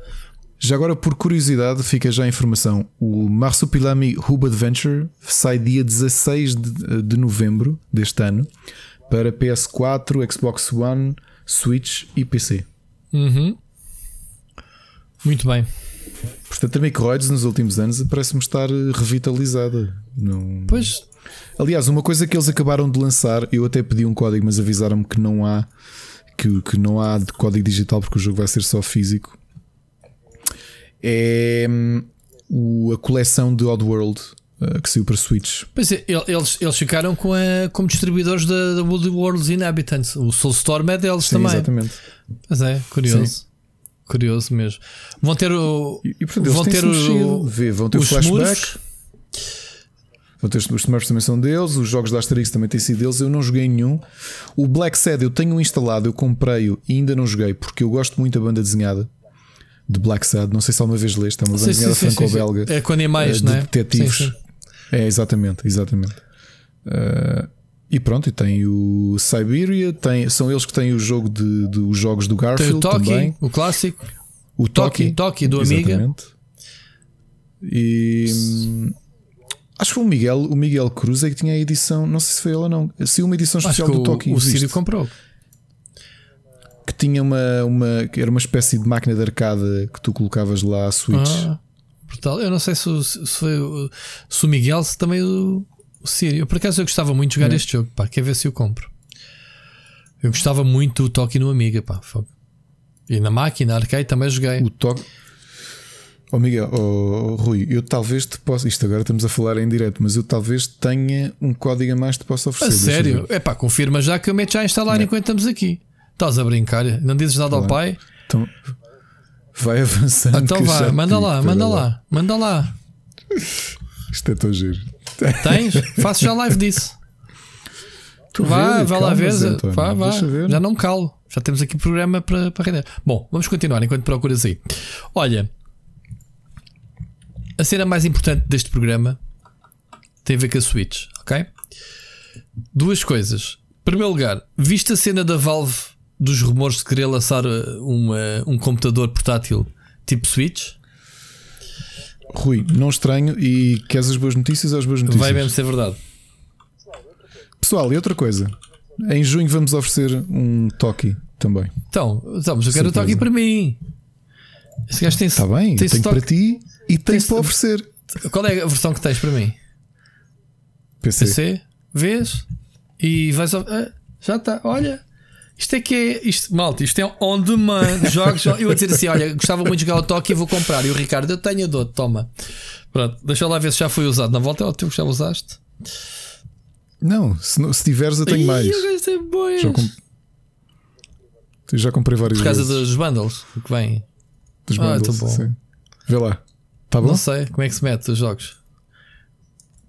Já agora, por curiosidade, fica já a informação: o Marsupilami Hub Adventure sai dia 16 de, de novembro deste ano para PS4, Xbox One, Switch e PC. Uhum. Muito bem. Portanto, a Microids nos últimos anos parece-me estar revitalizada. Não... Pois. Aliás, uma coisa que eles acabaram de lançar, eu até pedi um código, mas avisaram-me que não há que, que não há de código digital porque o jogo vai ser só físico. É hum, a coleção de Oddworld eh, que saiu para Switch. Pois é, eles, eles ficaram com a, como distribuidores da, da Woody World's Inhabitants. O Soulstorm é deles Sim, também. Exatamente. Mas é, curioso. Sim. Curioso mesmo. Vão ter o. E, e portanto, vão, ter o, Vê, vão ter o flashback. Vão ter, os Smurfs também são deles, os jogos da Asterix também têm sido deles. Eu não joguei nenhum. O Black Sad eu tenho instalado, eu comprei-o e ainda não joguei porque eu gosto muito da banda desenhada de Black Sad. Não sei se alguma vez leste, é uma banda desenhada franco-belga. É com animais, uh, não é? Detetives. Sim, sim. É, exatamente, exatamente. Uh, e pronto, e tem o Siberia, tem, são eles que têm o jogo de, de os jogos do Garfield tem o Toki, também. O clássico. O Toki, Toki do Amiga. E hum, acho que foi o Miguel, o Miguel Cruz é que tinha a edição, não sei se foi ele ou não. Se uma edição especial do Toki. O, o Sírio comprou. Que tinha uma, uma era uma espécie de máquina de arcada que tu colocavas lá a Switch. Ah brutal. Eu não sei se, se foi se o Miguel, se também o, Sírio. Eu, por acaso eu gostava muito de jogar É. este jogo, pá. Quer ver se eu compro? Eu gostava muito do Toque no Amiga, pá. E na máquina, arcade também joguei. O toque. Oh Miguel, oh, oh, Rui, eu talvez te possa. Isto agora estamos a falar em direto, mas eu talvez tenha um código a mais que te possa A oferecer. Eu sério? É pá, confirma já que eu meto já a instalar enquanto estamos aqui. Estás a brincar? Não dizes nada ao Tá pai? Então, vai avançando. Então vá, manda lá, manda lá, manda lá. Isto é tão giro. Tens? Faço já live disso. Tu Vá, vê, vai lá ver. António, Vá, vá. Ver. Já não me calo. Já temos aqui programa para, para render. Bom, vamos continuar enquanto procuras aí. Olha, a cena mais importante deste programa tem a ver com a Switch, ok? Duas coisas. Em primeiro lugar, viste a cena da Valve dos rumores de querer lançar uh, uma, um computador portátil tipo Switch? Rui, não estranho. E queres as boas notícias ou as boas notícias? Vai mesmo ser verdade. Pessoal, e outra coisa. Em junho vamos oferecer um Toki também. Então, então mas eu quero o toque para mim. Esse gajo tem, Está Tá bem, tem tenho para ti e Tem- para oferecer. Qual é a versão que tens para mim? PC. PC, vês e vais. Ah, já está, olha. Isto é que é. Isto, malta, isto é on demand. Jogos. Eu ia dizer assim: olha, gostava muito de jogar o toque e vou comprar. E o Ricardo, eu tenho a dor, toma. Pronto, deixa lá ver se já foi usado. Na volta é o teu que já usaste. Não, se, não- se tiveres, eu tenho Ih, mais. boias. Já, com- Eu já comprei vários Por causa vezes. dos bundles que vem. Dos Ah, bundles, tá bom. sim. Vê lá. Está bom? Não sei como é que se mete os jogos.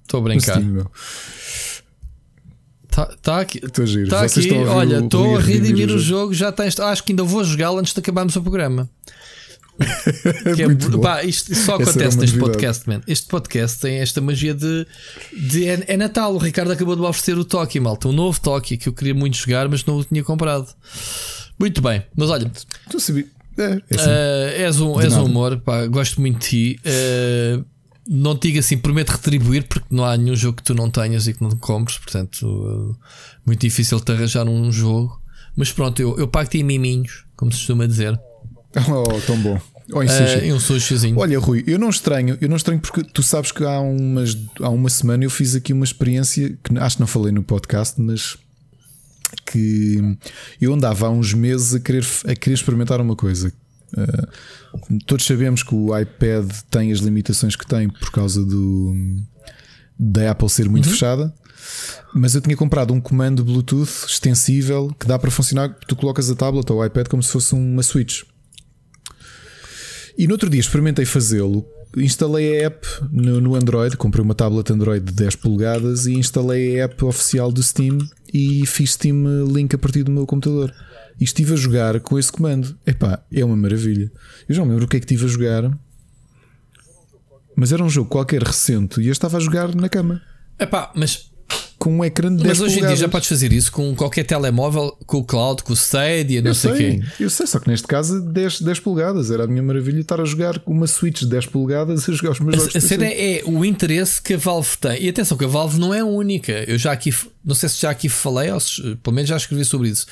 Estou a brincar. Steam. Está tá aqui. Estou a giro. Vocês aqui, olha, estou a redimir o jogo. Já tens, acho que ainda vou jogá-lo antes de acabarmos o programa. Que é- pá, isto só acontece neste podcast, man. Este podcast tem esta magia de. de- é, é Natal. O Ricardo acabou de me oferecer o Toki, malta. Um novo Toki que eu queria muito jogar, mas não o tinha comprado. Muito bem, mas olha, Tu sabia- É, é assim. eh, és um, De és um humor, pá, gosto muito de ti. Eh, não te digo assim, prometo retribuir, porque não há nenhum jogo que tu não tenhas e que não compres, portanto, eh, muito difícil te arranjar um jogo. Mas pronto, eu, eu pago-te em miminhos, como se costuma dizer. Oh, tão bom. Oh, em Eh, sushi. e um sushizinho. Olha, Rui, eu não estranho, eu não estranho porque tu sabes que há, umas, há uma semana eu fiz aqui uma experiência que acho que não falei no podcast, mas que eu andava há uns meses a querer, a querer experimentar uma coisa. Uh, todos sabemos que o iPad tem as limitações que tem por causa do da Apple ser muito fechada. Mas eu tinha comprado um comando Bluetooth extensível que dá para funcionar. Tu colocas a tablet ou o iPad como se fosse uma Switch. E no outro dia experimentei fazê-lo. Instalei a app no, no Android, comprei uma tablet Android de 10 polegadas e instalei a app oficial do Steam e fiz Steam Link a partir do meu computador. E estive a jogar com esse comando. Epá, é uma maravilha. Eu já me lembro o que é que estive a jogar, mas era um jogo qualquer recente e eu estava a jogar na cama Epá, mas, com um ecrã de 10 mas hoje em dia já podes fazer isso com qualquer telemóvel, com o cloud, com o Stadia, não Eu sei o quê. eu sei, só que neste caso 10, 10 polegadas era a minha maravilha estar a jogar com uma Switch de 10 polegadas a jogar os meus jogos. A, cena é o interesse que a Valve tem. E atenção, que a Valve não é a única. Eu já aqui, não sei se já aqui falei, ou se, pelo menos já escrevi sobre isso.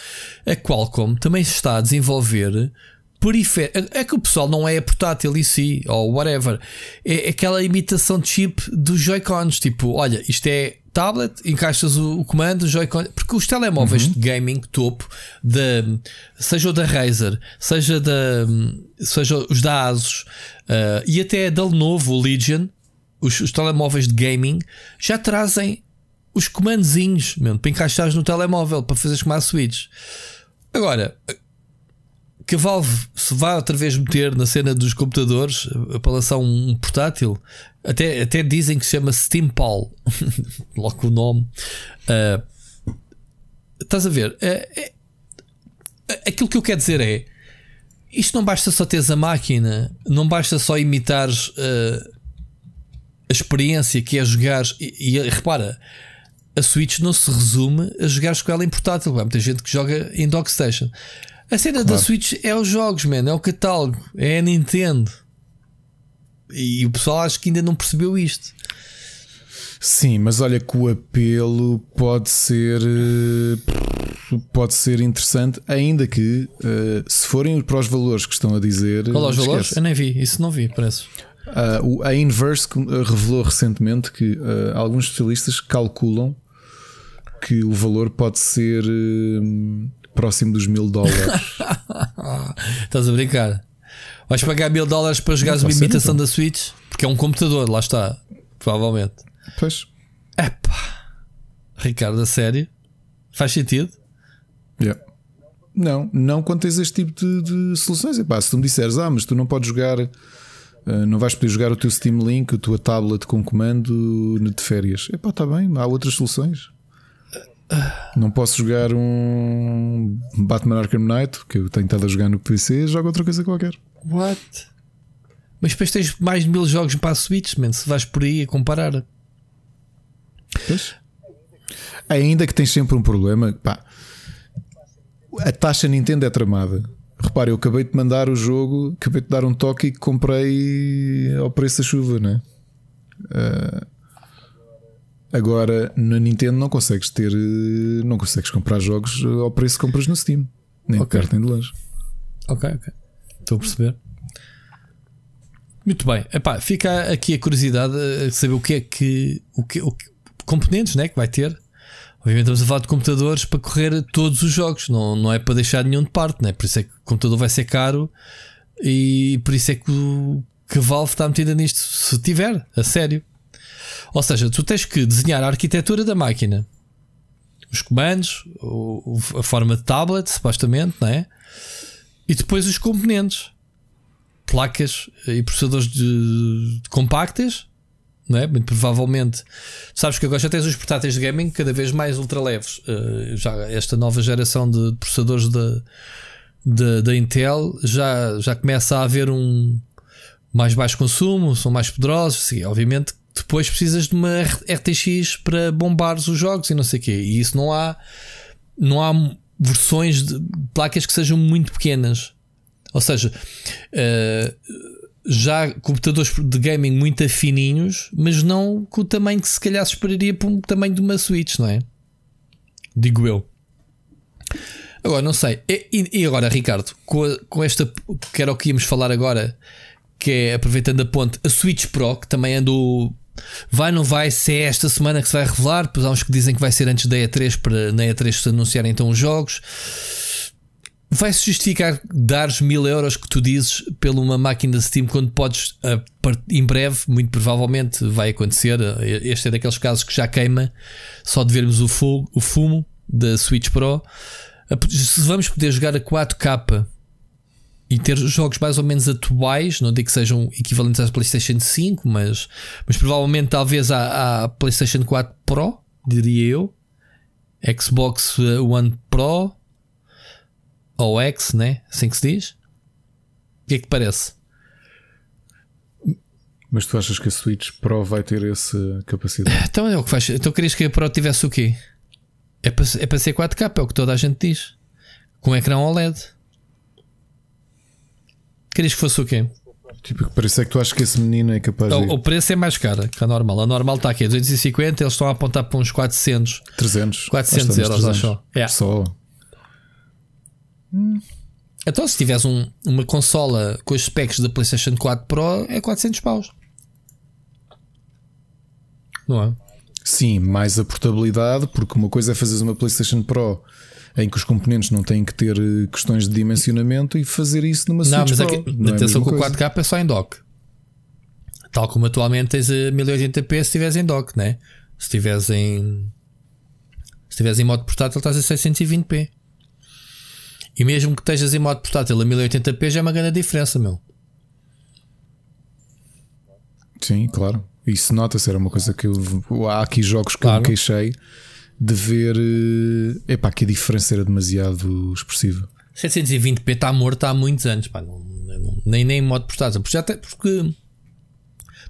A Qualcomm também está a desenvolver periféricos. É que o pessoal não é portátil em si, ou whatever. É aquela imitação de chip dos Joy-Cons. Tipo, olha, isto é tablet, encaixas o, o comando, o Joy-Con. Porque os telemóveis de gaming topo, da, seja o da Razer, seja, da, seja os da Asus uh, e até da Lenovo, o Legion, os, os telemóveis de gaming, já trazem os comandozinhos mesmo, para encaixares no telemóvel, para fazeres como a Switch. Agora, que a Valve se vai outra vez meter na cena dos computadores eh, para lançar um portátil, até, até dizem que se chama Steam Pal, logo o nome. Ah, estás a ver? É- é- aquilo que eu quero dizer é isto não basta só teres a máquina, não basta só imitares ah, a experiência que é jogar. E, e repara, a Switch não se resume a jogares com ela em portátil. Há muita gente que joga em dock station. A cena da Switch é os jogos, man, é o catálogo, é a Nintendo. E o pessoal acho que ainda não percebeu isto. Sim, mas olha que o apelo pode ser eh, pode ser interessante, ainda que eh, se forem para os valores que estão a dizer, Qual é os valores? Eu nem vi, isso não vi, parece. Uh, a Inverse revelou recentemente que uh, alguns especialistas calculam que o valor pode ser próximo dos mil dólares. Estás a brincar? Vais pagar mil dólares para jogares uma imitação então. da Switch? Porque é um computador, lá está. Provavelmente. Pois. Epá. Ricardo, a sério? Faz sentido? Yeah. Não, não quando tens este tipo de, de soluções. Epá, se tu me disseres, ah, mas tu não podes jogar, uh, não vais poder jogar o teu Steam Link, a tua tablet com comando de férias. Epá, está bem, há outras soluções. Não posso jogar um Batman Arkham Knight, que eu tenho estado a jogar no PC, jogo outra coisa qualquer. What? Mas depois tens mais de mil jogos para a Switch, man, se vais por aí a comparar. Pois. Ainda que tens sempre um problema, pá, a taxa Nintendo é tramada. Repare, eu acabei de mandar o jogo, acabei de dar um toque e comprei ao preço da chuva, né? Uh, agora na Nintendo não consegues ter, não consegues comprar jogos ao preço que compras no Steam, nem okay. de perto nem de longe. Ok, ok, estou a perceber. Muito bem, Epá, fica aqui a curiosidade a saber o que é que, o que, o que componentes né, que vai ter Obviamente estamos a falar de computadores para correr todos os jogos, não, não é para deixar nenhum de parte, né? por isso é que o computador vai ser caro e por isso é que, o, que Valve está metida nisto, se tiver, a sério. Ou seja, tu tens que desenhar a arquitetura da máquina, os comandos, a forma de tablet, supostamente, não é? E depois os componentes, placas e processadores de, de compactas não é? Muito provavelmente. Sabes que agora já tens os portáteis de gaming cada vez mais ultra leves. Uh, já esta nova geração de processadores da, da, Intel já, já começa a haver um mais baixo consumo, são mais poderosos. Sim, obviamente, depois precisas de uma RTX para bombar os jogos e não sei o quê. E isso não há, não há versões de placas que sejam muito pequenas. Ou seja, uh, já computadores de gaming muito afininhos, mas não com o tamanho que se calhar se esperaria para um tamanho de uma Switch, não é? Digo eu. Agora, não sei. E, e agora, Ricardo, com, a, com esta, que era o que íamos falar agora, que é aproveitando a ponte, a Switch Pro, que também andou. Vai, não vai, se é esta semana que se vai revelar, pois há uns que dizem que vai ser antes da E3 para na E3 se anunciarem então os jogos vai-se justificar dar os mil euros que tu dizes pela uma máquina Steam quando podes, em breve, muito provavelmente vai acontecer. Este é daqueles casos que já queima, só de vermos o, fogo, o fumo da Switch Pro. Se vamos poder jogar a 4K e ter jogos mais ou menos atuais, não digo que sejam equivalentes à PlayStation 5, mas, mas provavelmente talvez à, à PlayStation 4 Pro, diria eu, Xbox One Pro ou X, né? Assim que se diz. O que é que parece? Mas tu achas que a Switch Pro vai ter essa capacidade? Então é o que faz. Então querias que a Pro tivesse o quê? É para, é para ser 4K, é o que toda a gente diz. Com um ecrã OLED. Querias que fosse o quê? Tipo, que parece é que tu achas que esse menino é capaz o, de. O preço é mais caro que a normal. A normal está aqui a 250, eles estão a apontar para uns 400. 300. 400 euros, 300. acho. É. Só. Então, se tiveres um, uma consola com os specs da PlayStation 4 Pro, é 400 paus. Não é? Sim, mais a portabilidade, porque uma coisa é fazeres uma PlayStation Pro em que os componentes não têm que ter eh, questões de dimensionamento e fazer isso numa Switch não, Pro. Aqui, não é atenção que o 4K é só em dock. Tal como atualmente tens a 1080p se estiveres em dock, né? Se estiveres em. Se estiveres em modo portátil, estás a 620p. E mesmo que estejas em modo portátil a 1080p já é uma grande diferença, meu. Sim, claro. Isso nota-se, era uma coisa que eu, há aqui jogos que claro. eu me queixei de ver eh, epá, que a diferença era demasiado expressiva. 720p está morto há muitos anos, pá, não, não, nem, nem em modo portátil. Porque, te, porque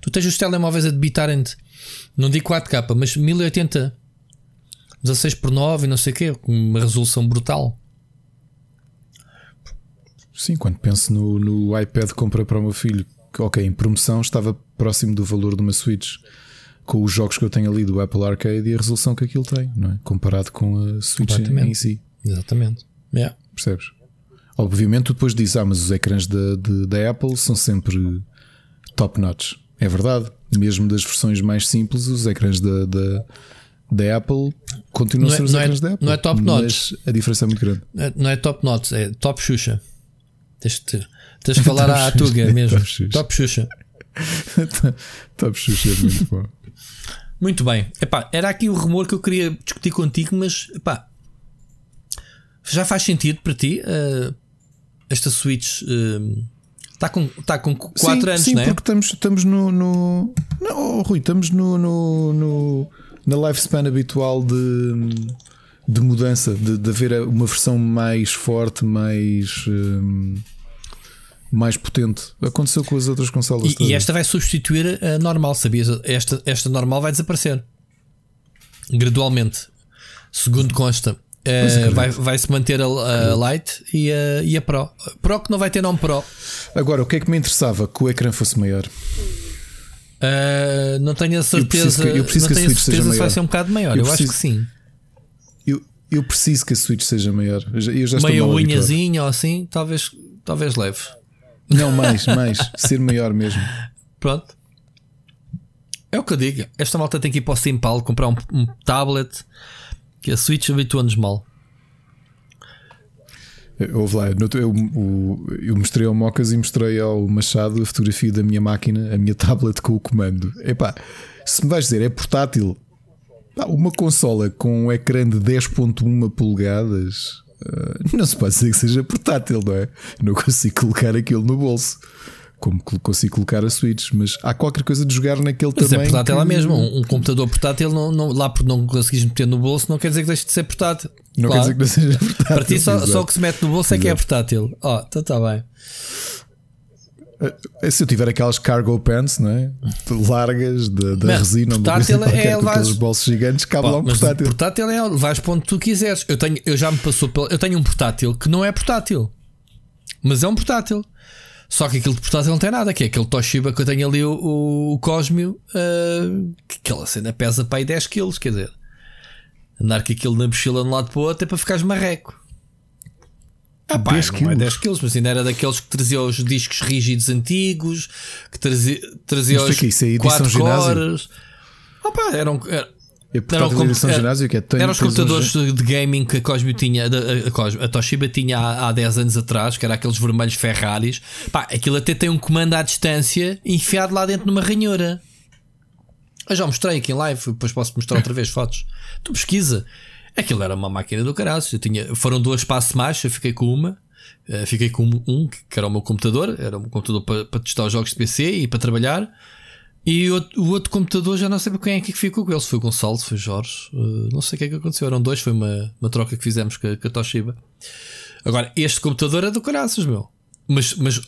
tu tens os telemóveis a debitarem não digo 4K, mas 1080 16 por 9 e não sei o quê, com uma resolução brutal. Sim, quando penso no, no iPad que comprei para o meu filho, que, ok, em promoção estava próximo do valor de uma Switch, com os jogos que eu tenho ali do Apple Arcade e a resolução que aquilo tem, não é? Comparado com a Switch em si. Exatamente. Yeah. Percebes? Obviamente, tu depois dizes, ah, mas os ecrãs da, de, da Apple são sempre top notch. É verdade. Mesmo das versões mais simples, os ecrãs da, da, da Apple continuam Não a é- ser os não é- ecrãs da Apple. não é top notch. A diferença é muito grande. Não é top notes, é top Xuxa. Tens de, tens de falar à Tuga mesmo. top Xuxa. Top Xuxa. top Xuxa é muito bom. Muito bem. Epá, era aqui o rumor que eu queria discutir contigo, mas epá, já faz sentido para ti uh, esta Switch está com, tá com 4 sim, anos, sim, não é? porque estamos, estamos no, no. Não, oh, Rui, estamos no, no, no- na lifespan habitual de, de mudança, de, de haver uma versão mais forte, mais. hum, mais potente. Aconteceu com as outras consolas. E, e esta vai substituir a normal, sabias? Esta, esta normal vai desaparecer gradualmente, segundo consta. Acredito. vai, vai se manter a, a Lite e a, e a Pro. Pro que não vai ter nome Pro. Agora, o que é que me interessava? Que o ecrã fosse maior. Eh, não tenho a preciso certeza. que- eu preciso não que a tenho a Switch seja certeza se vai maior. ser um bocado maior. Eu, Eu acho que preciso- sim. Eu, eu preciso que a Switch seja maior. Eu já, eu já Meia unhazinha ou assim, talvez, talvez leve. Não, mais, mais. Ser maior mesmo. Pronto. É o que eu digo. Esta malta tem que ir para o Simpal comprar um, um tablet que a Switch habitua-nos mal. Houve lá, no- eu, o- eu mostrei ao Mocas e mostrei ao Machado a fotografia da minha máquina, a minha tablet com o comando. Epá, se me vais dizer é portátil, pá, uma consola com um ecrã de 10.1 polegadas, ah, não se pode dizer que seja portátil, não é? Não consigo colocar aquilo no bolso. Como consigo colocar a Switch, mas há qualquer coisa de jogar naquele Mas é tamanho. portátil lá mesmo. Um, um computador portátil, não, não- lá por não conseguires meter no bolso, não quer dizer que deixe de ser portátil. Não Claro. quer dizer que não seja portátil. Para ti, só, exato. só o que se mete no bolso é que é Exato. portátil. Ó, então está bem. Eh, Se eu tiver aquelas cargo pants, não é? Largas da, da Mas resina, portátil qualquer, é com levares- aqueles bolsos gigantes, cabe lá um portátil. portátil é vais para onde tu quiseres. Eu, tenho, eu já me passou pelo, Eu tenho um portátil que não é portátil, mas é um portátil. Só que aquilo de portátil não tem nada, que é aquele Toshiba que eu tenho ali, o, o, o Cosmio, ah, que aquela cena pesa para aí 10 kg, quer dizer, andar com aquilo na mochila de um lado para o outro é para ficares marreco. Ah, pá, 10 não é quilos. 10 kg, mas ainda era daqueles que trazia os discos rígidos antigos, que trazia, trazia os que isso é edição 4 ginásio? cores. Ah, pá, eram, era- É portátil de edição era- ginásio que é eram os computadores ge- de gaming que a Cosmo tinha, a, a, Cosmo- a Toshiba tinha há, há 10 anos atrás, que era aqueles vermelhos Ferraris. Pá, aquilo até tem um comando à distância enfiado lá dentro numa ranhura. Eu já mostrei aqui em live, depois posso mostrar outra vez fotos. Tu pesquisa. Aquilo era uma máquina do caralho. Eu tinha, foram duas espaço mais, eu fiquei com uma. Eh, fiquei com um, que era o meu computador, era um computador para, para testar os jogos de PC e para trabalhar. E o, o outro computador já não sei quem é que ficou com ele. Se foi o Gonçalo, se foi o Jorge, eh, não sei o que é que aconteceu. Eram dois, foi uma, uma troca que fizemos com a, com a Toshiba. Agora, este computador é do caraças, meu. Mas, mas,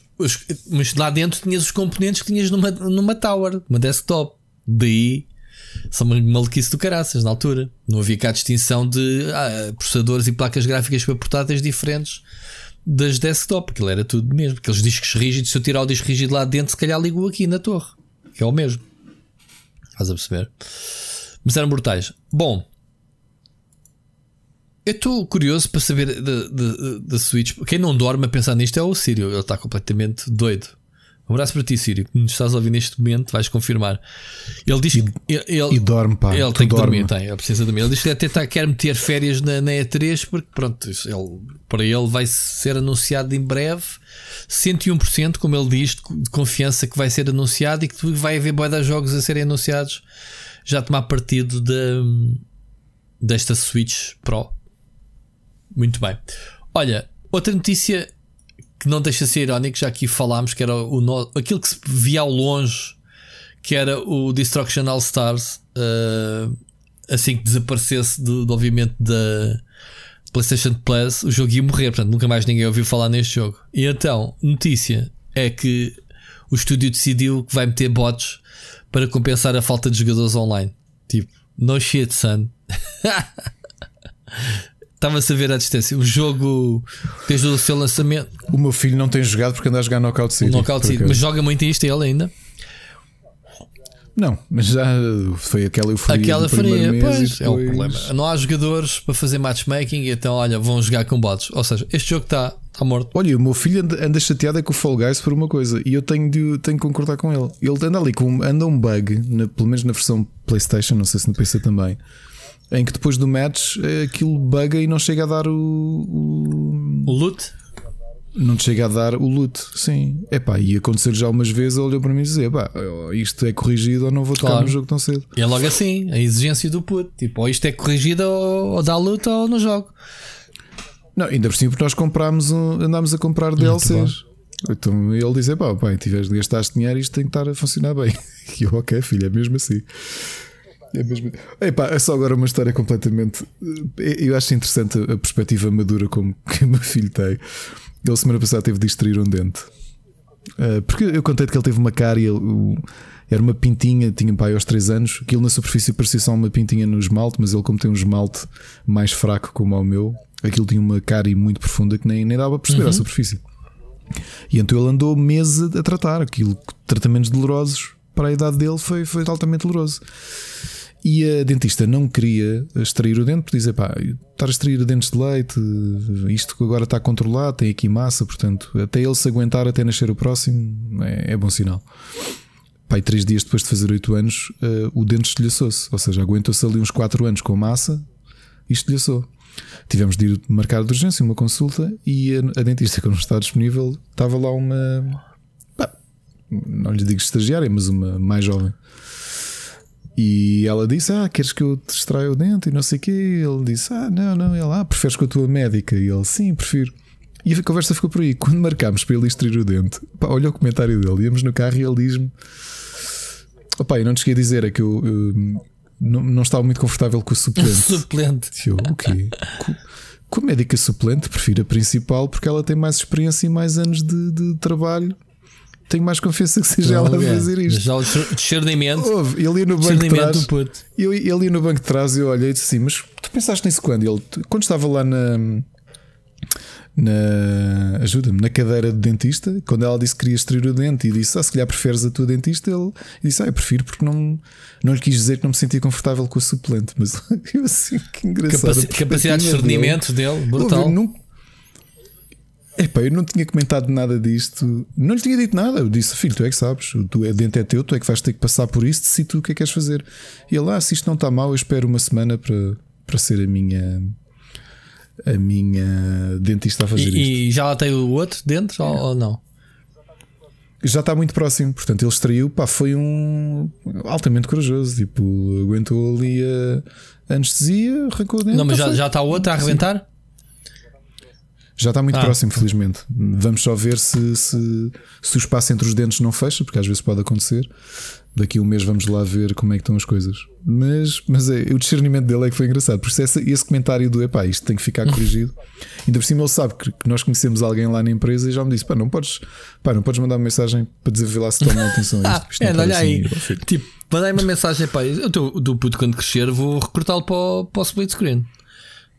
mas lá dentro tinhas os componentes que tinhas numa, numa tower, uma desktop. Daí são maluquice do caraças na altura. Não havia cá distinção de ah, processadores e placas gráficas para portáteis diferentes das desktop. Aquilo era tudo mesmo. Aqueles discos rígidos, se eu tirar o disco rígido lá dentro, se calhar ligo aqui na torre. Que é o mesmo. Estás a perceber? Mas eram brutais. Bom, eu estou curioso para saber da Switch. Quem não dorme a pensar nisto é o Sírio. Ele está completamente doido. Um abraço para ti, Sírio. que Nos estás a ouvir neste momento, vais confirmar. Ele diz que. Ele, ele- E dorme, pá. ele tem que dorme. dormir, tem, ele precisa dormir. Ele diz que até tá, quer meter férias na, na E3 porque, pronto, ele, para ele vai ser anunciado em breve. 101%, como ele diz, de de confiança que vai ser anunciado e que vai haver de jogos a serem anunciados. Já a tomar partido da, desta Switch Pro. Muito bem. Olha, outra notícia que não deixa de ser irónico, já aqui falámos, que era o, no- aquilo que se via ao longe, que era o Destruction All Stars, eh, assim que desaparecesse do, do obviamente da PlayStation Plus, o jogo ia morrer, portanto nunca mais ninguém ouviu falar neste jogo. E então, notícia é que o estúdio decidiu que vai meter bots para compensar a falta de jogadores online. Tipo, no shit, son. Estava-se a ver à distância. O jogo, desde o seu lançamento, O meu filho não tem jogado porque anda a jogar Knockout City. Knockout City, mas joga muito isto ele ainda. Não, mas já foi aquela euforia. Aquela mês pois, e é o depois- problema. Não há jogadores para fazer matchmaking, então olha, vão jogar com bots. Ou seja, este jogo está Está morto. Olha, o meu filho anda, anda chateado é com o Fall Guys por uma coisa e eu tenho de, tenho de concordar com ele. Ele anda ali com anda um bug, na, pelo menos na versão PlayStation, não sei se no PC também, em que depois do match eh, aquilo buga e não chega a dar o, o, O loot? não chega a dar o loot. Sim, epá, e aconteceu já umas vezes. Ele olhou para mim e dizia: pá, isto é corrigido ou não vou tocar Claro. no jogo tão cedo. E é logo assim, a exigência do puto. Tipo, ou isto é corrigido ou, ou dá luta ou não jogo. Não, ainda por cima, porque nós comprámos um, andámos a comprar DLCs. Então ele dizia: pá, pai, tiveste, gastaste dinheiro, isto tem que estar a funcionar bem. E eu, ok, filho, é mesmo assim. É mesmo. Epá, é só agora uma história completamente. eh, Eu acho interessante a perspectiva madura como que o meu filho tem. Ele semana passada teve de extrair um dente. Uh, porque eu contei que ele teve uma cárie, era uma pintinha, tinha pai aos 3 anos. Aquilo na superfície parecia só uma pintinha no esmalte, mas ele, como tem um esmalte mais fraco como o meu, aquilo tinha uma cárie muito profunda que nem, nem dava para perceber à superfície. E então ele andou meses a tratar aquilo, tratamentos dolorosos para a idade dele foi, foi altamente doloroso. E a dentista não queria extrair o dente, porque dizer, pá, estar a extrair dentes de leite, isto agora está controlado, tem aqui massa, portanto, até ele se aguentar até nascer o próximo, é, é bom sinal. Pai, três dias depois de fazer oito anos, eh, o dente estilhaçou-se, ou seja, aguentou-se ali uns quatro anos com massa e estilhaçou. Tivemos de ir marcar de urgência uma consulta e a, a dentista, quando estava disponível, estava lá uma. pá, não lhe digo estagiária, mas uma mais jovem. E ela disse: Ah, queres que eu te extraia o dente? E não sei o quê. Ele disse: Ah, não, não. Ele, ah, preferes com a tua médica? E ele, sim, prefiro. E a conversa ficou por aí. Quando marcámos para ele extrair o dente, pá, olha o comentário dele. Íamos no carro e ele diz-me: Opá, eu não te cheguei a dizer, é que eu, eu não, não estava muito confortável com o suplente. Suplente. E eu, o quê? Co- Com a médica suplente, prefiro a principal porque ela tem mais experiência e mais anos de, de trabalho. Tenho mais confiança que seja ela a fazer isto. Já o discernimento. Houve, ele ia no banco de trás. do. Eu, ele ia no banco de trás e eu olhei e disse assim: Mas tu pensaste nisso quando? Ele, quando estava lá na. na ajuda-me, na cadeira de dentista, quando ela disse que queria extrair o dente e disse: Ah, se calhar preferes a tua dentista, ele disse: Ah, eu prefiro porque não, não lhe quis dizer que não me sentia confortável com o suplente. Mas eu assim, que engraçado. Capaci- capacidade de discernimento dele, brutal. Ouve, eu não- Epá, eu não tinha comentado nada disto, não lhe tinha dito nada. Eu disse, filho, tu é que sabes, o tu é dente é teu, tu é que vais ter que passar por isto, decide tu o que é que queres fazer. E ele, ah, se isto não está mal, eu espero uma semana para, para ser a minha a minha dentista a fazer isto. E, e já lá tem o outro dentro ou, ou não? Já está muito próximo, portanto, ele extraiu, pá, foi um altamente corajoso, tipo, aguentou ali a anestesia, arrancou o dente. Não, mas já, já está o outro a arrebentar? Já está muito Ah. próximo, felizmente. Vamos só ver se, se, se o espaço entre os dentes não fecha, porque às vezes pode acontecer. Daqui a um mês vamos lá ver como é que estão as coisas. Mas, mas é, o discernimento dele é que foi engraçado. Por isso, essa, esse comentário do epá, isto tem que ficar corrigido. Ainda por cima, ele sabe que, que nós conhecemos alguém lá na empresa e já me disse: pá, não podes, pá, não podes mandar uma mensagem para dizer lá se tomam atenção a isto. Isto é, olha aí. assim." Eu, filho, Tipo, mandei uma mensagem para eu tô- do puto quando crescer, vou recrutá-lo para, o- para o split screen.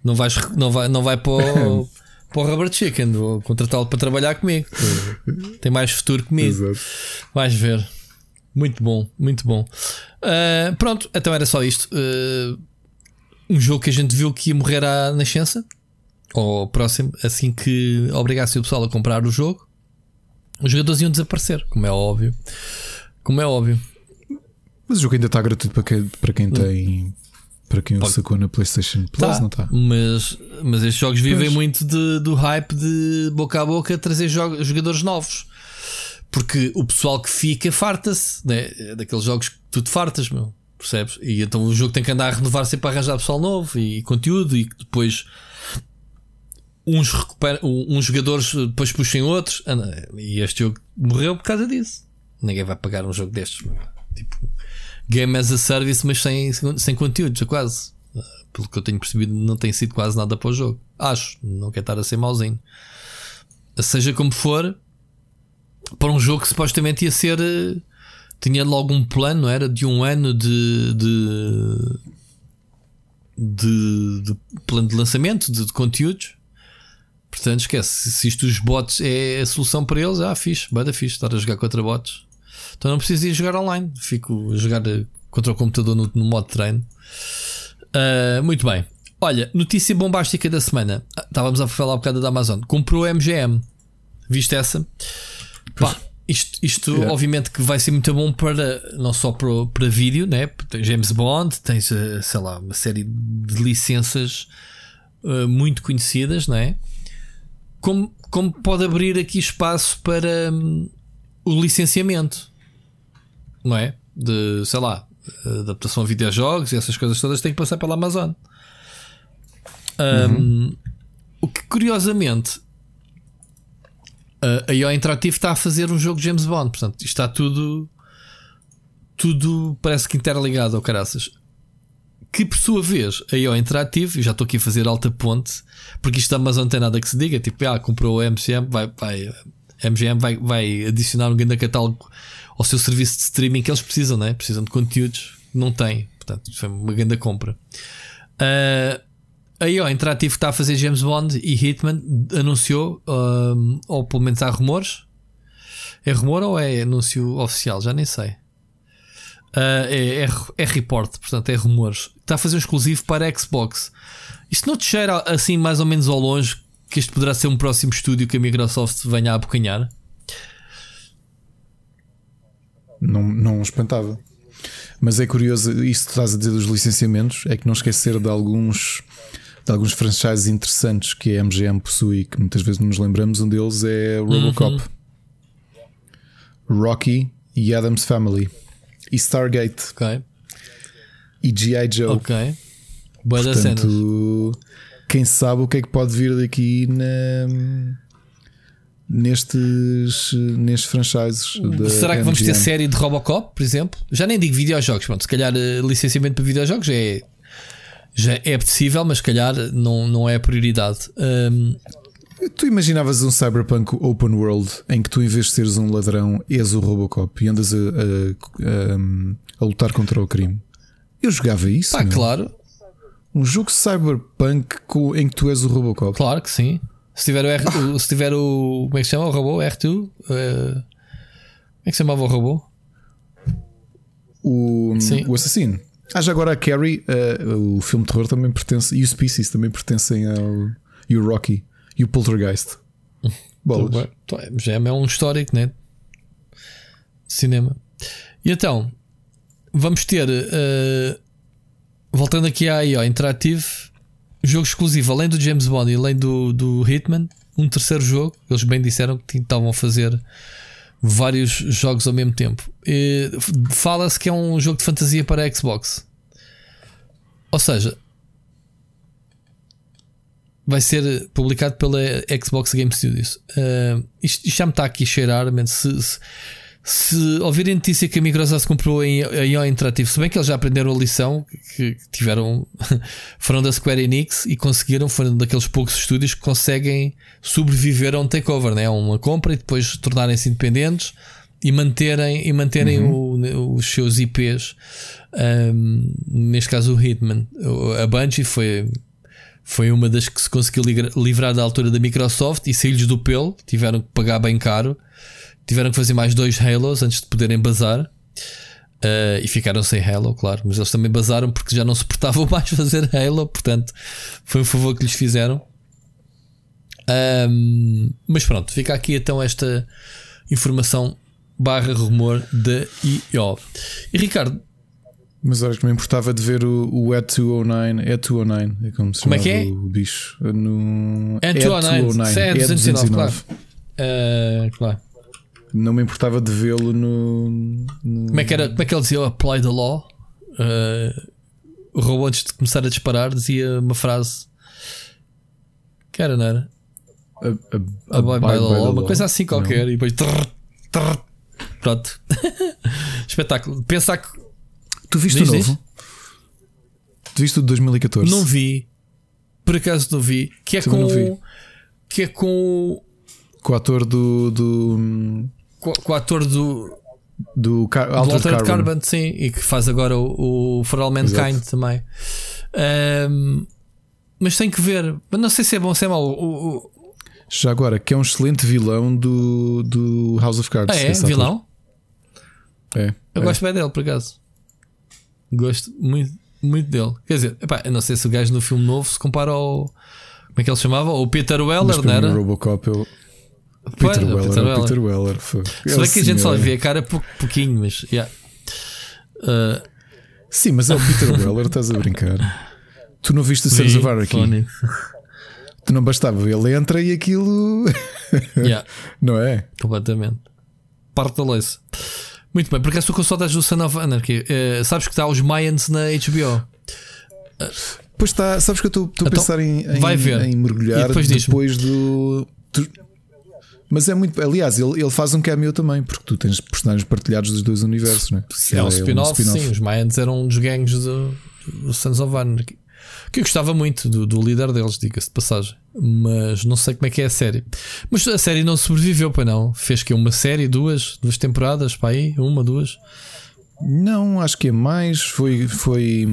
Não, vais, não, vai, não vai para o, para o Rubber Chicken, vou contratá-lo para trabalhar comigo. Tem mais futuro comigo. Exato. Vais ver. Muito bom, muito bom. Ah, pronto, então era só isto. Ah, um jogo que a gente viu que ia morrer à nascença, ou próximo, assim que obrigasse o pessoal a comprar o jogo, os jogadores iam desaparecer, como é óbvio. Como é óbvio. Mas o jogo ainda está gratuito para quem, para quem tem. Para quem o Pode- sacou na PlayStation Plus, Tá, não está? Mas, mas estes jogos vivem Pois. muito de- do hype de boca a boca trazer jo- jogadores novos. Porque o pessoal que fica farta-se né? É daqueles jogos que tu te fartas, meu. Percebes? E então o jogo tem que andar a renovar sempre para arranjar pessoal novo e, conteúdo e depois uns, recupera, uns jogadores depois puxem outros. Anda, E este jogo morreu por causa disso. Ninguém vai pagar um jogo destes. Tipo, game as a service, mas sem, sem conteúdos, quase. Pelo que eu tenho percebido, não tem sido quase nada para o jogo. Acho, não quer estar a ser mauzinho. Seja como for, para um jogo que supostamente ia ser. eh, Tinha logo um plano, era? De um ano de. de, de, de plano de lançamento de, de conteúdos. Portanto, esquece. Se isto dos bots é a solução para eles, ah, fixe, bada fixe, estar a jogar contra bots. Então não preciso ir jogar online. Fico a jogar eh, contra o computador no, no modo treino. Ah, muito bem. Olha, notícia bombástica da semana. Ah, Estávamos a falar um bocado da Amazon. Comprou a MGM. Viste essa? Pá, isto, isto Yeah. obviamente que vai ser muito bom para não só para, para vídeo, né? Tem James Bond, tens eh, sei lá, uma série de licenças eh, muito conhecidas, não é? Como, como pode abrir aqui espaço para hum, o licenciamento, não é? De sei lá, adaptação a videojogos e essas coisas todas têm que passar pela Amazon. Um, O que curiosamente a IO Interactive está a fazer um jogo de James Bond, portanto, isto está tudo tudo parece que interligado ao caraças. Que por sua vez a IO Interactive, e já estou aqui a fazer alta ponte, porque isto da Amazon tem nada que se diga, tipo, ah, comprou a MCM, vai, vai, a MGM vai, vai adicionar um grande catálogo ao seu serviço de streaming que eles precisam, né? precisam de conteúdos, não tem, portanto, foi uma grande compra. Ah, a IO Interactive que está a fazer James Bond e Hitman anunciou, um, ou pelo menos há rumores. É rumor ou é anúncio oficial? Já nem sei. Ah, é, é, é report, portanto é rumores. Está a fazer um exclusivo para Xbox. Isso não te cheira assim mais ou menos ao longe que este poderá ser um próximo estúdio que a Microsoft venha a abocanhar? Não, não espantava. Mas é curioso, isso que estás a dizer dos licenciamentos, é que não esquecer de alguns de alguns franchises interessantes que a MGM possui, que muitas vezes não nos lembramos. Um deles é Robocop, Rocky e Adam's Family, e Stargate Ok. e G.I. Joe. Ok. Boa. Portanto, quem sabe o que é que pode vir daqui na, nestes, nestes franchises. Será que vamos ter série de Robocop, por exemplo? Já nem digo videojogos, pronto, se calhar eh, licenciamento para videojogos já é, já é apetecível, mas se calhar não, não é a prioridade. Hum, Tu imaginavas um cyberpunk open world em que tu, em vez de seres um ladrão, és o Robocop e andas a, a- a- a lutar contra o crime? Eu jogava isso. pá, meu. claro, Um jogo cyberpunk em que tu és o Robocop. claro que sim. Se tiver o, R, o- se tiver o. Como é que se chama o robô? R2? eh, como é que se chamava o robô? O, Sim. o assassino. Ah, já agora a Carrie, eh, o filme de terror também pertence, e o Species também pertencem ao. e o Rocky e o Poltergeist. Bolas. Então, é, Já é um histórico, né? Cinema. E então, vamos ter. eh, voltando aqui à IO Interactive, jogo exclusivo, além do James Bond e além do, do Hitman, um terceiro jogo. Eles bem disseram que estavam a fazer vários jogos ao mesmo tempo. Fala-se que é um jogo de fantasia para a Xbox. Ou seja, vai ser publicado pela Xbox Game Studios. Uh, isto, já me está aqui a cheirar, se, se, se ouvirem notícia que a Microsoft comprou a IO Interactive, se bem que eles já aprenderam a lição, que, tiveram, foram da Square Enix e conseguiram, foram daqueles poucos estúdios que conseguem sobreviver a um takeover, né? a uma compra e depois tornarem-se independentes e manterem, e manterem o- os seus IPs. Um, neste caso, o Hitman. A Bungie foi foi uma das que se conseguiu livrar da altura da Microsoft e saiu-lhes do pelo, tiveram que pagar bem caro, tiveram que fazer mais dois Halos antes de poderem bazar. Uh, e ficaram sem Halo, claro, mas eles também bazaram porque já não suportavam mais fazer Halo, portanto foi um favor que lhes fizeram. Um, mas pronto, fica aqui então esta informação barra rumor da IO. E Ricardo, Mas olha que me importava de ver o, o E209. E209 é como se Como é que é? o bicho. No, E209, E209, é 209, claro. E209. uh, claro. Não me importava de vê-lo no, no- Como é que, era, como é que ele dizia apply the law? Uh, o robô antes de começar a disparar dizia uma frase que era, não era? a, a, by the law, uma coisa assim Não. qualquer, e depois trrr, trrr, pronto. Espetáculo. Pensar que Tu viste Diz, o diz. novo? Tu viste o de 2014? não vi, por acaso não vi, que é Também com não vi. que é com, Com o ator do. do, com, com o ator do, do Car do Altered Altered Carbon. Carbon, sim, e que faz agora o, o For All Mankind também. Um, mas tem que ver, mas não sei se é bom ou se é mau. O- o- Já agora, que é um excelente vilão do, do House of Cards. Ah, é? Vilão? É. Eu é. gosto bem dele, por acaso. Gosto muito. muito dele. Quer dizer, epá, eu não sei se o gajo no filme novo se compara ao. Como é que ele se chamava? O Peter Weller, não era? Robocop eu... Peter, Weller, Peter Weller. Peter Weller. Se bem que a gente só vê a cara pouquinho, mas. Yeah. Uh... Sim, mas é o Peter Weller, estás a brincar. Tu não viste o Sons of Anarchy? Tu não bastava, ele entra e aquilo. yeah. não é? Completamente. Parte da leiça. Muito bem, porque estou com saudades do Son of Anarchy. Uh, sabes que está os Mayans na HBO. Uh, pois está, sabes que eu estou a então, pensar em, em, vai ver. em mergulhar depois, depois do. Mas é muito. Aliás, ele, ele faz um cameo também, porque tu tens personagens partilhados dos dois universos, não é? É, é um spin-off, spin sim. Os Mayans eram um dos gangues do, do Sons of Anarchy. Que eu gostava muito do, do líder deles, diga-se de passagem. Mas não sei como é que é a série. Mas a série não sobreviveu, para não. Fez que uma série, duas, duas temporadas, para aí, uma, duas. Não, acho que é mais. Foi, foi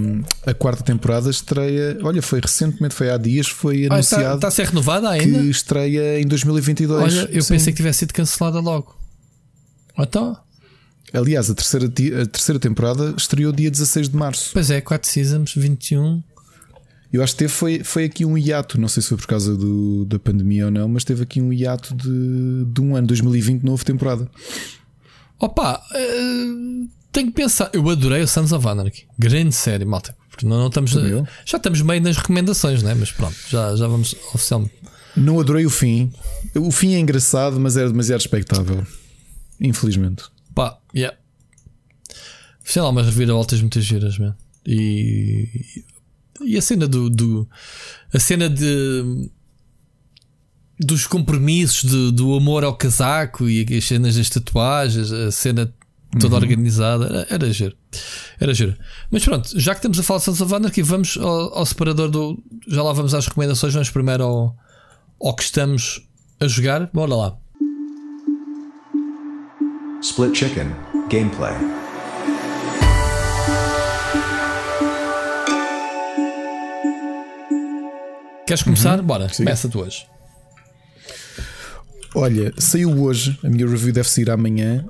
a quarta temporada estreia. Olha, foi recentemente, foi há dias, foi ah, anunciado. Está, está a ser renovada ainda? Que estreia em 2022. Olha, eu Sim. pensei que tivesse sido cancelada logo. Então. Aliás, a terceira, a terceira temporada estreou dia 16 de março. Pois é, 4 seasons, 21. Eu acho que teve, foi, foi aqui um hiato, não sei se foi por causa do, da pandemia ou não, mas teve aqui um hiato de, de um ano, 2020, nova temporada. Opa, uh, tenho que pensar. Eu adorei o Sons of Anarchy, grande série, malta. Porque não, não estamos, já estamos meio nas recomendações, né? mas pronto, já, já vamos oficialmente. Não adorei o fim. O fim é engraçado, mas era demasiado expectável. Infelizmente. Pá, yeah. Sei lá, mas reviravoltas muitas giras, man. E e a cena do, do a cena de dos compromissos de, do amor ao casaco e as cenas das tatuagens, a cena toda uhum. organizada, era, era giro. Era giro. Mas pronto, já que estamos a falar de Sons of Anarchy, vamos ao, ao, separador do. Já lá vamos às recomendações, vamos primeiro ao, ao que estamos a jogar. Bora lá. Split Chicken Gameplay. Queres começar? Uhum. Bora, Sim. começa tu hoje. Olha, saiu hoje, a minha review deve sair amanhã.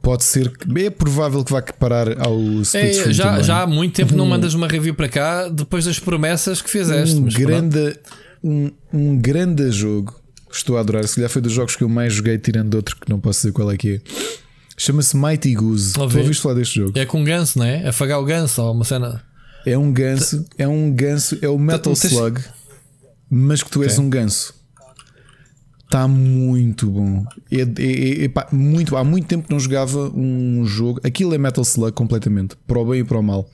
Pode ser que é provável que vá parar ao é, já, já há muito tempo não mandas uma review para cá depois das promessas que fizeste. Um, grande, um, um grande jogo. Estou a adorar. Se calhar foi dos jogos que eu mais joguei, tirando outro que não posso dizer qual é que é. Chama-se Mighty Goose. Tu ouviste falar deste jogo? É com ganso, não é? Afagar o ganso ou uma cena. É um ganso, é um ganso, é o Metal Slug, mas que tu és um ganso. Está muito bom. É, é, é, pá, muito, há muito tempo que não jogava um jogo. Aquilo é Metal Slug completamente, para o bem e para o mal.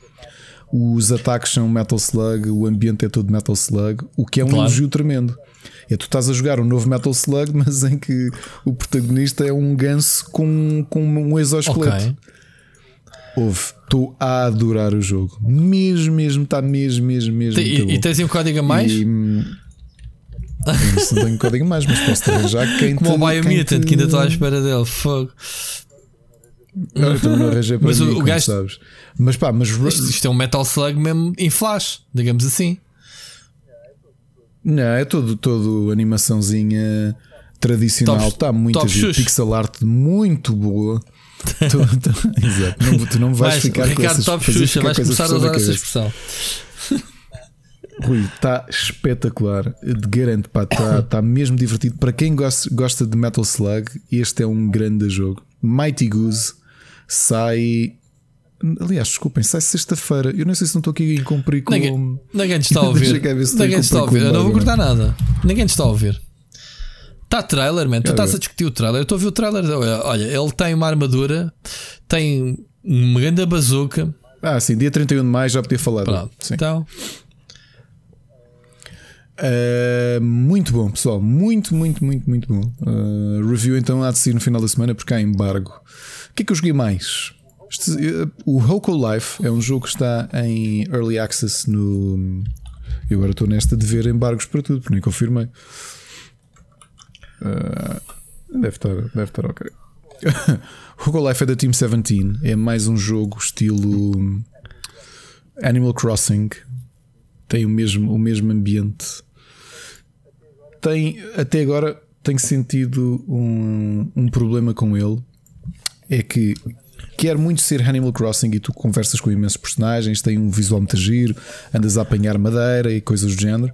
Os ataques são Metal Slug, o ambiente é todo Metal Slug, o que é um claro. elogio tremendo. É tu estás a jogar um novo Metal Slug, mas em que o protagonista é um ganso com, com um exoesqueleto. Okay. Houve, estou a adorar o jogo. Mesmo, mesmo, está mesmo, mesmo, mesmo. E, e tens um código a mais? E, não tenho código a mais, mas posso arranjar quem Como te, o Biomutant, te... que ainda estou à espera dele. Fogo. Eu também não arranjei para mas mim, o, gajo, sabes. Mas pá, mas isto, isto, é um Metal Slug mesmo em flash, digamos assim. Não, é todo, todo animaçãozinha tradicional. Está muito pixel art muito boa tu, tu, exato. Não, tu não vais, vais ficar Ricardo com essas, Top Xuxa, vais começar a usar essa expressão. Rui, está espetacular. Garanto, está tá mesmo divertido. Para quem gosta, de Metal Slug, este é um grande jogo. Mighty Goose sai. Aliás, desculpem, sai sexta-feira. Eu não sei se não estou aqui em cumprir com. Ninguém, ninguém te está a ouvir. Ninguém te está a ouvir. Eu não vou cortar nada. Ninguém te está a ouvir. Está trailer, man. Tu estás a discutir o trailer. Eu estou a ver o trailer. Olha, ele tem uma armadura, tem uma grande bazuca. Ah, sim, dia 31 de maio já podia falar. Pronto, então. Uh, muito bom, pessoal. Muito, muito, muito, muito bom. Uh, review então há de ser no final da semana porque há embargo. O que é que eu joguei mais? Este, uh, o Hoco Life é um jogo que está em Early Access no. Eu agora estou nesta de ver embargos para tudo, porque nem confirmei. Deve estar, deve estar ok. Hugo Life é da Team 17. É mais um jogo estilo Animal Crossing. Tem o mesmo, o mesmo ambiente. Tem, até agora, tenho sentido um, um problema com ele. É que quer muito ser Animal Crossing e tu conversas com imensos personagens, tem um visual muito giro, andas a apanhar madeira e coisas do género.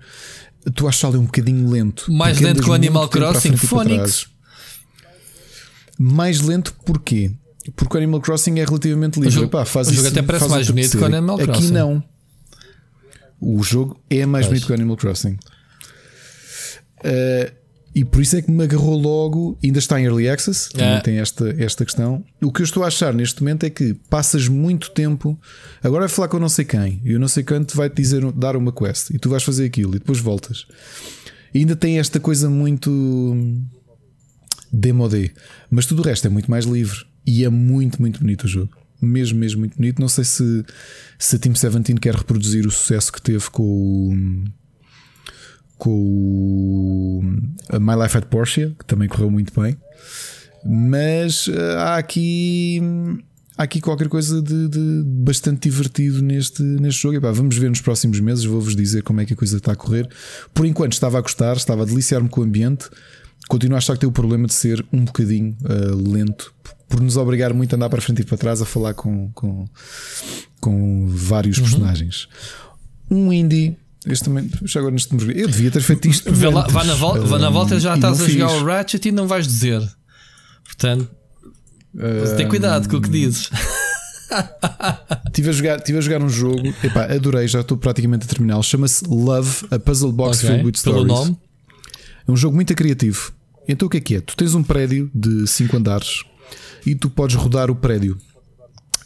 Tu achas ali um bocadinho lento. Mais lento que o Animal Crossing? Phonics. Mais lento porquê? Porque o Animal Crossing é relativamente livre. O jogo, Epá, faz o jogo isso, até parece mais bonito que o Animal Crossing. Aqui não. O jogo é mais bonito que o Animal Crossing. Uh, e por isso é que me agarrou logo. Ainda está em early access, também é. tem esta, esta questão. O que eu estou a achar neste momento é que passas muito tempo. Agora vai falar com eu não sei quem, e eu não sei quanto vai te dizer dar uma quest, e tu vais fazer aquilo, e depois voltas. E ainda tem esta coisa muito demodé, mas tudo o resto é muito mais livre e é muito, muito bonito o jogo. Mesmo, mesmo muito bonito. Não sei se, se a Team 17 quer reproduzir o sucesso que teve com o com o My Life at Porsche, que também correu muito bem. Mas eh, há aqui há aqui qualquer coisa de, de bastante divertido neste, neste jogo. E pá, vamos ver nos próximos meses. Vou-vos dizer como é que a coisa está a correr. Por enquanto estava a gostar, estava a deliciar-me com o ambiente. Continuo a achar que tem o problema de ser um bocadinho uh, lento, por nos obrigar muito a andar para frente e para trás a falar com, com, com vários uhum. personagens. Um indie este também, já agora neste Eu devia ter feito isto. Vê lá, vá, na volta, vá na volta já estás a jogar o Ratchet e não vais dizer. Portanto, uh, tem cuidado com o que dizes. Estive a, jogar, tive a jogar um jogo, epá, adorei, já estou praticamente a terminar. Chama-se Love, a Puzzle Box okay, Filled with Stories. Nome. É um jogo muito criativo. Então o que é que é? Tu tens um prédio de 5 andares e tu podes rodar o prédio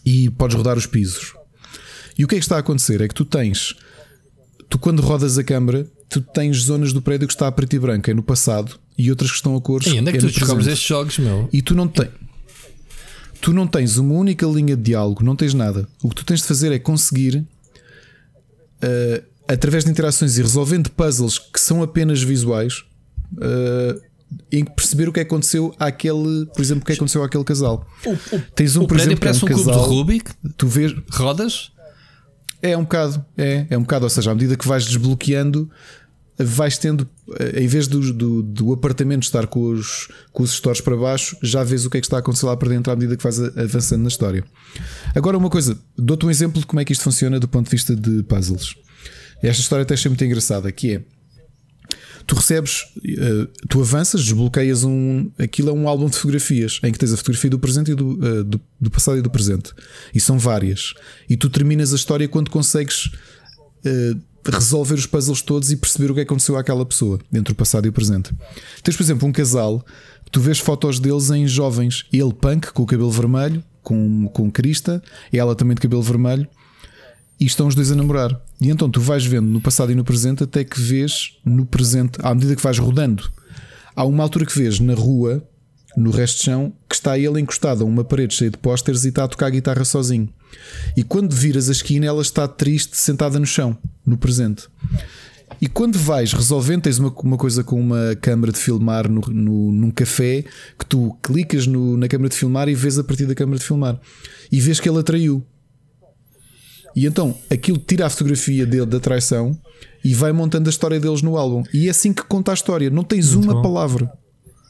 e podes rodar os pisos. E o que é que está a acontecer? É que tu tens tu quando rodas a câmara, tu tens zonas do prédio que está a preto e branco, é no passado, e outras que estão a cores. E onde é que é tu descobres estes jogos, meu? E tu não tens. Tu não tens uma única linha de diálogo, não tens nada. O que tu tens de fazer é conseguir, uh, através de interações e resolvendo puzzles que são apenas visuais, uh, em perceber o que aconteceu àquele, por exemplo, o que aconteceu àquele casal. O, o, Tens um, o por exemplo, parece um, um casal, cubo de Rubik. Tu vês rodas é um bocado, é, é um bocado. Ou seja, à medida que vais desbloqueando, vais tendo, eh, em vez do, do, do, apartamento estar com os, com os stores para baixo, já vês o que é que está a acontecer lá para dentro à medida que vais avançando na história. Agora, uma coisa, dou-te um exemplo de como é que isto funciona do ponto de vista de puzzles. Esta história até achei muito engraçada, que é tu recebes, eh, tu avanças, desbloqueias um. Aquilo é um álbum de fotografias em que tens a fotografia do presente e do, eh, do, do passado e do presente. E são várias. E tu terminas a história quando consegues uh, resolver os puzzles todos e perceber o que aconteceu àquela pessoa entre o passado e o presente. Tens, por exemplo, um casal que tu vês fotos deles em jovens. Ele punk, com o cabelo vermelho, com, com crista, ela também de cabelo vermelho e estão os dois a namorar. E então tu vais vendo no passado e no presente até que vês no presente, à medida que vais rodando. Há uma altura que vês na rua, no resto de chão, que está ele encostado a uma parede cheia de pósteres e está a tocar a guitarra sozinho. E quando viras a esquina, ela está triste, sentada no chão, no presente. E quando vais resolvendo, tens uma, uma coisa com uma câmara de filmar no, no, num café que tu clicas no, na câmara de filmar e vês a partir da câmara de filmar e vês que ele atraiu. E então aquilo tira a fotografia dele da traição e vai montando a história deles no álbum. E é assim que conta a história. Não tens Muito uma bom. palavra,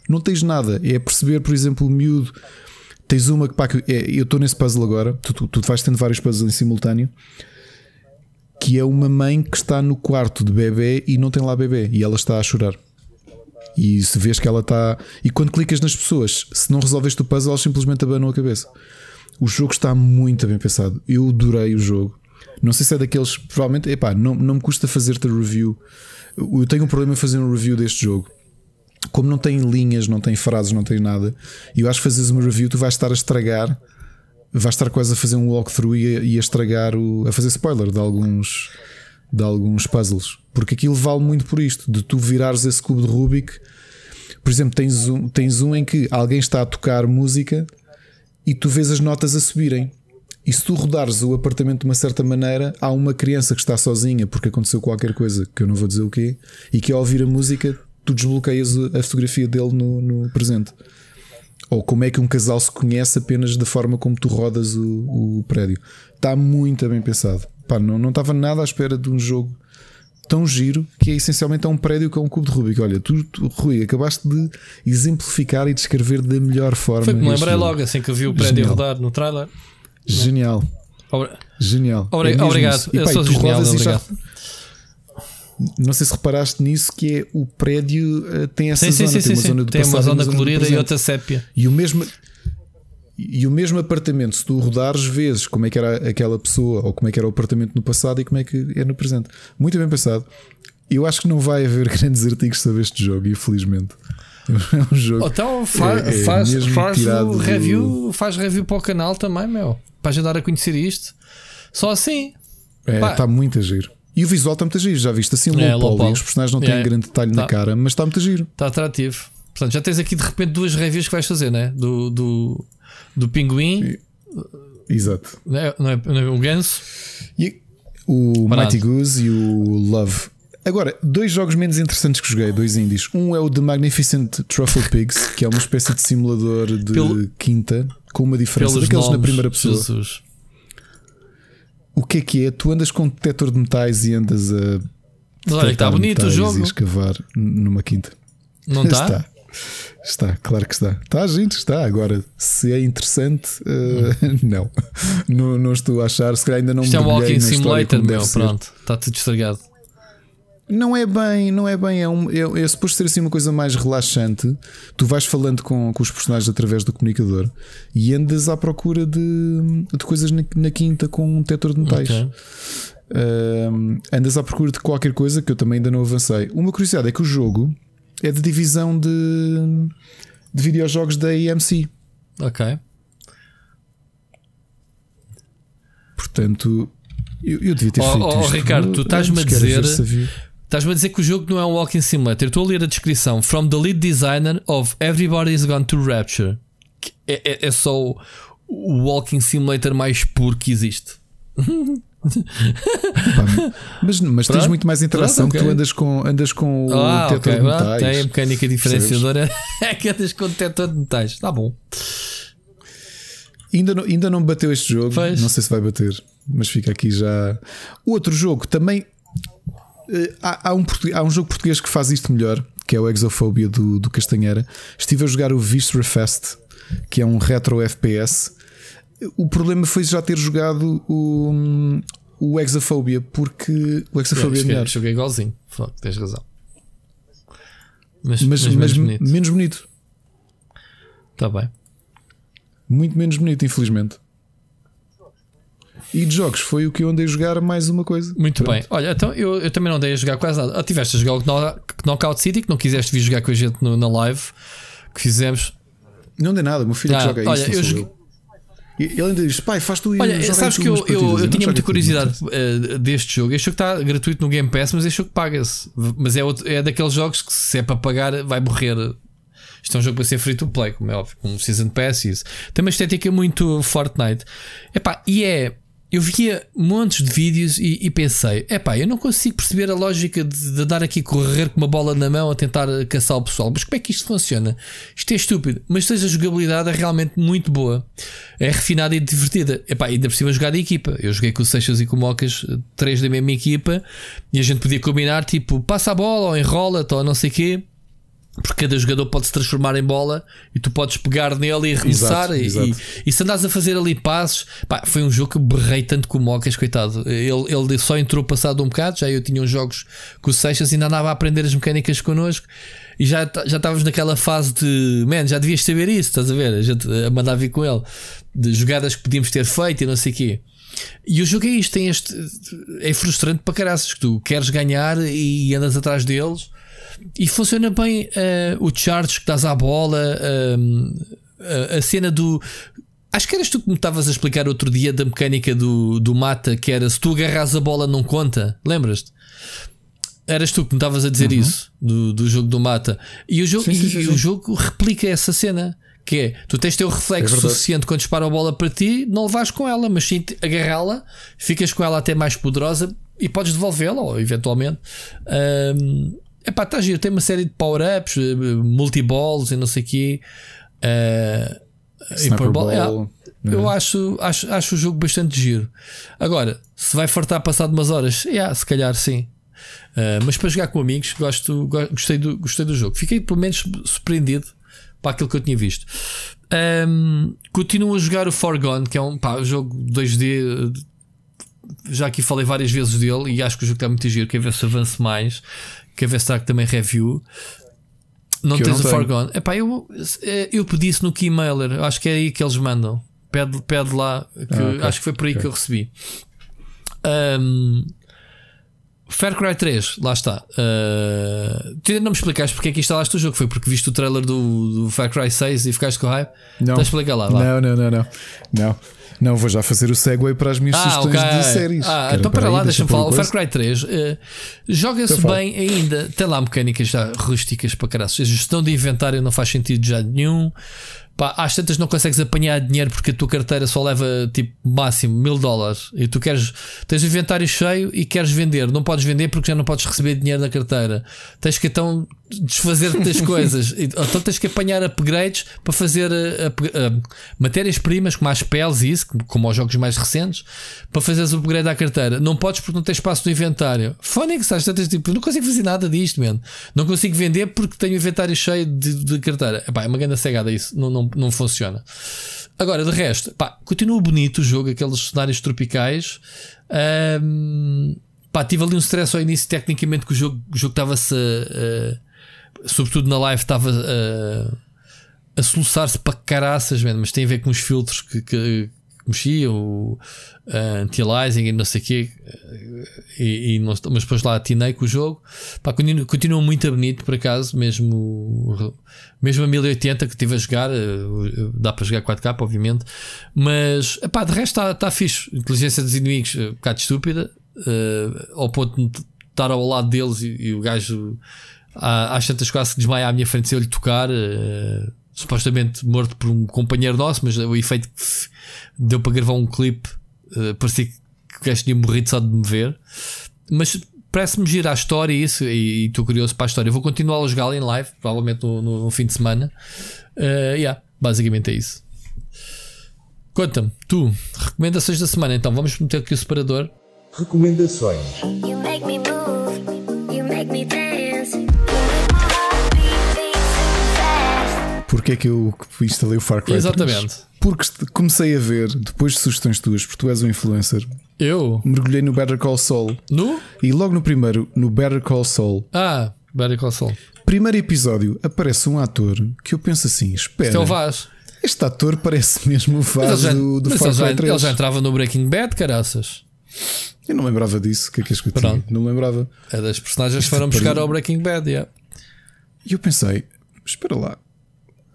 não tens nada. É perceber, por exemplo, o miúdo. Tens uma que, pá, que é, eu estou nesse puzzle agora. Tu, tu, tu vais tendo vários puzzles em simultâneo. Que é uma mãe que está no quarto de bebê e não tem lá bebê. E ela está a chorar. E se vês que ela está. E quando clicas nas pessoas, se não resolveste o puzzle, elas simplesmente abanam a cabeça. O jogo está muito bem pensado. Eu adorei o jogo. Não sei se é daqueles. Provavelmente, epá, não, não me custa fazer-te review. Eu tenho um problema em fazer um review deste jogo. Como não tem linhas, não tem frases, não tem nada, eu acho que fazes uma review, tu vais estar a estragar, vais estar quase a fazer um walkthrough e a, e a estragar, o, a fazer spoiler de alguns, de alguns puzzles. Porque aquilo vale muito por isto, de tu virares esse cubo de Rubik. Por exemplo, tens um, tens um em que alguém está a tocar música e tu vês as notas a subirem. E se tu rodares o apartamento de uma certa maneira, há uma criança que está sozinha porque aconteceu qualquer coisa, que eu não vou dizer o quê, e que ao ouvir a música tu desbloqueias a fotografia dele no, no presente. Ou como é que um casal se conhece apenas da forma como tu rodas o, o prédio. Está muito bem pensado. Pá, não, não estava nada à espera de um jogo tão giro que é essencialmente é um prédio com um cubo de Rubik. Olha, tu, tu Rui, acabaste de exemplificar e descrever da melhor forma. Foi que me lembrei logo assim que eu vi o prédio Genial. rodar no trailer. Genial. Genial. Obri é obrigado. E, pá, sou genial, obrigado. Não sei se reparaste nisso que é o prédio uh, tem essa sim, zona, sim, sim, tem uma zona, tem uma zona colorida e outra sépia. E o mesmo e o mesmo apartamento, se tu rodares, vezes como é que era aquela pessoa ou como é que era o apartamento no passado e como é que é no presente. Muito bem pensado. Eu acho que não vai haver grandes artigos sobre este jogo, infelizmente. É um jogo. Então fa é, é faz, faz review, do... faz review para o canal também, meu. Para ajudar a conhecer isto. Só assim. É, está muito a giro. E o visual está muito a giro, já viste assim, é, low poly, os personagens não têm grande detalhe tá. na cara, mas está muito a giro. Está atrativo. Portanto, já tens aqui de repente duas reviews que vais fazer, né? Do, do, do pinguim. Exato. Não é, não é, não é o ganso. E o Parado. Mighty Goose e o Love. Agora, dois jogos menos interessantes que joguei, dois indies. Um é o The Magnificent Truffle Pigs, que é uma espécie de simulador de Pelo, quinta, com uma diferença daqueles na primeira pessoa. Jesus. O que é que é? Tu andas com um detector de metais e andas a. olha, está bonito o jogo. E escavar numa quinta. Não está? está. Está, claro que está. Está, gente, está. Agora, se é interessante, uh, não. não. Não estou a achar. Se calhar ainda não Isto me é um walking simulator, meu. Pronto, está tudo estragado. Não é bem, não é bem. É, um, é, é suposto ser assim uma coisa mais relaxante. Tu vais falando com, com os personagens através do comunicador e andas à procura de, de coisas na, na quinta com um detector de metais. Okay. Uh, andas à procura de qualquer coisa que eu também ainda não avancei. Uma curiosidade é que o jogo é de divisão de, de videojogos da EMC. Ok. Portanto, eu, eu devia ter oh, feito oh, isto. Ricardo, tu estás-me a dizer. Estás-me a dizer que o jogo não é um walking simulator. Estou a ler a descrição. From the lead designer of Everybody's Gone to Rapture. É, é, é só o, o walking simulator mais puro que existe. mas mas tens muito mais interação Pronto, okay. que tu andas com, andas com o ah, detector okay. de metais. Tem a mecânica diferenciadora é que andas com o detector de metais. Está bom. Ainda não, ainda não bateu este jogo. Faz. Não sei se vai bater, mas fica aqui já. Outro jogo também. Eh, há, há, um, há um jogo português que faz isto melhor, que é o Exofobia do, do Castanheira. Estive a jogar o Viscera Fest, que é um retro FPS o problema foi já ter jogado o, o Exaphobia, porque o Exaphobia é melhor. Joguei igualzinho, tens razão. Mas, mas, mas, mas menos, bonito. menos bonito. Está bem. Muito menos bonito, infelizmente. E de jogos foi o que eu andei a jogar mais uma coisa. Muito Pronto. bem. Olha, então eu, eu também não andei a jogar quase nada. Ah, tiveste a jogar o Knockout City que não quiseste vir jogar com a gente no, na live que fizemos. Não dei nada, meu filho ah, que joga olha, isso. Eu, ele ainda diz: pai, faz tu Olha, sabes que eu, eu, eu tinha muita curiosidade uh, deste jogo. Este jogo está gratuito no Game Pass, mas este jogo paga-se. Mas é, outro, é daqueles jogos que, se é para pagar, vai morrer. Isto é um jogo para ser free to play, como é óbvio, com Season Pass e isso. Tem uma estética muito Fortnite. Epá, e é eu via montes de vídeos e, e pensei: é pá, eu não consigo perceber a lógica de, de, dar aqui correr com uma bola na mão a tentar caçar o pessoal. Mas como é que isto funciona? Isto é estúpido. Mas a jogabilidade é realmente muito boa, é refinada e divertida. É pá, ainda por cima jogar de equipa. Eu joguei com o Seixas e com o Mocas, três da mesma equipa, e a gente podia combinar tipo, passa a bola ou enrola-te ou não sei o quê porque cada jogador pode se transformar em bola e tu podes pegar nele e arremessar. Exato, e, exato. E, e, se andas a fazer ali passos, pá, foi um jogo que berrei tanto com o Mocas, coitado. Ele, ele só entrou passado um bocado, já eu tinha uns jogos com o Seixas e ainda andava a aprender as mecânicas connosco. E já, já estávamos naquela fase de, man, já devias saber isso, estás a ver? A gente a mandar vir com ele, de jogadas que podíamos ter feito e não sei o quê. E o jogo é isto, tem este. É frustrante para caraças que tu queres ganhar e andas atrás deles e funciona bem uh, o charge que dás à bola, uh, a cena do. Acho que eras tu que me estavas a explicar outro dia da mecânica do, do mata, que era se tu agarras a bola não conta. Lembras-te? Eras tu que me estavas a dizer uhum. isso do, do jogo do mata. E o jogo, sim, sim, sim, e, o jogo replica essa cena. Que é, tu tens o reflexo é suficiente quando dispara a bola para ti, não levas com ela, mas sim agarrá-la, ficas com ela até mais poderosa e podes devolvê-la, ou eventualmente. Um, é pá, está giro. Tem uma série de power-ups, eh, multiballs e não sei o quê. Uh, Ball, é, eu acho, acho, acho o jogo bastante giro. Agora, se vai fartar passado umas horas, yeah, se calhar sim. Uh, mas para jogar com amigos, gosto, gostei, do, gostei do jogo. Fiquei pelo menos surpreendido para aquilo que eu tinha visto. Um, continuo a jogar o Forgone, que é um pá, jogo 2D. Já aqui falei várias vezes dele e acho que o jogo está muito giro. Quer ver se avance mais, ver se está também review. Não que tens o Forgone. Epá, eu, eh, eu pedi isso no Keymailer, acho que é aí que eles mandam. Pede, pede lá, que ah, okay. acho que foi por aí okay. que eu recebi. Um, Far Cry 3, lá está. Uh, tu ainda não me explicaste porque é que instalaste o jogo? Foi porque viste o trailer do, do Far Cry 6 e ficaste com hype? Não. Então explica lá, Não, não, não, não. Não. Não, vou já fazer o segue para as minhas ah, sugestões okay. de séries. Ah, então para lá, deixa-me falar. O Far Cry 3 uh, joga-se então bem ainda. Tem lá mecânicas já rústicas para caralho. A gestão de inventário não faz sentido já nenhum. Pá, às tantas não consegues apanhar dinheiro porque a tua carteira só leva tipo máximo mil dólares e tu queres tens o inventário cheio e queres vender, não podes vender porque já não podes receber dinheiro na carteira. Tens que então desfazer-te das coisas, então tens que apanhar upgrades para fazer uh, uh, matérias-primas, como as peles e isso, como aos jogos mais recentes, para fazeres o upgrade à carteira. Não podes porque não tens espaço no inventário. Fónix, às tantas tipo, não consigo fazer nada disto, man. Não consigo vender porque tenho o inventário cheio de, de carteira. Epá, é uma grande cegada isso. Não, não não, não funciona. Agora, de resto, pá, continua bonito o jogo, aqueles cenários tropicais. Um, pá, tive ali um stress ao início, tecnicamente, que o jogo, o estava-se, uh, sobretudo na live, estava uh, a soluçar-se para caraças, mesmo, mas tem a ver com os filtros que, que, mexia, o uh, anti-aliasing e não sei o quê, e, e não, mas depois lá atinei com o jogo. Pá, continua, continua muito bonito por acaso, mesmo, mesmo a 1080 que estive a jogar, uh, dá para jogar 4K, obviamente, mas pá, de resto está tá fixe. Inteligência dos inimigos, um bocado estúpida, uh, ao ponto de estar ao lado deles e, e o gajo às tantas quase desmaia à minha frente se eu lhe tocar. Uh, supostamente morto por um companheiro nosso, mas o efeito que deu para gravar um clipe, uh, parecia que o gajo tinha morrido só de me ver. Mas parece-me girar a história e isso, e estou curioso para a história. Eu vou continuar a jogá-la em live, provavelmente no, no, no, fim de semana. Uh, yeah, basicamente é isso. Conta-me, tu, recomendações da semana, então vamos meter aqui o separador. Recomendações. Porque é que eu instalei o Far Cry Exatamente. 3? Porque comecei a ver, depois de sugestões tuas, porque tu és um influencer. Eu? Mergulhei no Better Call Saul. No? E logo no primeiro, no Better Call Saul. Ah, Better Call Saul. Primeiro episódio, aparece um ator que eu penso assim: espera. Este é o Vaz. Este ator parece mesmo o Vaz já, do, do Far Cry 3. Ele já entrava no Breaking Bad, caraças. Eu não lembrava disso. O que é que és que eu? Não lembrava. É das personagens que foram buscar ao Breaking Bad, yeah. E eu pensei: espera lá,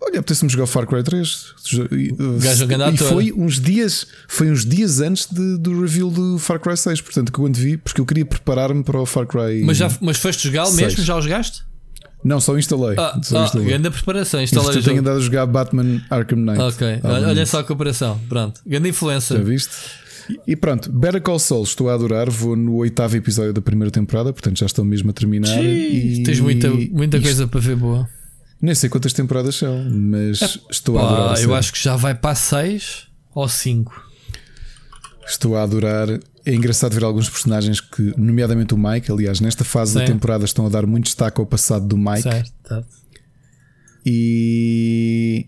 Olha, apetece-me jogar Far Cry 3. e foi uns dias, foi uns dias antes de, do reveal do Far Cry 6. Portanto, quando vi, porque eu queria preparar-me para o Far Cry. Mas, já, mas foste jogá-lo mesmo? Já o jogaste? Não, só instalei. Ah, só instalei. Ah, grande preparação. Instalei eu tenho andado a jogar Batman Arkham Knight. Ok, olha só a comparação. Pronto, grande influência. Já viste? E pronto, Better Call Saul, estou a adorar. Vou no oitavo episódio da primeira temporada, portanto já estou mesmo a terminar. e... Tens muita, muita coisa para ver boa. Nem sei quantas temporadas são, mas é, estou a adorar. eu acho que já vai para 6 ou 5. Estou a adorar. É engraçado ver alguns personagens que, nomeadamente o Mike, aliás, nesta fase Sim. da temporada estão a dar muito destaque ao passado do Mike. Certo. E.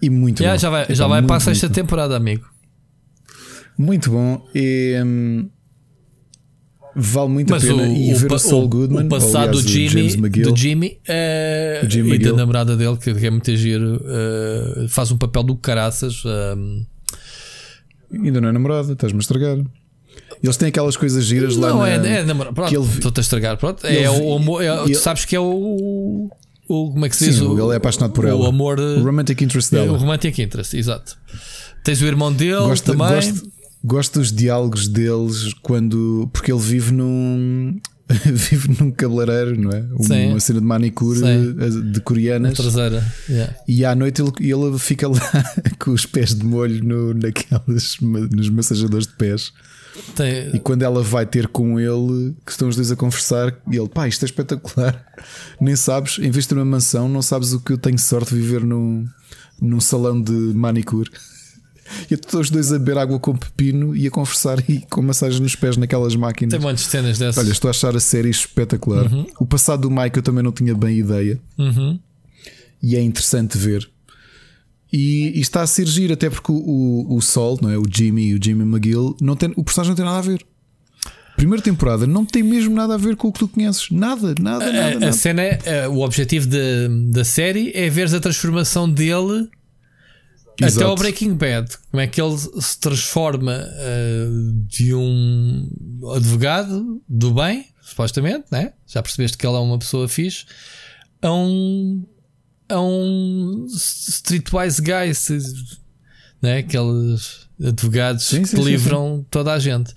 E muito yeah, bom. Já vai, já vai para a sexta temporada, amigo. Muito bom. E, hum, vale muito Mas a pena. O, e ver o, o Saul Goodman, o passado aliás, do Jimmy, do Jimmy, uh, Jimmy e da namorada dele, que é muito giro, uh, faz um papel do caraças. Um... Ainda não é namorada, estás-me a estragar. Eles têm aquelas coisas giras não, lá. Não, é, é namorada. Pronto, ele... estou-te a estragar. Pronto, é ele... o amor. É, ele... Tu sabes que é o. o como é que se diz? Sim, o, ele é apaixonado por o ela. Amor, o romantic interest dela. É, o romantic interest, exato. Tens o irmão dele gosto, também. Gosto, Gosto dos diálogos deles quando. Porque ele vive num. vive num cabeleireiro, não é? Sim. Uma cena de manicure Sim. Eh, de coreanas. traseira. Yeah. E à noite ele, ele fica lá com os pés de molho no, naquelas, nos massajadores de pés. Tem... E quando ela vai ter com ele, que estão os dois a conversar, e ele, pá, isto é espetacular. Nem sabes, em vez de ter uma mansão, não sabes o que eu tenho sorte de viver num, num salão de manicure. E todos os dois a beber água com pepino e a conversar e com massagem nos pés naquelas máquinas. Tem de cenas dessas. Olha, estou a achar a série espetacular. Uhum. O passado do Mike eu também não tinha bem ideia. Uhum. E é interessante ver. E, e está a ser giro, até porque o, o, o Sol, não é? o Jimmy e o Jimmy McGill, não tem, o personagem não tem nada a ver. Primeira temporada não tem mesmo nada a ver com o que tu conheces. Nada, nada, nada. A, nada. a cena é, eh, o objetivo de- da série é ver a transformação dele até Exato. ao Breaking Bad. Como é que ele se transforma eh, de um advogado do bem, supostamente, né? já percebeste que ele é uma pessoa fixe, a um, a um streetwise guy, se- né? aqueles advogados Sim, sim, que sim, livram toda a gente.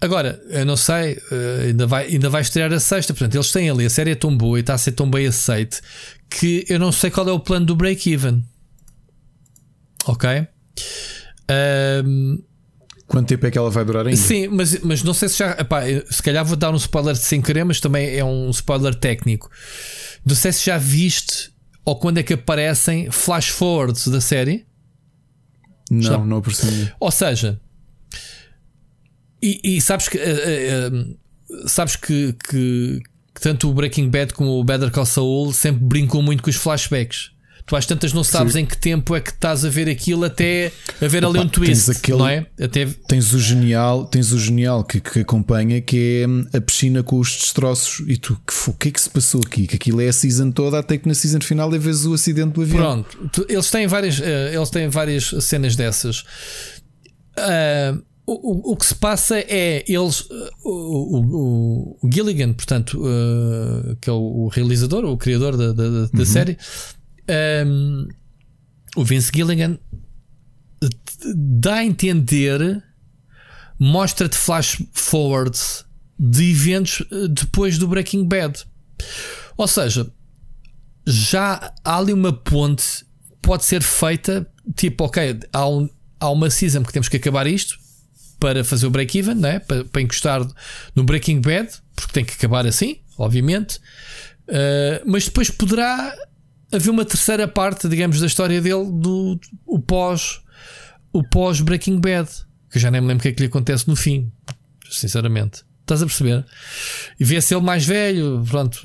Agora, eu não sei, eh, ainda, vai, ainda vai estrear a sexta. Portanto, eles têm ali, a série é tão boa e está a ser tão bem aceite que eu não sei qual é o plano do break-even. Ok? Ahm, Quanto tempo é que ela vai durar ainda? sim, mas, mas não sei se já. epá, se calhar vou dar um spoiler sem querer, mas também é um spoiler técnico. Não sei se já viste ou quando é que aparecem flash forwards da série. Não, Já- não apercebi. Ou seja, e, e sabes que eh, eh, sabes que, que- que tanto o Breaking Bad como o Better Call Saul sempre brincam muito com os flashbacks. Tu às tantas não sabes Sim. em que tempo é que estás a ver aquilo até haver ali Opa, um twist, tens aquele- não é? Até Tens o genial, tens o genial que, que acompanha, que é hum, a piscina com os destroços. E tu, que, o que é que se passou aqui? Que aquilo é a season toda, até que na season final é vez o acidente do avião. Pronto, eles têm várias, eh, eles têm várias cenas dessas. Ah, o, o- que se passa é eles, eh, o, o- o Gilligan, portanto, eh, que é o, realizador, o criador da, da- da- da série, ehm, o Vince Gilligan eh, dá a entender, mostra-te flash forwards de eventos eh, depois do Breaking Bad. Ou seja, já há ali uma ponte pode ser feita tipo, ok, há, um- há uma season que temos que acabar isto para fazer o break-even, né? para, para encostar no Breaking Bad, porque tem que acabar assim, obviamente. Uh, mas depois poderá haver uma terceira parte, digamos, da história dele do o pós o pós Breaking Bad, que eu já nem me lembro o que é que lhe acontece no fim, sinceramente. Estás a perceber? E vê-se ele mais velho, pronto,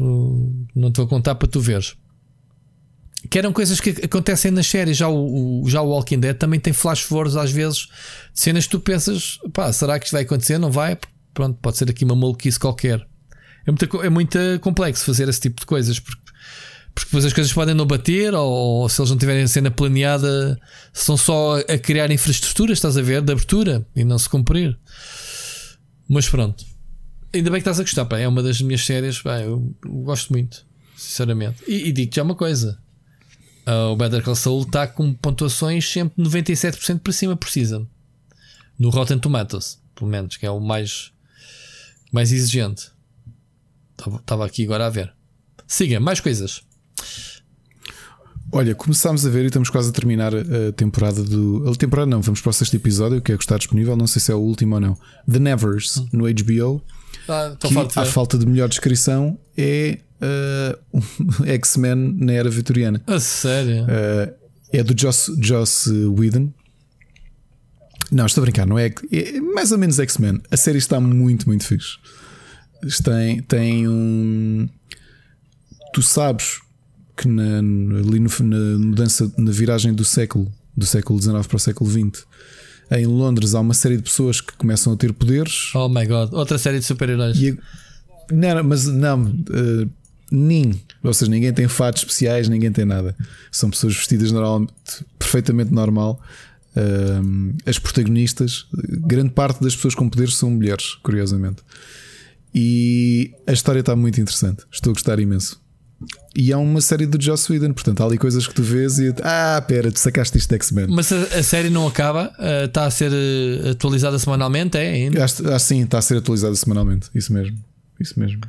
não estou a contar para tu veres. Que eram coisas que acontecem nas séries. Já o, o- já o Walking Dead também tem flash forwards às vezes de cenas que tu pensas, pá, será que isto vai acontecer? Não vai? Pronto, pode ser aqui uma maluquice qualquer. É muito, é muito complexo fazer esse tipo de coisas porque, porque depois as coisas podem não bater ou, ou se eles não tiverem a cena planeada, são só a criar infraestruturas, estás a ver, de abertura e não se cumprir. Mas pronto, ainda bem que estás a gostar, pá. É uma das minhas séries, pá, eu, gosto muito, sinceramente. E, e digo-te já uma coisa: Ah, o Better Call Saul está com pontuações sempre 97% para cima season no Rotten Tomatoes, pelo menos, que é o mais, mais exigente. Estava aqui agora a ver. Siga, mais coisas. Olha, começámos a ver e estamos quase a terminar a temporada do. A temporada não, vamos para o sexto episódio, que é que está disponível, não sei se é o último ou não. The Nevers, no HBO. Ah, que, à ver. falta de melhor descrição, é uh, um X-Men na era vitoriana. A sério. Uh, é do Joss, Joss Whedon. Não, estou a brincar, não é, é mais ou menos X-Men. A série está muito, muito fixe. Tem, tem um. Tu sabes que na, ali no, na mudança, na viragem do século, do século XIX para o século XX, em Londres há uma série de pessoas que começam a ter poderes Oh my god, outra série de super-heróis. não, mas não, eh, nem, ou seja, ninguém tem fatos especiais, ninguém tem nada. São pessoas vestidas normalmente, perfeitamente normal. Ahm, as protagonistas, grande parte das pessoas com poderes são mulheres, curiosamente. E a história está muito interessante. Estou a gostar imenso. E há uma série do Joss Whedon, portanto, há ali coisas que tu vês e ah, pera, tu sacaste isto de X-Men. Mas a, a série não acaba, ah, está a ser eh, atualizada semanalmente, é ainda? Acho, acho sim, está a ser atualizada semanalmente. Isso mesmo. Isso mesmo.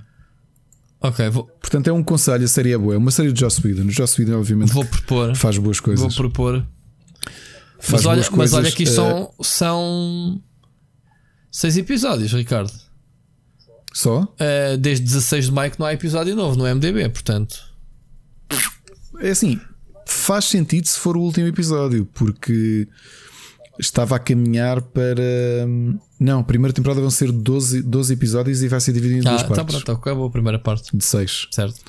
Ok, vou, Portanto, é um conselho, a série é boa. É uma série do Joss Whedon. O Joss Whedon, obviamente, vou propor. faz boas coisas. Vou propor. Faz Mas olha, boas mas olha coisas, que eh, são, são seis episódios, Ricardo. Só? Eh, desde 16 de maio que não há episódio novo no MDB, portanto. É assim, faz sentido se for o último episódio, porque estava a caminhar para. Não, a primeira temporada vão ser 12, 12 episódios e vai ser dividido em Ah, duas então partes. pronto, acabou a primeira parte, De 6. certo?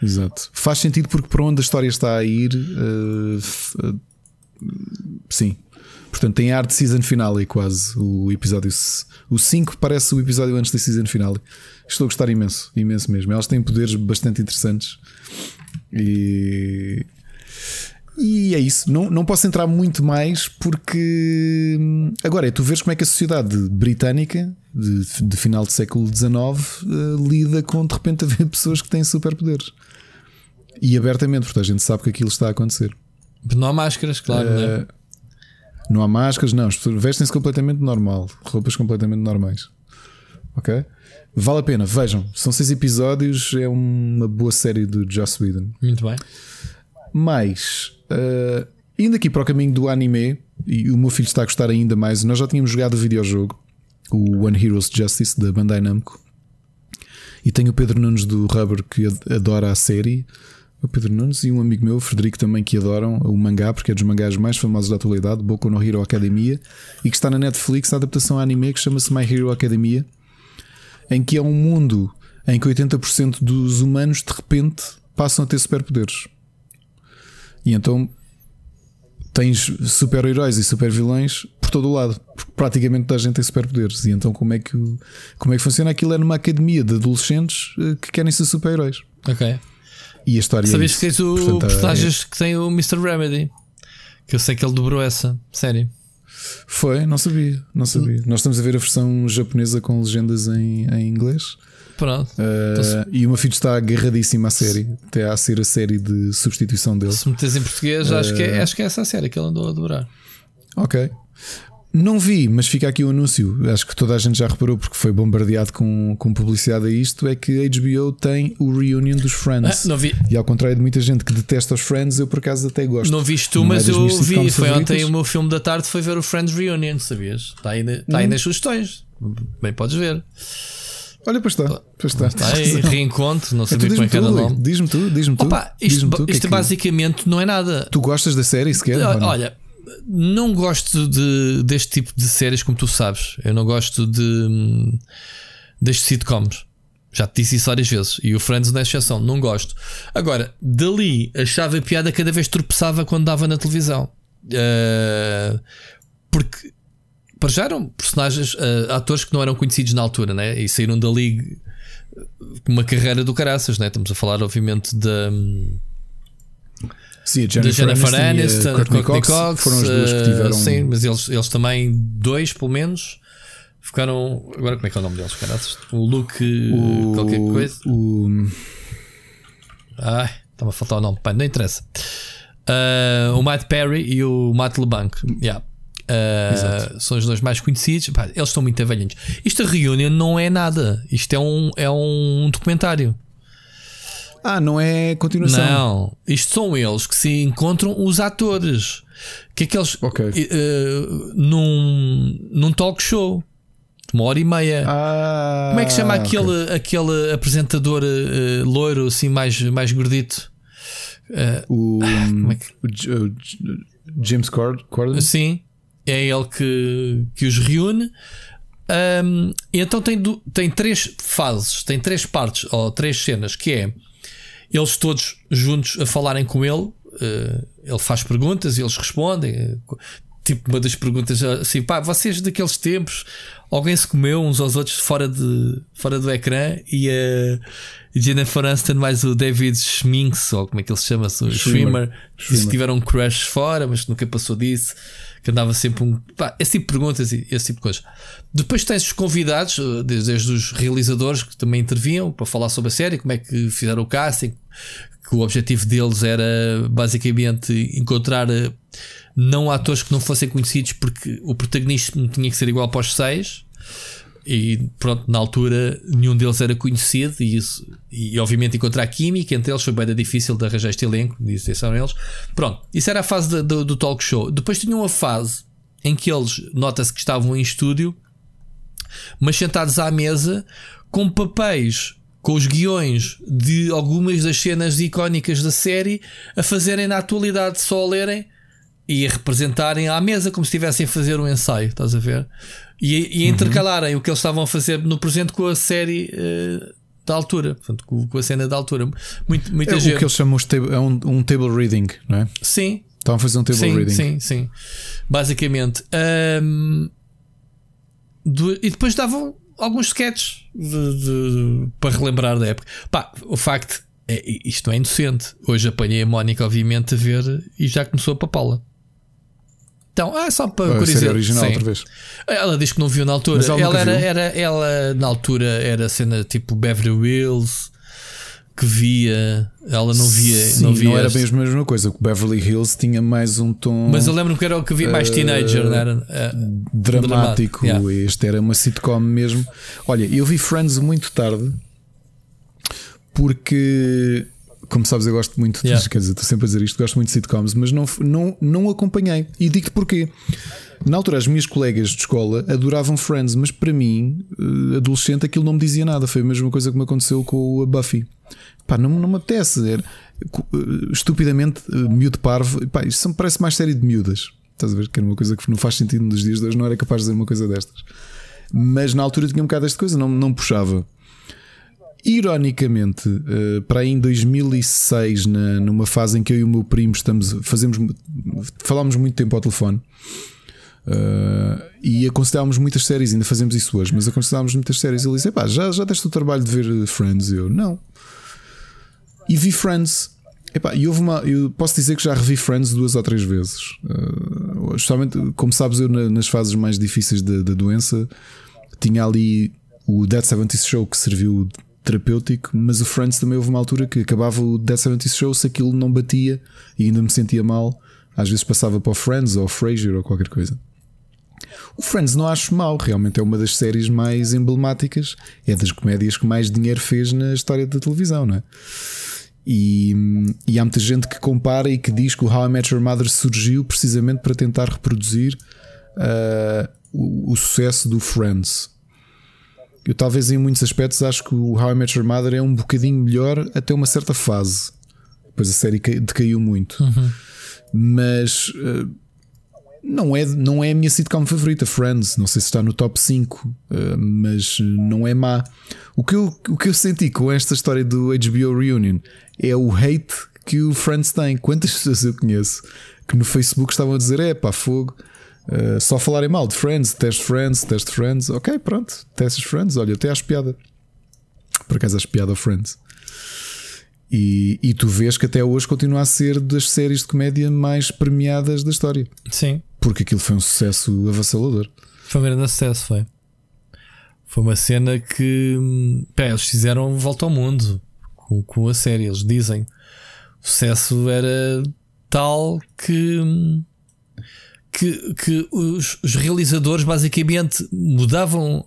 Exato. Faz sentido porque para onde a história está a ir. eh, sim. Portanto, tem ar de season finale quase. O episódio. O 5 parece o episódio antes da season finale. Estou a gostar imenso, imenso mesmo. Elas têm poderes bastante interessantes. E. E é isso. Não, não posso entrar muito mais porque. Agora é tu vês como é que a sociedade britânica de, de final do século XIX eh, lida com de repente haver pessoas que têm superpoderes. E abertamente, porque a gente sabe que aquilo está a acontecer. Não há máscaras, claro, né? Não há máscaras, não. As pessoas vestem-se completamente normal. Roupas completamente normais. Ok? Vale a pena, vejam. São seis episódios. É uma boa série do Joss Whedon. Muito bem. Mas, eh, indo aqui para o caminho do anime, e o meu filho está a gostar ainda mais, nós já tínhamos jogado o videojogo, o One Heroes Justice da Bandai Namco, e tenho o Pedro Nunes do Rubber que ad- adora a série. O Pedro Nunes e um amigo meu, Frederico, também que adoram o mangá, porque é dos mangás mais famosos da atualidade, Boku no Hero Academia, e que está na Netflix a adaptação a anime que chama-se My Hero Academia, em que é um mundo em que 80% dos humanos de repente passam a ter superpoderes. E então tens super-heróis e super-vilões por todo o lado, porque praticamente toda a gente tem superpoderes. E então como é que como é que funciona aquilo é numa academia de adolescentes eh, que querem ser super-heróis. Ok. E a história é Sabias que tens o Portanto, é- personagens que tem o Mr. Remedy? Que eu sei que ele dobrou essa série. Foi, não sabia, não sabia. Nós estamos a ver a versão japonesa com legendas em, em inglês. Pronto. Eh, Então, e o meu filho está agarradíssimo à série, até a ser a série de substituição dele. Se metes em português, acho, que Eh, é, acho que é essa a série que ele andou a dobrar. Ok. Não vi, mas fica aqui o anúncio. Acho que toda a gente já reparou porque foi bombardeado com, com publicidade a isto. É que a HBO tem o reunion dos Friends. Ah, não vi. E ao contrário de muita gente que detesta os Friends, eu por acaso até gosto. Não viste tu, Não é mas eu vi. Foi ontem o meu filme da tarde, foi ver o Friends Reunion, sabias? Está aí, está Hum. aí nas sugestões. Bem, podes ver. Olha, pois está. Pois está. Está aí, reencontro, não Então sabia como é que era o nome. diz-me tu, diz-me tu. Opa, isto, que é isto que- basicamente não é nada. Tu gostas da série sequer? ou não? Olha, não gosto de, deste tipo de séries, como tu sabes. Eu não gosto de sitcoms. Já te disse isso várias vezes. E o Friends não é exceção. Não gosto. Agora, dali achava piada cada vez tropeçava quando dava na televisão. Eh, porque para já eram personagens, eh, atores que não eram conhecidos na altura, né? E saíram dali com uma carreira do caraças, né? Estamos a falar, obviamente, da. hum, Sim, a Jennifer, Jennifer Aniston, e a Courtney Courtney Cox, Cox, foram as duas que eh, tiveram. sim, mas eles, eles também, dois pelo menos, ficaram. Agora como é que é o nome deles? O Luke o, qualquer coisa. o- Ai, estava a faltar o nome, pá, não interessa. Ah, o Matt Perry e o Matt LeBlanc. Yeah. Ah, são os dois mais conhecidos. Pá, eles estão muito velhinhos. Isto a reunião não é nada. Isto é um, é um documentário. Ah, não é continuação. Não, isto são eles que se encontram os atores. Que é que eles Ok. eh, num, num talk show uma hora e meia. Ah, Como é que chama aquele, aquele apresentador eh, loiro assim mais, mais gordito? O, como é que- o James Cord Corden? Sim, é ele que, que os reúne. E então tem, tem três fases, tem três partes ou três cenas que é eles todos juntos a falarem com ele. eh, ele faz perguntas e eles respondem. Tipo, uma das perguntas assim, pá, vocês daqueles tempos, alguém se comeu uns aos outros fora, de, fora do ecrã e a Jennifer Aniston mais o David Schminks, ou como é que ele se chama? O Schwimmer. Disse que tiveram um crush fora, mas nunca passou disso, que andava sempre um. Pá, esse tipo de perguntas e esse tipo de coisas. Depois tens os convidados, eh, desde, desde os realizadores que também intervinham para falar sobre a série, como é que fizeram o casting, que o objetivo deles era basicamente encontrar eh, não atores que não fossem conhecidos porque o protagonista tinha que ser igual para os seis. E pronto, na altura nenhum deles era conhecido e, isso, e obviamente encontrar química entre eles foi bem difícil de arranjar este elenco, disseram eles. Pronto, isso era a fase da- do, do talk show. Depois tinha uma fase em que eles, nota-se que estavam em estúdio, mas sentados à mesa com papéis, com os guiões de algumas das cenas icónicas da série a fazerem na atualidade, só a lerem e a representarem à mesa como se estivessem a fazer um ensaio, estás a ver? E, e a intercalarem o que eles estavam a fazer no presente com a série uh, da altura, portanto, com, com, a cena da altura. Muito, muita é gente. o que eles chamam de é um, um, table reading, não é? Sim. Estavam a fazer um table sim, reading. Sim, sim. Basicamente. Um, do, e depois davam alguns sketches de, de, para relembrar da época. Pá, o facto é, isto é inocente. Hoje apanhei a Mónica, obviamente, a ver e já começou a papá-la. Então, ah, só para a curiosidade. original Sim. outra vez. Ela diz que não viu na altura. Ela, ela era, era, ela na altura era cena tipo Beverly Hills que via. Ela não via. Sim, não, via não era bem a mesma coisa. O Beverly Hills tinha mais um tom. Mas eu lembro que era o que via mais uh, teenager, não era? Uh, dramático. Yeah. Este era uma sitcom mesmo. Olha, eu vi Friends muito tarde porque como sabes, eu gosto muito yeah. de, quer dizer, estou sempre a dizer isto, gosto muito de sitcoms, mas não, não, não acompanhei. E digo-te porquê. Na altura, as minhas colegas de escola adoravam Friends, mas para mim, eh, adolescente, aquilo não me dizia nada. Foi a mesma coisa que me aconteceu com a Buffy. Pá, não, não me apetece. Era, eh, estupidamente, eh, miúdo parvo. Pá, isto parece mais série de miúdas. Estás a ver? Que era uma coisa que não faz sentido nos dias de hoje, não era capaz de dizer uma coisa destas. Mas na altura tinha um bocado desta coisa, não, não puxava. Ironicamente, uh, para aí em 2006, na, numa fase em que eu e o meu primo estamos, fazemos, falámos muito tempo ao telefone uh, e aconselhávamos muitas séries, ainda fazemos isso hoje, mas aconselhávamos muitas séries. Ele disse: já, já deste o trabalho de ver Friends? Eu, não. E vi Friends. Epá, e houve uma, eu posso dizer que já revi Friends duas ou três vezes. Uh, justamente, como sabes, eu nas fases mais difíceis da, da doença tinha ali o Dead 70 Show que serviu terapêutico, mas o Friends também houve uma altura que acabava o Dead 70 Show, se aquilo não batia e ainda me sentia mal, às vezes passava para o Friends ou Frasier ou qualquer coisa. O Friends não acho mal, realmente é uma das séries mais emblemáticas, é das comédias que mais dinheiro fez na história da televisão, não é? E, e há muita gente que compara e que diz que o How I Met Your Mother surgiu precisamente para tentar reproduzir uh, o, o sucesso do Friends. Eu talvez em muitos aspectos acho que o How I Met Your Mother é um bocadinho melhor até uma certa fase. Depois a série decaiu muito. Uhum. Mas uh, não, é, não é a minha sitcom favorita, Friends. Não sei se está no top 5, uh, eh, mas não é má. O que, eu, o que eu senti com esta história do HBO Reunion é o hate que o Friends tem. Quantas pessoas eu conheço que no Facebook estavam a dizer: é pá, fogo Uh, só falarem mal de Friends, teste Friends, teste Friends, ok, pronto, testes Friends, olha, eu até acho piada. Por acaso acho piada Friends. E, e tu vês que até hoje continua a ser das séries de comédia mais premiadas da história. Sim. Porque aquilo foi um sucesso avassalador. Foi um grande sucesso, foi. Foi uma cena que pá, eles fizeram volta ao mundo com, com a série. Eles dizem o sucesso era tal que que, que os, os realizadores basicamente mudavam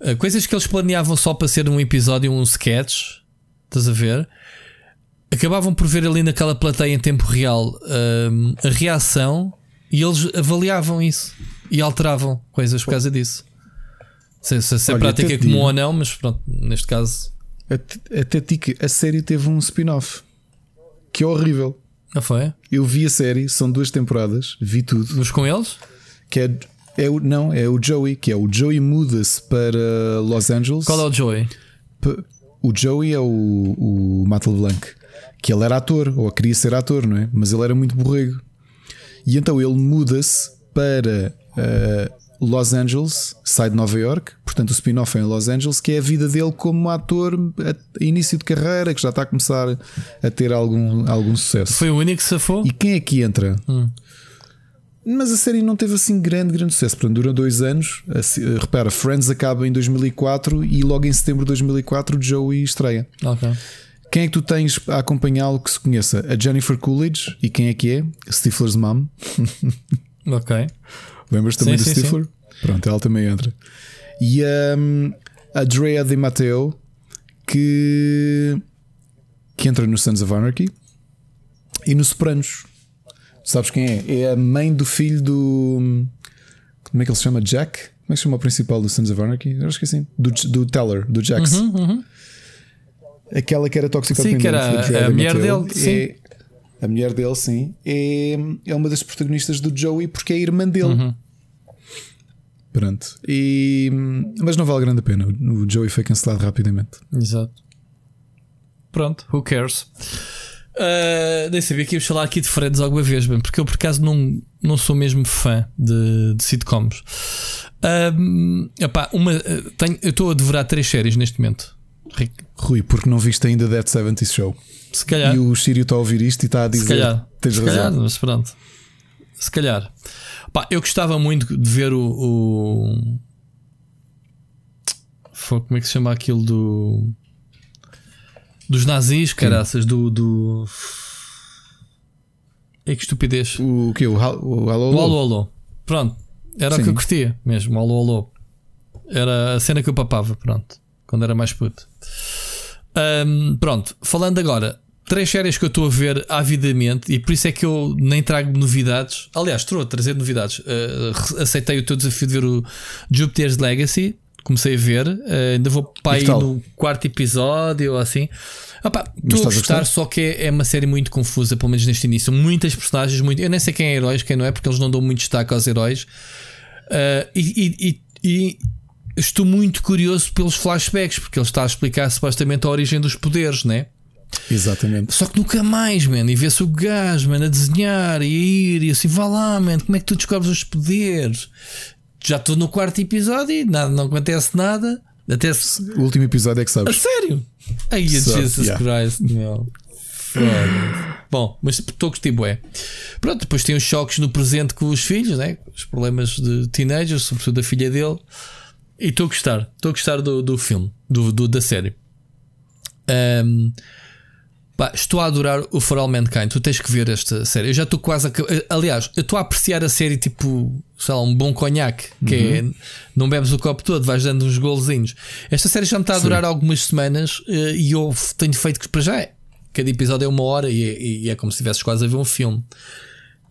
uh, coisas que eles planeavam só para ser um episódio, um sketch. Estás a ver? Acabavam por ver ali naquela plateia em tempo real uh, a reação e eles avaliavam isso e alteravam coisas por causa disso. Se, se, se a prática é comum ou não, mas pronto, neste caso. Até, até que a série teve um spin-off que é horrível. Foi? Eu vi a série, são duas temporadas, vi tudo. Mas com eles? Que é, é o, não, é o Joey, que é o Joey muda-se para Los Angeles. Qual é o Joey? O Joey é o, o Matt LeBlanc, que ele era ator, ou queria ser ator, não é? Mas ele era muito borrego. E então ele muda-se para uh, Los Angeles, sai de Nova York, portanto o spin-off é em Los Angeles, que é a vida dele como ator a início de carreira, que já está a começar a ter algum, algum sucesso. Foi o único que safou? E quem é que entra? Hum. Mas a série não teve assim grande, grande sucesso. Portanto, dura dois anos. Repara, Friends acaba em 2004 e logo em setembro de 2004 o Joey estreia. Okay. Quem é que tu tens a acompanhá-lo que se conheça? A Jennifer Coolidge. E quem é que é? Stifler's mom. ok. Lembras também sim, do Stifler? Pronto, ela também entra. E um, a Drea Di Matteo, que, que entra no Sons of Anarchy e no Sopranos. Sabes quem é? É a mãe do filho do. Como é que ele se chama? Jack? Como é que se chama o principal do Sons of Anarchy? Eu acho que sim. Do, do Teller, do Jax. Uhum, uhum. Aquela que era toxicodependente. Sim, que era a, a mulher dele. Sim. A mulher dele, sim, é, é uma das protagonistas do Joey porque é a irmã dele. Uhum. Pronto. E, mas não vale grande a pena. O Joey foi cancelado rapidamente. Exato. Pronto, who cares? Uh, nem sabia que íamos falar aqui de Friends alguma vez, bem, porque eu por acaso não, não sou mesmo fã de, de sitcoms. Um, epá, uma, tenho, eu estou a devorar três séries neste momento. Rui, porque não viste ainda Dead 70 Show? Se calhar. E o Sírio está a ouvir isto e está a dizer: Se calhar. Tens Se razão. calhar, mas pronto. Se calhar. Pá, eu gostava muito de ver o. o... Foi, como é que se chama aquilo do. Dos nazis, caraças, do. do... É que estupidez. O que? O, Hal- o Alô O Alô? alô alô. Pronto. Era o Sim. que eu curtia mesmo. o Alô alô. Era a cena que eu papava. Pronto. Quando era mais puto. Ahm, pronto. Falando agora. Três séries que eu estou a ver avidamente e por isso é que eu nem trago novidades. Aliás, estou a trazer novidades. Ah, aceitei o teu desafio de ver o Jupiter's Legacy. Comecei a ver. Ah, ainda vou para aí no quarto episódio ou assim. Opa, Estou a gostar, só que é, é uma série muito confusa, pelo menos neste início. Muitas personagens, muito, eu nem sei quem é heróis, quem não é, porque eles não dão muito destaque aos heróis. E, e- e- e estou muito curioso pelos flashbacks, porque ele está a explicar supostamente a origem dos poderes, né? Exatamente. Só que nunca mais, man. E vê-se o gajo, man, a desenhar e a ir e assim, vá lá, man, como é que tu descobres os poderes? Já estou no quarto episódio e nada, não acontece nada. Até se O último episódio é que a sabes. sério? Ai, Só, Jesus yeah. Christ, meu. Foda-se. Bom, mas estou a curtir bué. Pronto, depois tem os choques no presente com os filhos, né? os problemas de teenagers, sobretudo da filha dele. E estou a gostar, estou a gostar do, do filme, do, do- da série. Ahm, pá, estou a adorar o For All Mankind. Tu tens que ver esta série. Eu já estou quase a. Aliás, eu estou a apreciar a série tipo, sei lá, um bom conhaque, que é não bebes o copo todo, vais dando uns golzinhos. Esta série já me está a durar algumas semanas eh, e eu tenho feito que para já é. Cada episódio é uma hora e é, e é como se estivesses quase a ver um filme.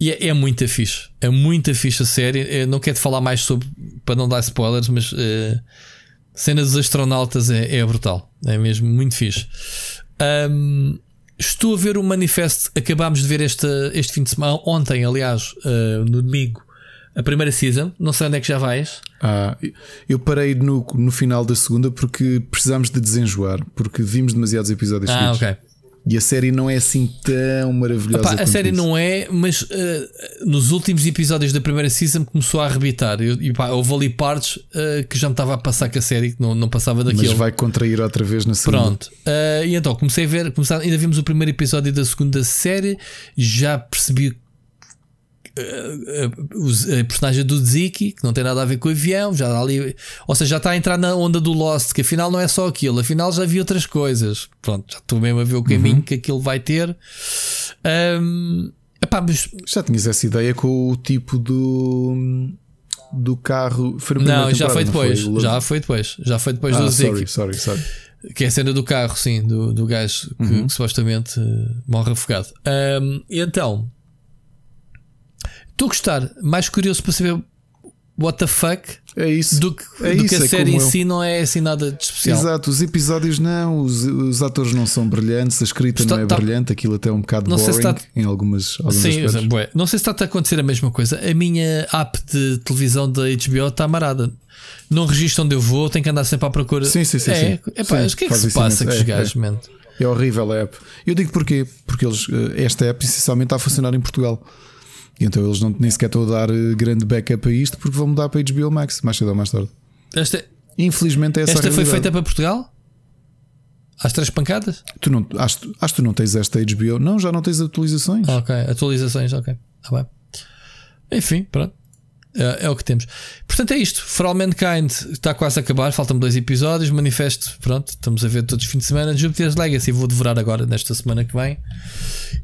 E é, é muito fixe. É muito fixe a série. Eu não quero falar mais sobre para não dar spoilers, mas eh, cena dos astronautas é, é brutal. É mesmo muito fixe. Ahm, estou a ver o manifesto. Acabámos de ver este, este fim de semana, ontem, aliás, eh, no domingo, a primeira season. Não sei onde é que já vais. Ah, eu parei no, no final da segunda porque precisámos de desenjoar, porque vimos demasiados episódios Ah, seguidos. ok. E a série não é assim tão maravilhosa. Epá, a série isso. não é, mas eh, nos últimos episódios da primeira season começou a arrebitar. Eu, e pá, houve ali partes eh, que já me estava a passar com a série, que não, não passava daquilo. Mas vai contrair outra vez na segunda. Pronto. Eh, e então comecei a ver, começar, ainda vimos o primeiro episódio da segunda série, já percebi a personagem do Ziki, que não tem nada a ver com o avião, já dá ali, ou seja, já está a entrar na onda do Lost, que afinal não é só aquilo, afinal já vi outras coisas. Pronto, já estou mesmo a ver o caminho que aquilo vai ter. Ahm, epá, mas Já tinhas essa ideia com o tipo do. do carro. Foi não, já foi depois, O- já foi depois, já foi depois ah, do sorry, Ziki. sorry, sorry. Que é a cena do carro, sim, do, do gajo que, Uhum. que supostamente eh, morre afogado. Ahm, e então, estou a gostar, mais curioso para saber what the fuck É isso. do que, é do isso, que a é série em si não é assim nada de especial. Exato, os episódios não, os, os atores não são brilhantes, a escrita Está- não é tá- brilhante, aquilo até é um bocado Não sei se boring está- em algumas, algumas Sim, bué. não sei se está a acontecer a mesma coisa. A minha app de televisão da HBO está amarada. Não registro onde eu vou, tenho que andar sempre à procura. Sim, sim, sim, É, sim. epá, Sim, mas o que é que se passa com os É, gajos, é. É horrível a app. Eu digo porquê? Porque eles, eh, esta app essencialmente está a funcionar em Portugal. E então eles não, nem sequer estão a dar eh, grande backup a isto porque vão mudar para HBO Max mais cedo ou mais tarde. Esta, Infelizmente é essa a esta foi feita para Portugal? Às três pancadas? Tu não, acho, acho que tu não tens esta HBO? Não, já não tens atualizações. Ok, atualizações, ok. Tá bem. Enfim, pronto. É, é o que temos. Portanto, é isto. For All Mankind está quase a acabar. Faltam-me dois episódios. Manifesto, pronto. Estamos a ver todos os fins de semana. Jupiter's Legacy vou devorar agora, nesta semana que vem.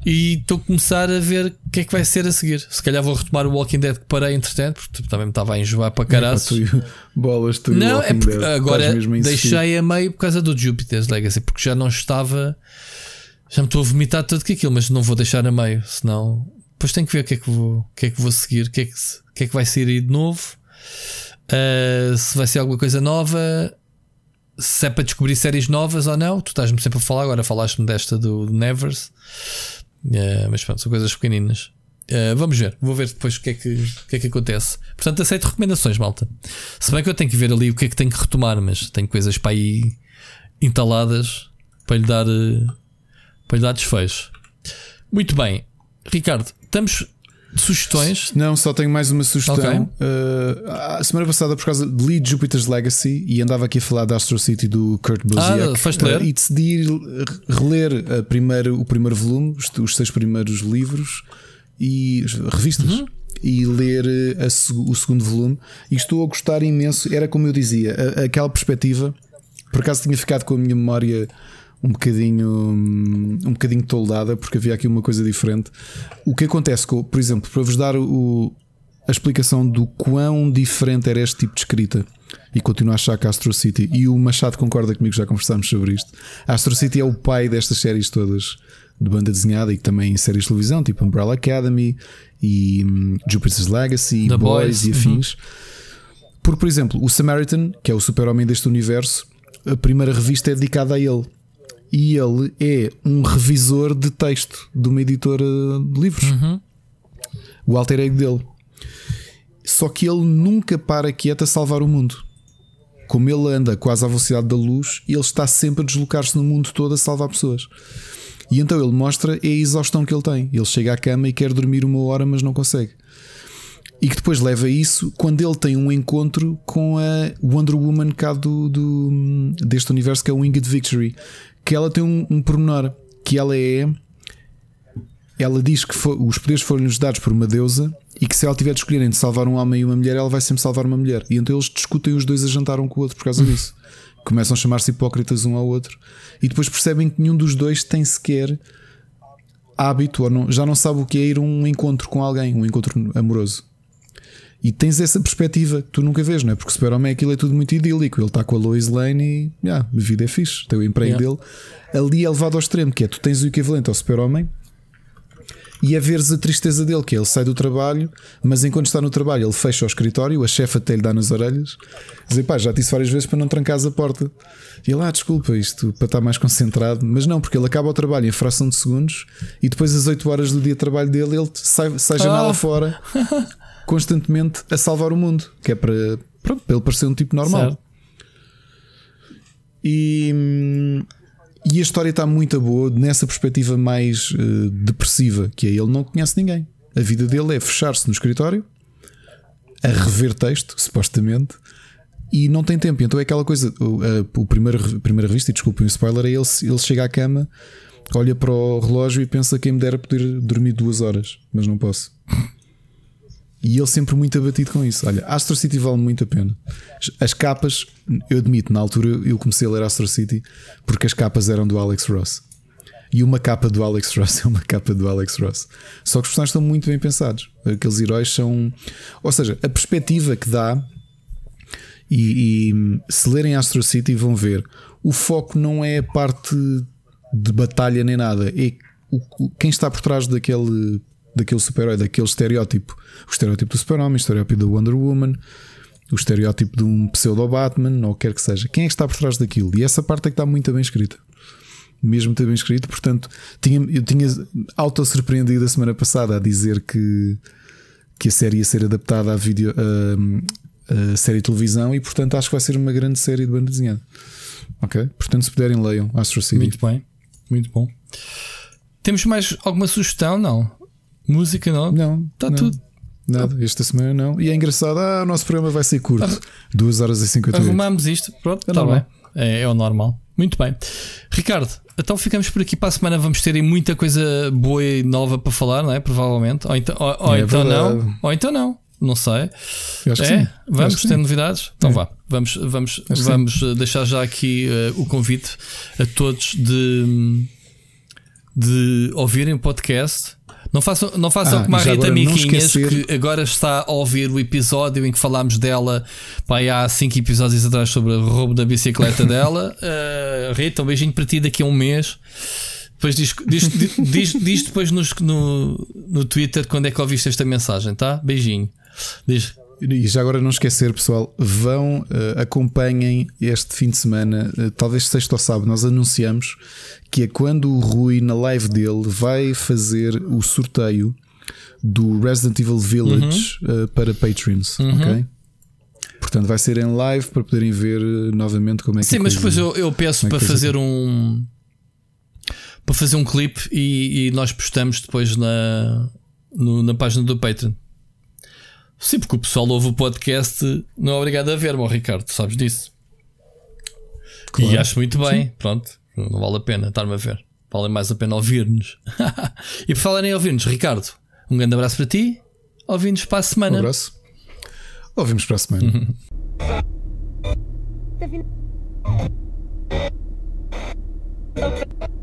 E estou a começar a ver o que é que vai ser a seguir. Se calhar vou retomar o Walking Dead que parei entretanto, porque também me estava a enjoar para caralho. bolas, tu Não, é porque Dead. agora deixei a meio por causa do Jupiter's Legacy, porque já não estava. Já me estou a vomitar tudo que aquilo, mas não vou deixar a meio, senão. Depois tenho que ver o que é que vou, o que é que vou seguir, o que é que, o que, é que vai sair aí de novo, uh, se vai ser alguma coisa nova, se é para descobrir séries novas ou não. Tu estás-me sempre a falar, agora falaste-me desta do, do Nevers. Uh, mas pronto, são coisas pequeninas. Uh, vamos ver, vou ver depois o que, é que, o que é que acontece. Portanto, aceito recomendações, malta. Se bem que eu tenho que ver ali o que é que tenho que retomar, mas tenho coisas para aí entaladas para lhe dar, para lhe dar desfecho. Muito bem, Ricardo, estamos sugestões? Não, só tenho mais uma sugestão. Okay. Uh, a semana passada, por causa de Lead Jupiter's Legacy, e andava aqui a falar da Astro City do Kurt Busiek, ah, foste ler? Uh, e decidi reler a primeiro, o primeiro volume, os, os seis primeiros livros e revistas. Uhum. E ler a, o segundo volume, e estou a gostar imenso. Era como eu dizia, a, aquela perspectiva. Por acaso tinha ficado com a minha memória um bocadinho um bocadinho toldada porque havia aqui uma coisa diferente. O que acontece com, por exemplo, para vos dar o, a explicação do quão diferente era este tipo de escrita e continuo a achar que a Astro City e o Machado concorda comigo, já conversámos sobre isto. Astro City é o pai destas séries todas de banda desenhada e também em séries de televisão, tipo Umbrella Academy e um, Jupiter's Legacy, The Boys, Boys e afins. Uhum. Porque, por exemplo, o Samaritan, que é o super-homem deste universo, a primeira revista é dedicada a ele e ele é um revisor de texto de uma editora de livros. Uhum. O alter ego dele. Só que ele nunca para quieto a salvar o mundo. Como ele anda quase à velocidade da luz, ele está sempre a deslocar-se no mundo todo a salvar pessoas. E então ele mostra a exaustão que ele tem. Ele chega à cama e quer dormir uma hora, mas não consegue. E que depois leva a isso quando ele tem um encontro com a Wonder Woman cá do, do deste universo que é o Winged Victory, que ela tem um, um pormenor que ela é. Ela diz que for, os poderes foram-lhes dados por uma deusa e que se ela tiver de escolher entre salvar um homem e uma mulher, ela vai sempre salvar uma mulher. E então eles discutem os dois a jantar um com o outro por causa disso. Começam a chamar-se hipócritas um ao outro e depois percebem que nenhum dos dois tem sequer hábito ou não, já não sabe o que é ir a um encontro com alguém, um encontro amoroso. E tens essa perspectiva que tu nunca vês, não é? Porque Super-Homem aquilo é tudo muito idílico. Ele está com a Lois Lane e yeah, a vida é fixe, tem o emprego yeah. dele. Ali é levado ao extremo, que é tu tens o equivalente ao Super-Homem e a veres a tristeza dele, que é ele sai do trabalho, mas enquanto está no trabalho, ele fecha o escritório, a chefe até lhe dá nas orelhas, dizer pá, já disse várias vezes para não trancares a porta. E ele, ah, desculpa, isto para estar mais concentrado, mas não, porque ele acaba o trabalho em fração de segundos e depois, às 8 horas do dia de trabalho dele, ele sai, sai janela ah. fora constantemente a salvar o mundo, que é para, pronto, para ele parecer um tipo normal. Certo. E, e a história está muito boa nessa perspectiva mais uh, depressiva, que é ele não conhece ninguém. A vida dele é fechar-se no escritório, a rever texto, supostamente, e não tem tempo. Então é aquela coisa: o, a, o primeiro, a primeira revista, e desculpem o spoiler, é ele, ele chega à cama, olha para o relógio e pensa quem me dera poder dormir duas horas, mas não posso. E ele sempre muito abatido com isso. Olha, Astro City vale muito a pena. As capas, eu admito, na altura eu comecei a ler Astro City porque as capas eram do Alex Ross. E uma capa do Alex Ross é uma capa do Alex Ross. Só que os personagens estão muito bem pensados. Aqueles heróis são. Ou seja, a perspectiva que dá. E, e se lerem Astro City vão ver. O foco não é a parte de batalha nem nada. É o, quem está por trás daquele daquele super-herói, daquele estereótipo. O estereótipo do super-homem, o estereótipo da Wonder Woman, o estereótipo de um pseudo-Batman, ou quer que seja. Quem é que está por trás daquilo? E essa parte é que está muito bem escrita. Mesmo muito bem escrito, portanto, tinha, eu tinha auto-surpreendido a semana passada a dizer que, que a série ia ser adaptada à a, a série de televisão e, portanto, acho que vai ser uma grande série de banda desenhada. Ok? Portanto, se puderem, leiam Astro City. Muito bem, muito bom. Temos mais alguma sugestão? Não. Música não? Não. Está tudo. Nada, esta semana não. E é engraçado, ah, o nosso programa vai ser curto. Ah, 2 horas e 50 minutos. Arrumamos isto, pronto, está bem. É, é, o normal. Muito bem. Ricardo, então ficamos por aqui para a semana. Vamos ter muita coisa boa e nova para falar, não é? Provavelmente. Ou então, ou, ou é então não. Ou então não. Não sei. é? Vamos ter novidades? Então é. vá. Vamos, vamos, vamos eh, deixar já aqui uh, o convite a todos de, de ouvirem o podcast não façam, não façam ah, como a Rita Miquinhas, que agora está a ouvir o episódio em que falámos dela pá, há 5 episódios atrás sobre o roubo da bicicleta dela. Uh, Rita, um beijinho para ti daqui a um mês. Depois diz, diz, diz, diz depois nos, no, no Twitter quando é que ouviste esta mensagem, tá? Beijinho. Diz. E já agora não esquecer, pessoal, vão, uh, acompanhem este fim de semana, uh, talvez sexta ou sábado, nós anunciamos que é quando o Rui, na live dele, vai fazer o sorteio do Resident Evil Village uhum. uh, para Patreons, uhum. ok? Portanto, vai ser em live para poderem ver novamente como é que Sim, mas depois eu, eu peço é para fazer um para fazer um clipe e, e nós postamos depois na, no, na página do Patreon. Sim, porque o pessoal ouve o podcast, não é obrigado a ver, meu Ricardo, tu sabes disso. Claro. E acho muito bem, Sim. pronto, não vale a pena estar-me a ver. Vale mais a pena ouvir-nos. e por falar em ouvir-nos, Ricardo, um grande abraço para ti. Ouvimos para a semana. Um abraço. Ouvimos para a semana.